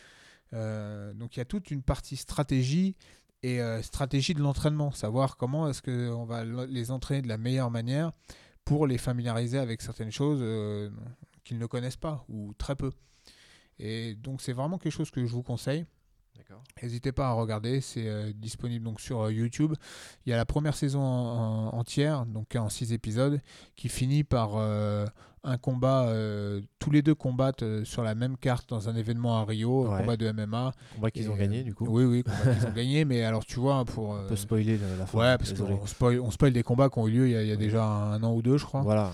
S1: Euh, donc il y a toute une partie stratégie et euh, stratégie de l'entraînement, savoir comment est-ce qu'on va les entraîner de la meilleure manière pour les familiariser avec certaines choses euh, qu'ils ne connaissent pas ou très peu. Et donc c'est vraiment quelque chose que je vous conseille. N'hésitez pas à regarder, c'est euh, disponible donc sur euh, YouTube. Il y a la première saison en- en- entière, donc en six épisodes, qui finit par euh, un combat. tous les deux combattent sur la même carte dans un événement à Rio, un combat de MMA.
S2: Combat qu'ils ont gagné du coup.
S1: Oui, oui, combat qu'ils ont gagné. Mais alors tu vois, pour.
S2: On peut spoiler la, la fin.
S1: Ouais, parce qu'on spoil, on spoil des combats qui ont eu lieu il y a, il y a
S2: Oui.
S1: déjà un an ou deux, je crois.
S2: Voilà.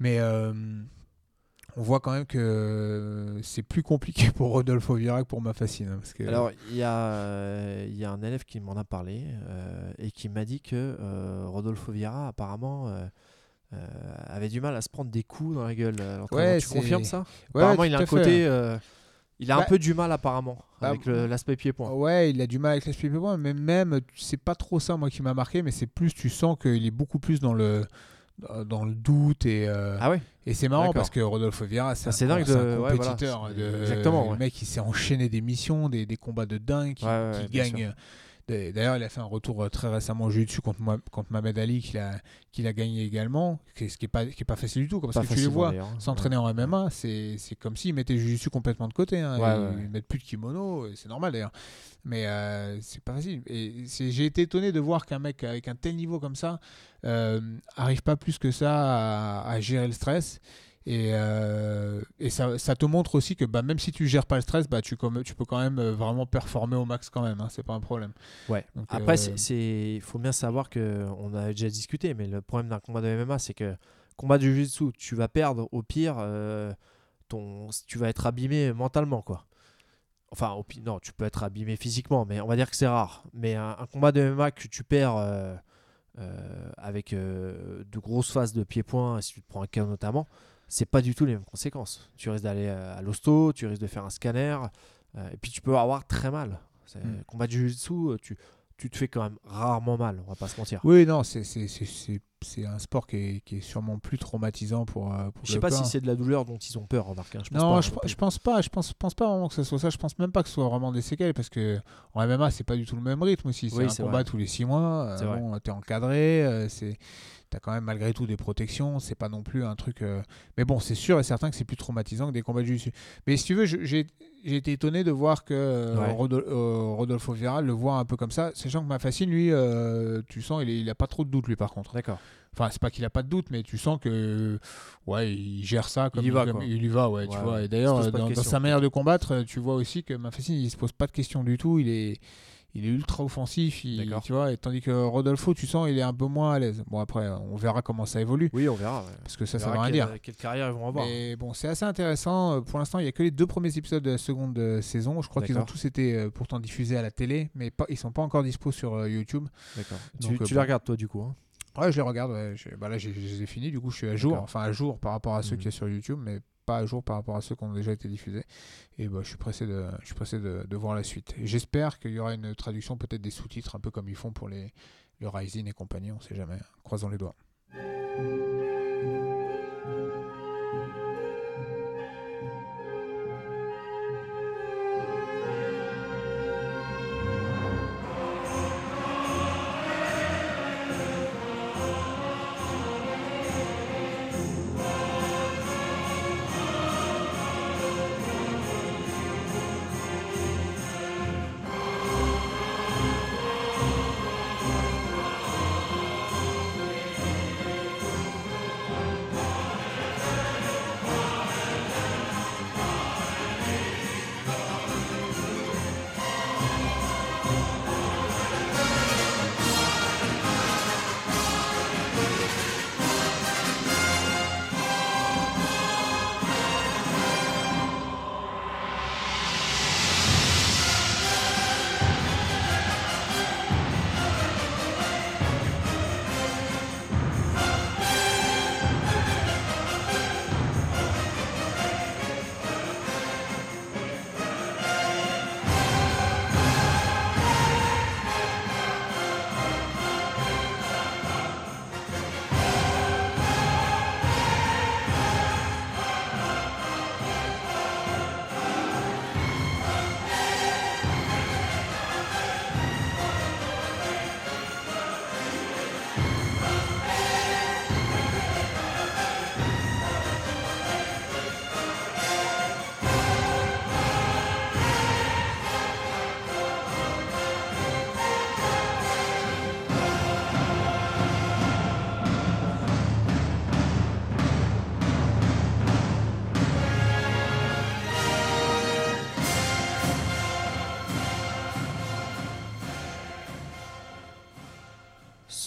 S1: Mais on voit quand même que c'est plus compliqué pour Rodolfo Vieira que pour Mafasine. hein, Parce que,
S2: Alors, il y, a, euh, y a un élève qui m'en a parlé euh, et qui m'a dit que euh, Rodolfo Vieira, apparemment, euh, euh, avait du mal à se prendre des coups dans la gueule.
S1: Ouais,
S2: tu confirmes ça?
S1: Ouais,
S2: Apparemment, il a un côté. euh, il a
S1: Bah,
S2: un peu du mal, apparemment,
S1: bah,
S2: avec l'aspect pied-point.
S1: Ouais, il a du mal avec l'esprit point, mais même, c'est pas trop ça, moi, qui m'a marqué, mais c'est plus, tu sens qu'il est beaucoup plus dans le, dans le doute et, euh,
S2: Ah ouais
S1: et c'est marrant parce que Rodolfo Vieira, c'est
S2: Ah,
S1: un,
S2: c'est dingue
S1: un
S2: de- ouais, voilà,
S1: compétiteur. de-
S2: exactement,
S1: Le
S2: ouais.
S1: mec, il s'est enchaîné des missions, des, des combats de dingue, qui, gagne. D'ailleurs, il a fait un retour euh, très récemment au jiu-jitsu contre, contre Mohamed Ali, qu'il a, a gagné également, ce qui n'est pas, qui est pas facile du tout, parce
S2: Pas
S1: que tu les vois
S2: hein.
S1: s'entraîner en MMA, c'est comme s'ils mettaient le jiu-jitsu complètement de côté. Hein,
S2: Ouais,
S1: ils,
S2: ouais, ouais.
S1: ils mettent plus de kimono, c'est normal d'ailleurs. Mais euh, c'est pas facile. Et j'ai été étonné de voir qu'un mec avec un tel niveau comme ça euh, arrive pas plus que ça à, à gérer le stress. Et, euh, et ça, ça te montre aussi que bah, même si tu gères pas le stress, bah, tu, comme, tu peux quand même euh, vraiment performer au max quand même. Hein, c'est pas un problème.
S2: Ouais.
S1: Donc,
S2: Après,
S1: euh,
S2: il faut bien savoir que on a déjà discuté, mais le problème d'un combat de MMA, c'est que combat de jiu-jitsu, tu vas perdre au pire, euh, ton, tu vas être abîmé mentalement, quoi. Enfin, au pire, non, tu peux être abîmé physiquement, mais on va dire que c'est rare. Mais un, un combat de MMA que tu perds avec de grosses phases de pied-point, si tu te prends un KO notamment, c'est pas du tout les mêmes conséquences. Tu risques d'aller euh, à l'hosto, tu risques de faire un scanner, euh, et puis tu peux avoir très mal. C'est-
S1: Mm.
S2: Combat de jiu-jitsu, tu, tu te fais quand même rarement mal, on va pas se mentir.
S1: Oui, non, c'est- un sport qui est, qui est sûrement plus traumatisant pour, euh, pour
S2: Je sais pas si c'est de la douleur dont ils ont peur, remarque. hein. Je pense
S1: non,
S2: pas,
S1: je, je pense pas. Je pense, pense pas vraiment que ce soit ça. Je pense même pas que ce soit vraiment des séquelles parce que en MMA, c'est pas du tout le même rythme aussi. C'est
S2: Oui,
S1: un combat
S2: vrai.
S1: tous les six mois. euh, bon, t'es encadré. euh, c'est T'as quand même malgré tout des protections, c'est pas non plus un truc. euh, Mais bon, c'est sûr et certain que c'est plus traumatisant que des combats de jiu Mais si tu veux, j'ai été étonné de voir que euh,
S2: Ouais.
S1: Rodol- euh, Rodolfo Vieira le voit un peu comme ça, sachant que ma fascine, lui, tu sens, il, est- il a pas trop de doute lui par contre.
S2: D'accord.
S1: Enfin, c'est pas qu'il a pas de doute, mais tu sens que ouais, il gère ça comme
S2: y va,
S1: comme- il y va, ouais, tu vois. Et
S2: Il
S1: d'ailleurs, dans, sa manière de combattre, tu vois aussi que Mafessin, il se pose pas de questions du tout. Il est, il est ultra offensif, il- tu vois. Et tandis que Rodolfo, tu sens, il est un peu moins à l'aise. Bon, après, on verra comment ça évolue,
S2: Oui, on verra. ouais.
S1: parce que ça,
S2: On
S1: ça veut rien dire.
S2: quelle carrière ils vont avoir.
S1: Mais bon, c'est assez intéressant. Euh, Pour l'instant, il y a que les deux premiers épisodes de la seconde euh, saison. Je crois qu'ils ont tous été euh, pourtant diffusés à la télé, mais pas, ils sont pas encore dispo sur YouTube.
S2: D'accord. Tu, tu
S1: bon.
S2: les regardes toi du coup. hein?
S1: Ouais, je les regarde. Ouais. Je, bah là, je les ai finis. Du coup, je suis à jour. Enfin, à jour par rapport à ceux
S2: Mhm.
S1: qu'il y a sur YouTube, mais à jour par rapport à ceux qui ont déjà été diffusés. Et bah, je suis pressé de, je suis voir la suite. J'espère qu'il y aura une traduction, peut-être des sous-titres, un peu comme ils font pour les, le Rising et compagnie. On sait jamais. Croisons les doigts.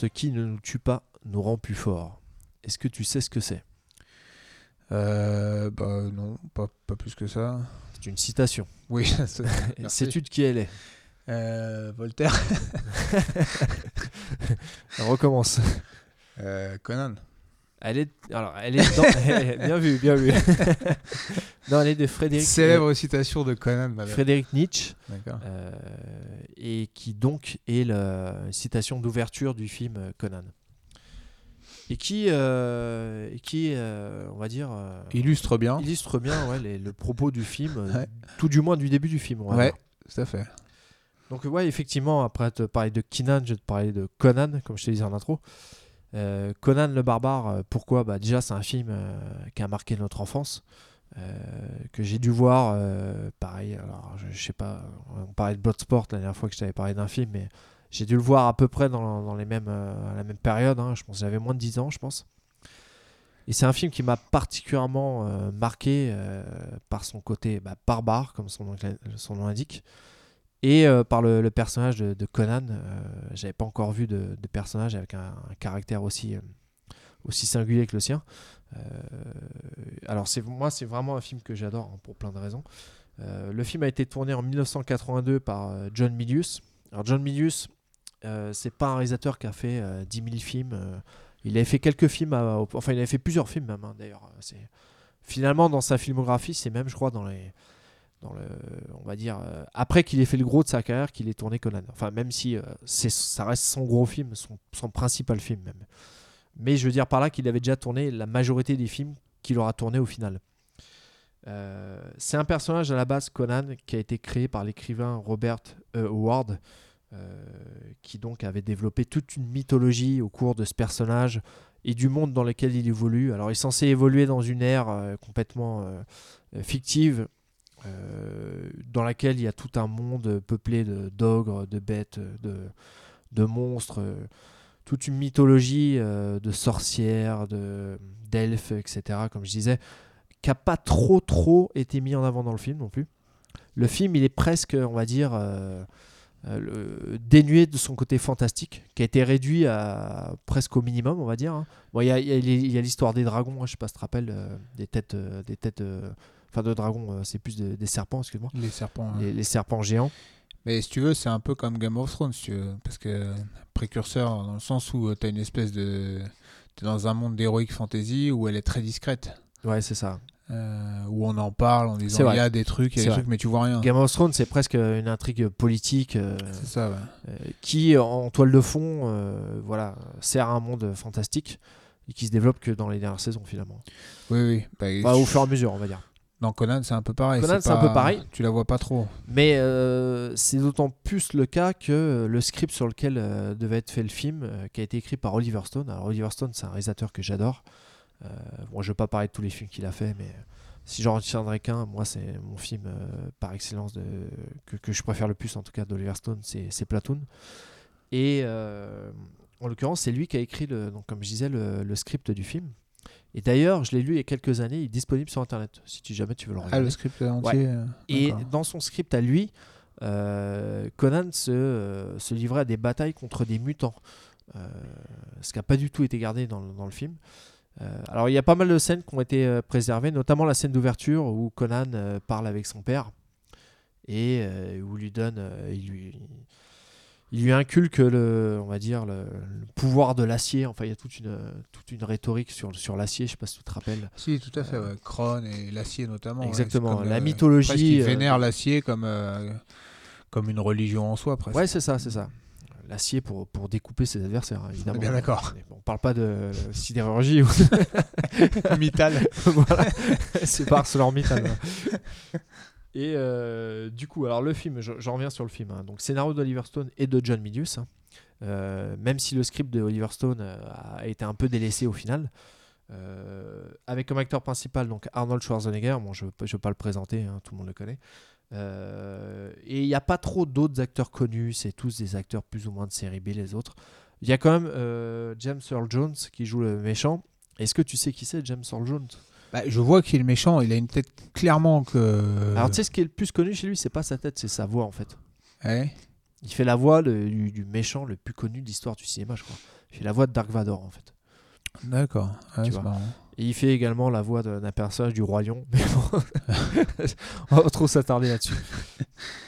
S2: Ce qui ne nous tue pas nous rend plus forts. Est-ce que tu sais ce que c'est?
S1: Euh, bah non, pas, pas plus que ça.
S2: C'est une citation.
S1: Oui.
S2: Sais-tu de qui elle est?
S1: Euh, Voltaire.
S2: Recommence.
S1: Euh, Conan.
S2: Elle est, alors, elle est dans- bien vu, bien vu. non, elle est de Frédéric,
S1: Célèbre citation de Conan,
S2: euh,
S1: madame.
S2: Frédéric Nietzsche, euh, et qui donc est la citation d'ouverture du film euh, Conan. Et qui, euh, et qui euh, on va dire, euh,
S1: Illustre bien.
S2: illustre bien ouais, les- le propos du film, euh,
S1: Ouais.
S2: tout du moins du début du film.
S1: Ouais, tout à fait.
S2: Donc ouais, effectivement, après te parler de Kinan, je vais te parler de Conan, comme je te disais en intro. Euh, Conan le barbare, euh, pourquoi? Bah, Déjà, c'est un film euh, qui a marqué notre enfance, que j'ai dû voir, pareil, alors je, sais pas, on parlait de Bloodsport la dernière fois que je t'avais parlé d'un film, mais j'ai dû le voir à peu près dans, les mêmes, à la même période, hein, je pense j'avais moins de 10 ans, je pense. Et c'est un film qui m'a particulièrement marqué par son côté bah, barbare, comme son nom, son nom l'indique, et euh, par le, personnage de, de Conan. Euh, J'avais pas encore vu de, personnage avec un, caractère aussi, euh, aussi singulier que le sien. Alors c'est moi, c'est vraiment un film que j'adore hein, pour plein de raisons. Le film a été tourné en 1982 par John Milius. Alors John Milius, c'est pas un réalisateur qui a fait euh, 10 000 films. il avait fait quelques films, enfin il avait fait plusieurs films même hein, d'ailleurs. Finalement dans sa filmographie, c'est même je crois dans les on va dire, euh, après qu'il ait fait le gros de sa carrière, qu'il ait tourné Conan. Enfin, même si euh, c'est, ça reste son gros film, son, principal film même. Mais je veux dire par là qu'il avait déjà tourné la majorité des films qu'il aura tourné au final. Euh, c'est un personnage à la base, Conan, qui a été créé par l'écrivain Robert. Howard, qui donc avait développé toute une mythologie au cours de ce personnage et du monde dans lequel il évolue. Alors, il est censé évoluer dans une ère complètement fictive, euh, dans laquelle il y a tout un monde peuplé de d'ogres, de bêtes, de, de monstres, euh, toute une mythologie euh, de sorcières, de d'elfes, etc. Comme je disais, qui a pas trop trop été mis en avant dans le film non plus. Le film, il est presque, on va dire, dénué de son côté fantastique, qui a été réduit presque au minimum, on va dire. hein. Il y a, l'histoire des dragons, hein, je sais pas si tu te rappelles, des têtes, des têtes, enfin de dragons, euh, c'est plus de- des serpents, excuse-moi,
S1: Les serpents. hein.
S2: les, serpents géants.
S1: Mais si tu veux, c'est un peu comme Game of Thrones, si tu veux. Parce que précurseur, dans le sens où tu as une espèce de. T'es dans un monde d'heroic fantasy où elle est très discrète.
S2: Ouais, c'est ça.
S1: euh, où on en parle en disant il y a des trucs, il y a des
S2: vrai.
S1: trucs, mais tu vois rien.
S2: Game of Thrones, c'est presque une intrigue politique euh,
S1: C'est ça, ouais.
S2: euh, qui, en toile de fond, euh, voilà, sert à un monde fantastique et qui se développe que dans les dernières saisons finalement.
S1: Oui, oui. Bah,
S2: Enfin, au fur et à mesure, on va dire.
S1: Dans Conan, c'est un peu pareil.
S2: Conan, c'est un peu pareil.
S1: Tu la vois pas trop.
S2: Mais euh, c'est d'autant plus le cas que euh, le script sur lequel euh, devait être fait le film, euh, qui a été écrit par Oliver Stone. Alors Oliver Stone, c'est un réalisateur que j'adore. Bon, je vais pas parler de tous les films qu'il a fait, mais si j'en retiendrai qu'un, moi c'est mon film par excellence de, que, que je préfère le plus en tout cas d'Oliver Stone, c'est Platoon. Et en l'occurrence, c'est lui qui a écrit, le, donc, comme je disais, le, le script du film. Et d'ailleurs, je l'ai lu il y a quelques années, il est disponible sur Internet, si tu, jamais tu veux le regarder.
S1: Ah, le script entier. euh,
S2: Et dans son script à lui, euh, Conan se, euh, se livrait à des batailles contre des mutants. Euh, ce qui n'a pas du tout été gardé dans, le- dans le film. Alors il y a pas mal de scènes qui ont été préservées, notamment la scène d'ouverture où Conan parle avec son père et où lui donne, il lui, il lui inculque le, on va dire le, le pouvoir de l'acier. Enfin il y a toute une, toute une rhétorique sur, sur l'acier. Je sais pas si tu te rappelles.
S1: Si, tout à fait, ouais. Krone et l'acier notamment.
S2: Exactement, la
S1: euh,
S2: mythologie,
S1: ils
S2: euh,
S1: vénèrent l'acier comme, euh, comme une religion en soi, presque.
S2: Ouais, c'est ça, c'est ça. L'acier pour, pour découper ses adversaires, hein, évidemment.
S1: bien d'accord.
S2: On parle pas de euh, sidérurgie ou
S1: Mittal.
S2: voilà, c'est pas ArcelorMittal. Et euh, du coup, alors le film, je- j'en reviens sur le film. hein. Donc scénario d'Oliver Stone et de John Milius. hein. Euh, même si le script de Oliver Stone euh, a été un peu délaissé au final. Avec comme acteur principal donc Arnold Schwarzenegger. Bon, je ne veux pas le présenter, hein, tout le monde le connaît. Et il n'y a pas trop d'autres acteurs connus. C'est tous des acteurs plus ou moins de série B, les autres. Il y a quand même James Earl Jones qui joue le méchant. Est-ce que tu sais qui c'est, James Earl Jones?
S1: Bah, je vois qu'il est méchant, il a une tête clairement que.
S2: Alors tu sais ce qui est le plus connu chez lui, c'est pas sa tête, c'est sa voix en fait.
S1: Ouais.
S2: Il fait la voix le- du, du méchant le plus connu de l'histoire du cinéma, je crois. Il fait la voix de Dark Vador en fait.
S1: D'accord. Ouais.
S2: Et il fait également la voix d'un personnage du Lion. Mais bon, on va trop s'attarder là-dessus.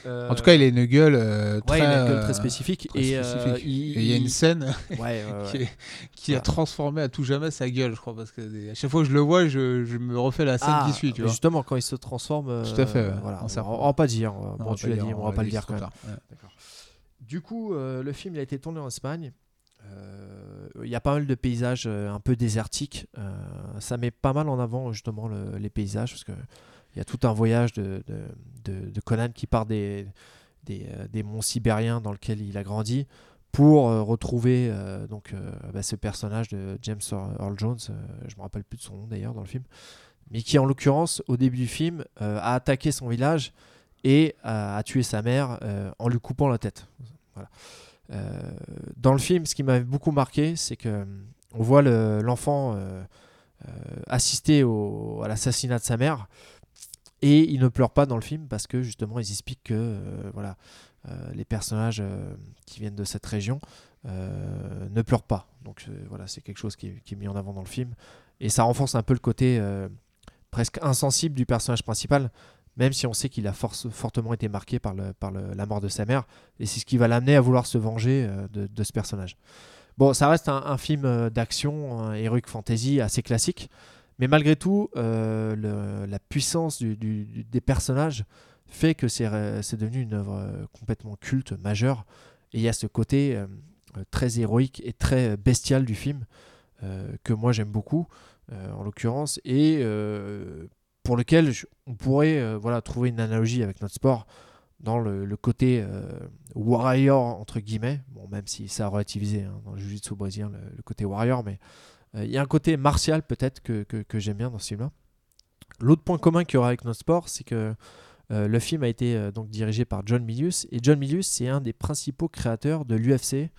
S2: Euh,
S1: En tout cas, il a une gueule euh,
S2: ouais,
S1: très,
S2: il a une gueule
S1: euh,
S2: très spécifique.
S1: très
S2: et euh, il,
S1: Et il y a une scène
S2: Ouais,
S1: qui, est- qui a transformé à tout jamais sa gueule, je crois, parce que à chaque fois que je le vois, je, je me refais la scène
S2: Ah,
S1: qui suit, tu
S2: mais
S1: vois.
S2: Justement, quand il se transforme. euh,
S1: Tout à fait,
S2: voilà, on,
S1: serpent.
S2: va- on va pas dire.
S1: Non,
S2: bon,
S1: on
S2: tu l'as dit, on va pas le dire quand même. Du coup, euh, le film il a été tourné en Espagne. Euh, Il y a pas mal de paysages euh, un peu désertiques. Euh, ça met pas mal en avant justement le- les paysages parce que il y a tout un voyage de, Conan qui part des, euh, monts sibériens dans lequel il a grandi pour euh, retrouver euh, donc euh, bah, ce personnage de James Earl Jones. euh, je me rappelle plus de son nom d'ailleurs dans le film, mais qui en l'occurrence au début du film euh, a attaqué son village et a, a tué sa mère euh, en lui coupant la tête. Voilà. Euh, dans le film, ce qui m'avait beaucoup marqué, c'est que hum, on voit le- l'enfant euh, euh, assister à l'assassinat de sa mère et il ne pleure pas dans le film parce que justement ils expliquent que euh, voilà euh, les personnages euh, qui viennent de cette région euh, ne pleurent pas. Donc euh, voilà, c'est quelque chose qui est, mis en avant dans le film et ça renforce un peu le côté euh, presque insensible du personnage principal, même si on sait qu'il a fortement été marqué par, la mort de sa mère et c'est ce qui va l'amener à vouloir se venger euh, de, ce personnage. Bon, ça reste un, film euh, d'action, un heroic fantasy assez classique, mais malgré tout, euh, la puissance des personnages fait que c'est devenu une œuvre complètement culte, majeure, et il y a ce côté très héroïque et très bestial du film que moi j'aime beaucoup, en l'occurrence, et pour lequel on pourrait euh, voilà, trouver une analogie avec notre sport dans le, côté euh, warrior entre guillemets, bon même si ça a relativisé hein, dans le jiu-jitsu brésilien le, côté warrior, mais euh, il y a un côté martial peut-être que, que, j'aime bien dans ce film-là. L'autre point commun qu'il y aura avec notre sport, c'est que le film a été donc dirigé par John Milius et John Milius c'est un des principaux créateurs de l'UFC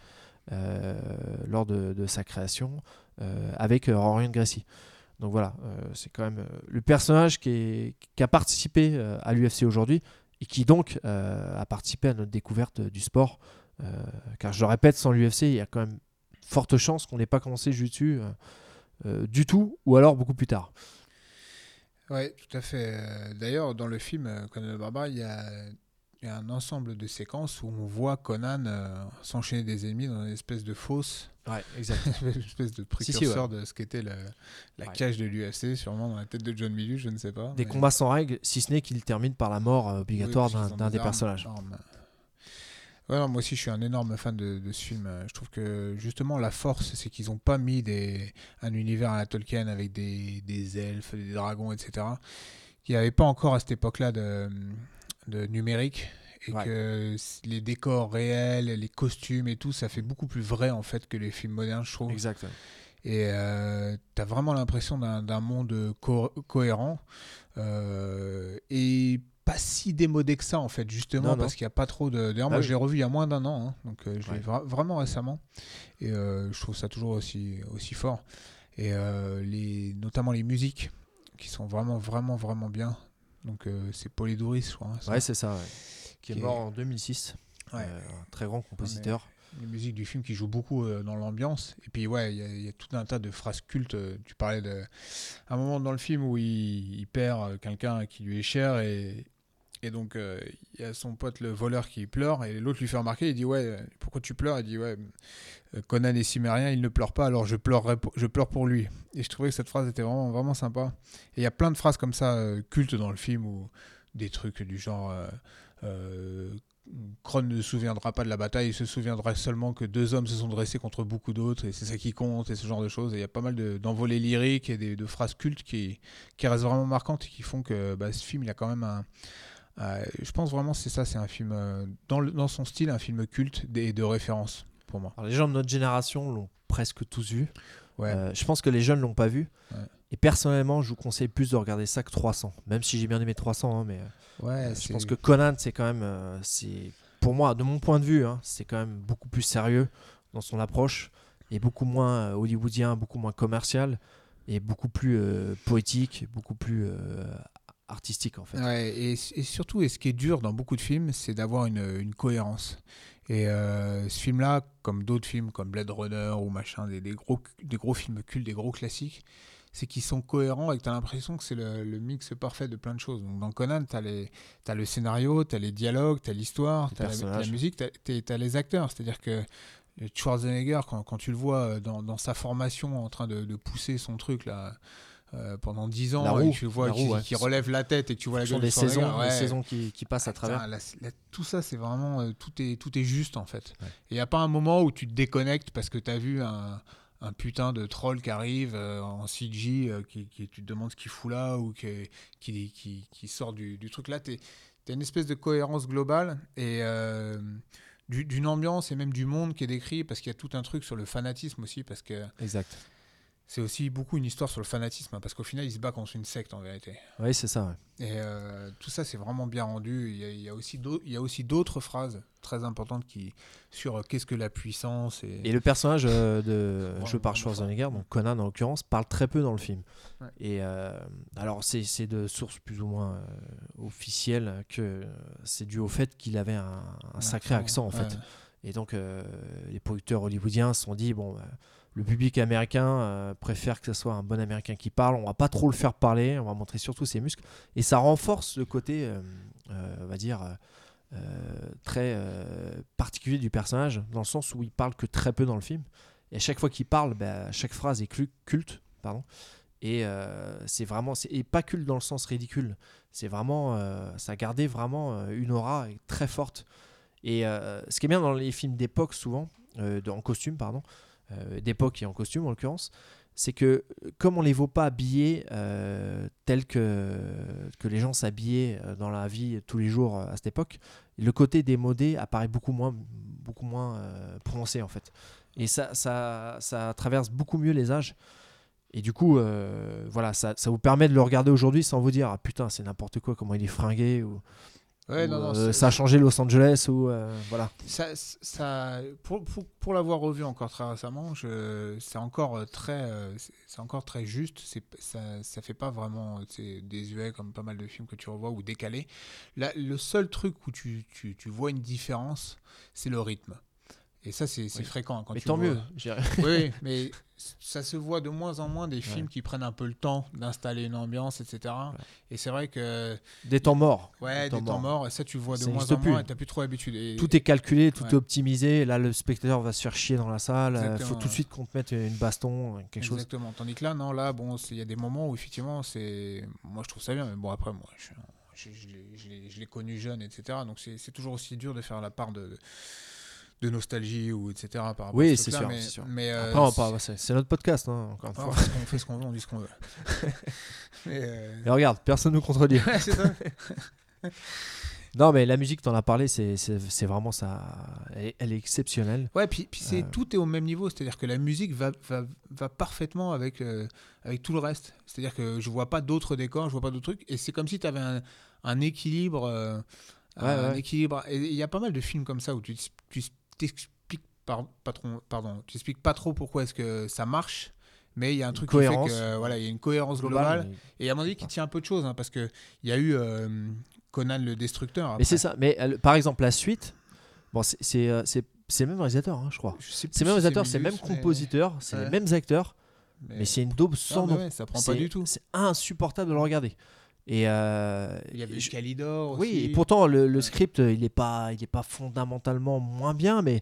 S2: lors de, sa création avec Rorian Gracie. Donc voilà, euh, c'est quand même euh, le personnage qui, a participé euh, à l'UFC aujourd'hui et qui donc a participé à notre découverte du sport. Car je le répète, sans l'UFC, il y a quand même forte chance qu'on n'ait pas commencé Jiu-Jitsu du tout, ou alors beaucoup plus tard.
S1: Ouais, tout à fait. D'ailleurs, dans le film Conan le Barbare, il y a, il y a un ensemble de séquences où on voit Conan euh, s'enchaîner des ennemis dans une espèce de fosse,
S2: Ouais, exact.
S1: une espèce de
S2: Si, si,
S1: précurseur de ce qu'était la
S2: Ouais.
S1: cage de l'UFC, sûrement dans la tête de John Milius, je ne sais pas.
S2: Des
S1: mais-
S2: combats sans règles, si ce n'est qu'il termine par la mort euh, obligatoire
S1: Oui,
S2: d'un des personnages.
S1: armes. Ouais, non, moi aussi, je suis un énorme fan de, de ce film. Je trouve que justement, la force, c'est qu'ils n'ont pas mis des, un univers à la Tolkien avec des, des elfes, des dragons, etc. Il n'y avait pas encore à cette époque-là de, de numérique. Et
S2: Ouais.
S1: que les décors réels, les costumes et tout, ça fait beaucoup plus vrai en fait que les films modernes, je trouve.
S2: Exact.
S1: Et tu as vraiment l'impression d'un monde co- cohérent euh, et pas si démodé que ça en fait, justement
S2: Non, non.
S1: parce qu'il n'y a pas trop de. D'ailleurs,
S2: Ah
S1: moi
S2: oui.
S1: je l'ai revu il y a moins d'un an, hein, donc euh, je l'ai
S2: Ouais.
S1: vra- vraiment récemment et euh, je trouve ça toujours aussi, aussi fort. Et euh, les, notamment les musiques qui sont vraiment, vraiment, vraiment bien. Donc euh, c'est Polydouris, je crois. hein.
S2: Ouais, c'est ça. ouais. Qui est
S1: Qui est-
S2: mort en 2006.
S1: Ouais.
S2: Euh, un très grand compositeur.
S1: les musiques du film qui jouent beaucoup euh, dans l'ambiance. Et puis, ouais, il y, a- il y a tout un tas de phrases cultes. Tu parlais de. Un moment dans le film où il, il perd quelqu'un qui lui est cher et. Et donc, euh, il y a son pote, le voleur, qui pleure, et l'autre lui fait remarquer, il dit, ouais, pourquoi tu pleures? Il dit, ouais, euh, Conan est cimérien, il ne pleure pas, alors je, je pleure pour lui. Et je trouvais que cette phrase était vraiment, vraiment sympa. Et il y a plein de phrases comme ça, euh, cultes dans le film, ou des trucs du genre, euh, Kron ne se souviendra pas de la bataille, il se souviendra seulement que deux hommes se sont dressés contre beaucoup d'autres, et c'est ça qui compte, et ce genre de choses. Et il y a pas mal de- d'envolées lyriques et de phrases cultes qui, qui restent vraiment marquantes et qui font que bah, ce film, il a quand même un. Un- je pense vraiment que c'est ça, c'est un film, euh, dans, le- dans son style, un film culte et de référence pour moi.
S2: Alors, les gens de notre génération l'ont presque tous vu.
S1: Ouais.
S2: Euh, je pense que les jeunes l'ont pas vu.
S1: Ouais.
S2: Et personnellement, je vous conseille plus de regarder ça que 300. Même si j'ai bien aimé 300, hein, mais euh,
S1: ouais,
S2: je pense que Conan, c'est quand même, euh, c'est pour moi, de mon point de vue, hein, c'est quand même beaucoup plus sérieux dans son approche et beaucoup moins euh, hollywoodien, beaucoup moins commercial et beaucoup plus euh, poétique, beaucoup plus euh, artistique en fait.
S1: Ouais, et, et surtout, et ce qui est dur dans beaucoup de films, c'est d'avoir une, une cohérence. Et euh, ce film-là, comme d'autres films comme Blade Runner ou machin, des, des gros, des gros films cultes, des gros classiques, c'est qu'ils sont cohérents et que tu as l'impression que c'est le, le mix parfait de plein de choses. Donc dans Conan, tu as, le scénario, tu as les dialogues, tu as l'histoire, tu as la, musique, tu as, les acteurs. C'est-à-dire que Schwarzenegger, quand, quand tu le vois euh, dans, dans sa formation en train de, de pousser son truc là, euh, pendant 10 ans,
S2: roue,
S1: et tu vois qui,
S2: ouais.
S1: relève la tête et que tu vois la gueule de
S2: des saisons,
S1: ouais.
S2: des saisons qui, qui passent à travers.
S1: putain, la- la- tout ça, c'est vraiment. euh, tout, est, tout est juste en fait.
S2: Ouais.
S1: Et il n'y a pas un moment où tu te déconnectes parce que tu as vu un, un putain de troll qui arrive euh, en CG, qui, qui- tu te demandes ce qu'il fout là ou qui, qui, sort du, du truc là. Tu as une espèce de cohérence globale et du- d'une ambiance et même du monde qui est décrit parce qu'il y a tout un truc sur le fanatisme aussi parce que
S2: Exact.
S1: C'est aussi beaucoup une histoire sur le fanatisme hein, parce qu'au final il se bat contre une secte en vérité.
S2: Oui, c'est ça. ouais.
S1: Et euh, tout ça, c'est vraiment bien rendu. Il y a, il y a aussi d'au- il y a aussi d'autres phrases très importantes qui, sur euh, qu'est-ce que la puissance. Et,
S2: Et le personnage euh, de joué par Schwarzenegger, donc Conan en l'occurrence, parle très peu dans le film.
S1: Ouais.
S2: Et euh, alors c'est de sources plus ou moins officielles que c'est dû au fait qu'il avait un, un sacré accent en fait. Et donc les producteurs hollywoodiens se sont dit bon, bah, le public américain euh, préfère que ce soit un bon américain qui parle, on va pas trop le faire parler, on va montrer surtout ses muscles. Et ça renforce le côté, euh, euh, on va dire, très particulier du personnage, dans le sens où il parle que très peu dans le film. Et à chaque fois qu'il parle, bah, chaque phrase est culte. Pardon. Et c'est vraiment, et pas culte dans le sens ridicule. C'est vraiment, ça gardé vraiment une aura très forte. Et ce qui est bien dans les films d'époque, souvent, en costume, pardon, d'époque et en costume en l'occurrence, c'est que euh, comme on les vaut pas habillés euh, tels que, que les gens s'habillaient euh, dans la vie tous les jours euh, à cette époque, le côté démodé apparaît beaucoup moins, beaucoup moins euh, prononcé en fait. Et ça, ça, ça traverse beaucoup mieux les âges. Et du coup, euh, voilà, ça, ça vous permet de le regarder aujourd'hui sans vous dire ah putain c'est n'importe quoi comment il est fringué ou
S1: Ouais,
S2: Ou,
S1: non, non,
S2: euh, ça a changé Los Angeles ou euh, voilà.
S1: Ça, ça, pour, pour, pour l'avoir revu encore très récemment, c'est encore euh, très, c'est encore très juste. C'est, ça, ça fait pas vraiment c'est désuet comme pas mal de films que tu revois ou décalé. Là, le seul truc où tu, tu, tu vois une différence, c'est le rythme. Et ça, c'est,
S2: Oui.
S1: fréquent. Quand
S2: Mais
S1: tu
S2: tant
S1: vois-
S2: mieux.
S1: Oui, mais ça se voit de moins en moins des films qui prennent un peu le temps d'installer une ambiance, etc. Et c'est vrai que
S2: Des temps morts.
S1: ouais,
S2: Des
S1: des
S2: temps
S1: temps
S2: morts.
S1: et ça tu vois de
S2: Ça
S1: moins en moins,
S2: plus.
S1: et t'as plus trop l'habitude. Et-
S2: Tout est calculé, tout
S1: Ouais.
S2: est optimisé. Là, le spectateur va se faire chier dans la salle. Il faut
S1: Exactement,
S2: tout de suite qu'on te mette une baston, quelque chose.
S1: Exactement. Tandis que là, non, là, bon, il y a des moments où effectivement, c'est, moi, je trouve ça bien, mais bon, après, moi, je, je, je l'ai- je connu jeune, etc. Donc c'est c'est toujours aussi dur de faire la part de, de nostalgie ou etc. Par rapport
S2: Oui,
S1: ce
S2: c'est sûr,
S1: Mais,
S2: c'est sûr.
S1: mais, euh,
S2: Après, c'est notre podcast, hein, encore une fois.
S1: on fait ce qu'on veut, on dit ce qu'on veut. mais, euh,
S2: Et regarde, personne nous contredit.
S1: ouais, c'est ça.
S2: non, mais la musique, t'en as parlé, c'est vraiment ça. Elle est, elle est exceptionnelle.
S1: Ouais, puis, puis c'est
S2: Euh.
S1: tout est au même niveau, c'est-à-dire que la musique va, va, va parfaitement avec, euh, avec tout le reste. C'est-à-dire que je vois pas d'autres décors, je vois pas d'autres trucs, et c'est comme si tu avais un, un équilibre, euh,
S2: Ouais,
S1: un
S2: ouais.
S1: équilibre. Et il y a pas mal de films comme ça où tu tu t'expliques par, patron, pardon, tu expliques pas trop pourquoi est-ce que ça marche. Mais il y a un
S2: Une
S1: truc
S2: cohérence.
S1: qui fait que euh, voilà, il y a une cohérence globale.
S2: Globale.
S1: Et à mon avis, qui tient un peu de choses, hein, parce que il y a eu euh, Conan le Destructeur.
S2: Mais c'est ça. Mais euh, par exemple, la suite, bon, c'est- c'est le même réalisateur, hein, je crois. C'est le même réalisateur, c'est le même
S1: mais-
S2: compositeur, c'est les
S1: Ouais.
S2: mêmes acteurs,
S1: mais-
S2: mais c'est une daube sans
S1: Non, mais
S2: nom.
S1: ouais, ça prend pas du tout.
S2: C'est insupportable de le regarder. Et euh,
S1: Il y avait
S2: je-
S1: Calidor aussi.
S2: Oui, et pourtant le, le script, euh, il n'est pas, il est pas fondamentalement moins bien, mais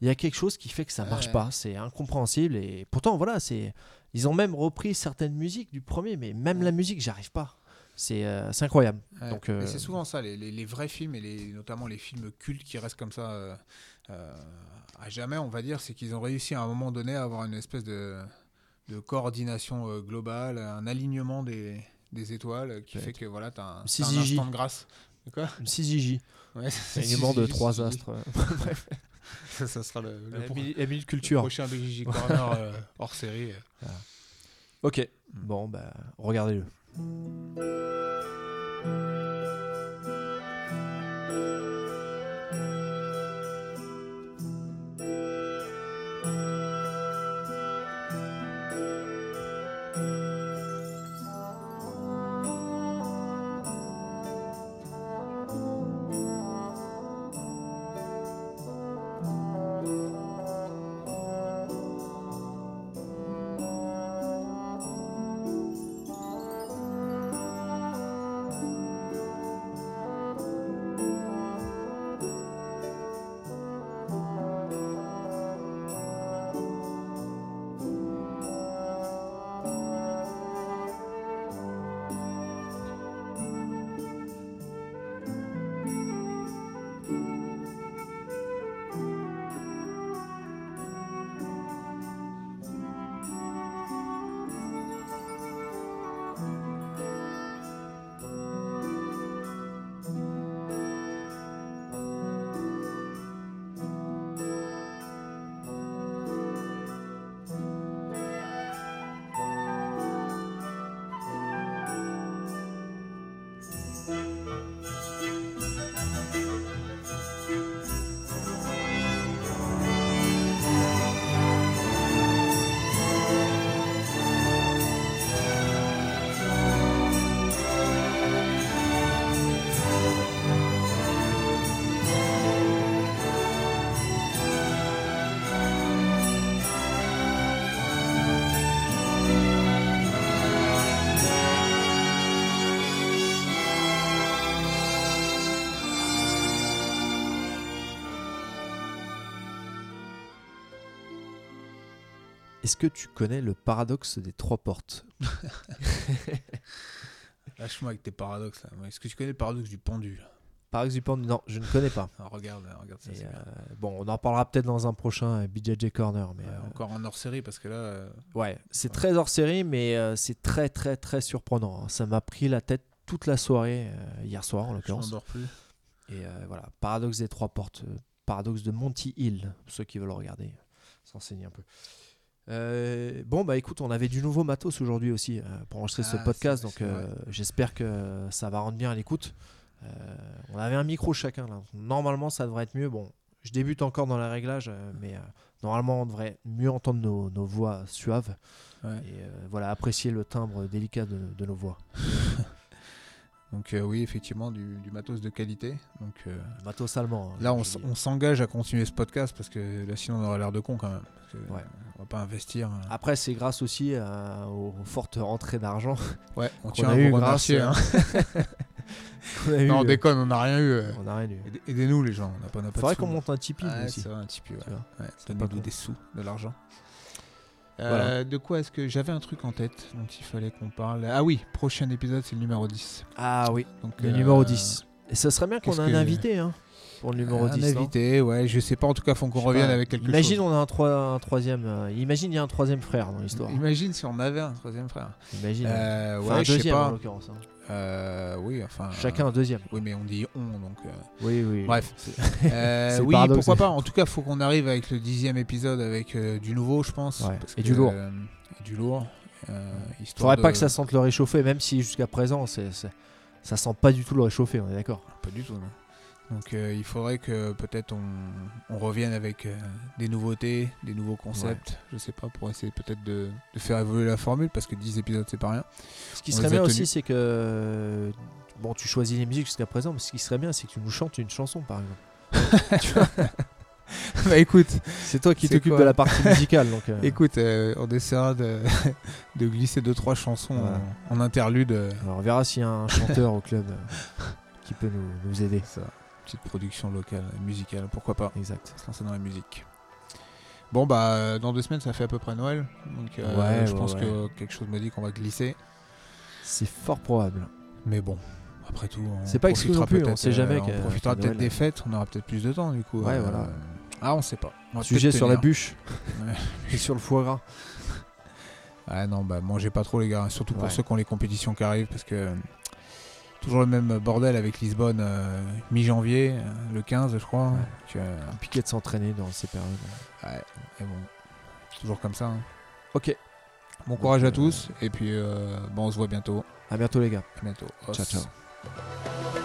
S2: il y a quelque chose qui fait que ça marche
S1: Ouais.
S2: pas. C'est incompréhensible. Et pourtant, voilà, c'est, ils ont même repris certaines musiques du premier, mais même la musique, j'arrive pas. C'est, euh, incroyable.
S1: Ouais,
S2: Donc, euh,
S1: c'est souvent ça, les, les- les vrais films et les, notamment les films cultes qui restent comme ça euh, euh, à jamais, on va dire, c'est qu'ils ont réussi à un moment donné à avoir une espèce de, de coordination euh, globale, un alignement des, des étoiles qui fait que voilà, tu as un, instant de grâce. De quoi?
S2: Une 6JJ,
S1: ouais,
S2: c'est alignement de trois astres.
S1: Ça, ça sera le,
S2: La minute-
S1: prochain BJJ Corner euh, hors série. euh.
S2: Ok. Bon, bah, regardez-le. Que tu connais le paradoxe des trois portes
S1: Lâche-moi avec tes paradoxes. là. Est-ce que tu connais le paradoxe du pendu
S2: Paradoxe du pendu Non, je ne connais pas.
S1: Ah, Regarde, regarde ça.
S2: Et,
S1: c'est bien.
S2: euh, bon, on en parlera peut-être dans un prochain euh, BJJ Corner. Mais,
S1: Ouais,
S2: euh,
S1: Encore un hors série parce que là. euh,
S2: Ouais, c'est très hors série, mais c'est très très très surprenant. hein. Ça m'a pris la tête toute la soirée, hier soir en
S1: je
S2: l'occurrence.
S1: m'endors plus.
S2: Et voilà, Paradoxe des trois portes, Paradoxe de Monty Hill, pour ceux qui veulent regarder, s'enseigner un peu. Euh, bon, bah écoute, on avait du nouveau matos aujourd'hui aussi euh, pour enregistrer ce
S1: Ah,
S2: podcast, donc euh, j'espère que ça va rendre bien à l'écoute. On avait un micro chacun là. Normalement, ça devrait être mieux. Bon, je débute encore dans les réglages, mais normalement, on devrait mieux entendre nos, nos voix suaves
S1: Ouais.
S2: et voilà, apprécier le timbre délicat de, de nos voix.
S1: Donc euh, oui, effectivement, du, du matos de qualité. Donc euh,
S2: Matos allemand. hein,
S1: là, on, s'engage à continuer ce podcast parce que là, sinon, on aurait l'air de con quand même. Parce que,
S2: Ouais.
S1: On va pas investir. euh.
S2: Après, c'est grâce aussi à- aux fortes rentrées d'argent
S1: Ouais, on tient
S2: a
S1: à
S2: eu
S1: vous
S2: grâce.
S1: hein.
S2: a eu,
S1: Non, on
S2: euh,
S1: déconne, on n'a rien eu. euh.
S2: on a rien eu.
S1: Aidez- Aidez-nous les gens, on n'a pas, on n'a pas
S2: Faudrait qu'on monte un Tipeee nous aussi.
S1: c'est vrai, un Tipeee, ouais. Ouais,
S2: con.
S1: des sous, de l'argent.
S2: Voilà.
S1: Euh, De quoi est-ce que j'avais un truc en tête dont il fallait qu'on parle? Ah oui, prochain épisode, c'est le numéro 10.
S2: Ah oui,
S1: Donc,
S2: le
S1: euh,
S2: numéro 10. Et ça serait bien qu'on ait un
S1: que-
S2: invité hein, pour le numéro
S1: un
S2: 10. non?
S1: invité, ouais, je sais pas, en tout cas, faut qu'on revienne
S2: pas.
S1: avec quelque
S2: Imagine,
S1: chose.
S2: on a un, troi- un troisième. euh, imagine, il y a un troisième frère dans l'histoire.
S1: Imagine si on avait un troisième frère.
S2: Imagine.
S1: Euh,
S2: Enfin,
S1: ouais,
S2: un
S1: je sais
S2: deuxième en
S1: pas.
S2: l'occurrence. hein.
S1: Euh, oui, enfin.
S2: Chacun un deuxième.
S1: Oui, mais on dit on, donc. euh,
S2: Oui, oui.
S1: Bref. Euh, oui,
S2: paradoxe.
S1: pourquoi pas. En tout cas, faut qu'on arrive avec le dixième épisode avec du nouveau, je pense.
S2: Ouais,
S1: parce
S2: et
S1: que,
S2: du lourd.
S1: et du lourd.
S2: Faudrait
S1: de-
S2: pas que ça sente le réchauffé, même si jusqu'à présent, c'est- ça sent pas du tout le réchauffé, on est d'accord.
S1: Pas du tout. non. Donc euh, il faudrait que peut-être on, on revienne avec euh, des nouveautés, des nouveaux concepts. Je sais pas, pour essayer peut-être de, de faire évoluer la formule parce que 10 épisodes c'est pas rien.
S2: Ce qui
S1: On
S2: serait bien aussi, c'est que. Bon, tu choisis les musiques jusqu'à présent, mais ce qui serait bien, c'est que tu nous chantes une chanson, par exemple.
S1: bah écoute,
S2: C'est toi qui t'occupes de la partie musicale, donc. euh,
S1: écoute, euh, on essaiera de, de glisser deux trois chansons
S2: Voilà.
S1: en, en interlude.
S2: alors, on verra s'il y a un chanteur au club euh, qui peut nous, nous aider.
S1: ça, petite production locale, musicale, pourquoi pas.
S2: Exact.
S1: se lancer dans la musique. Bon bah euh, dans deux semaines ça fait à peu près Noël, donc euh,
S2: Ouais,
S1: je
S2: ouais,
S1: pense
S2: ouais.
S1: que quelque chose me dit qu'on va glisser.
S2: C'est fort probable.
S1: Mais bon, après tout, on
S2: C'est pas exclu plus, on sait jamais
S1: euh, on profitera peut-être des
S2: euh,
S1: fêtes, on aura peut-être plus de temps du coup.
S2: Ouais, voilà.
S1: Ah, on sait pas. On
S2: Sujet sur la bûche et sur le foie gras.
S1: Ah non, bah mangez pas trop les gars, surtout pour ceux qui ont les compétitions qui arrivent parce que toujours le même bordel avec Lisbonne euh, mi-janvier, euh, le 15 je crois.
S2: Ouais. Compliqué de s'entraîner dans ces périodes.
S1: ouais, mais bon, toujours comme ça. hein.
S2: Ok,
S1: Bon courage à tous et puis euh, bon, on se voit bientôt.
S2: à bientôt les gars.
S1: À bientôt.
S2: Ciao,
S1: Os.
S2: ciao.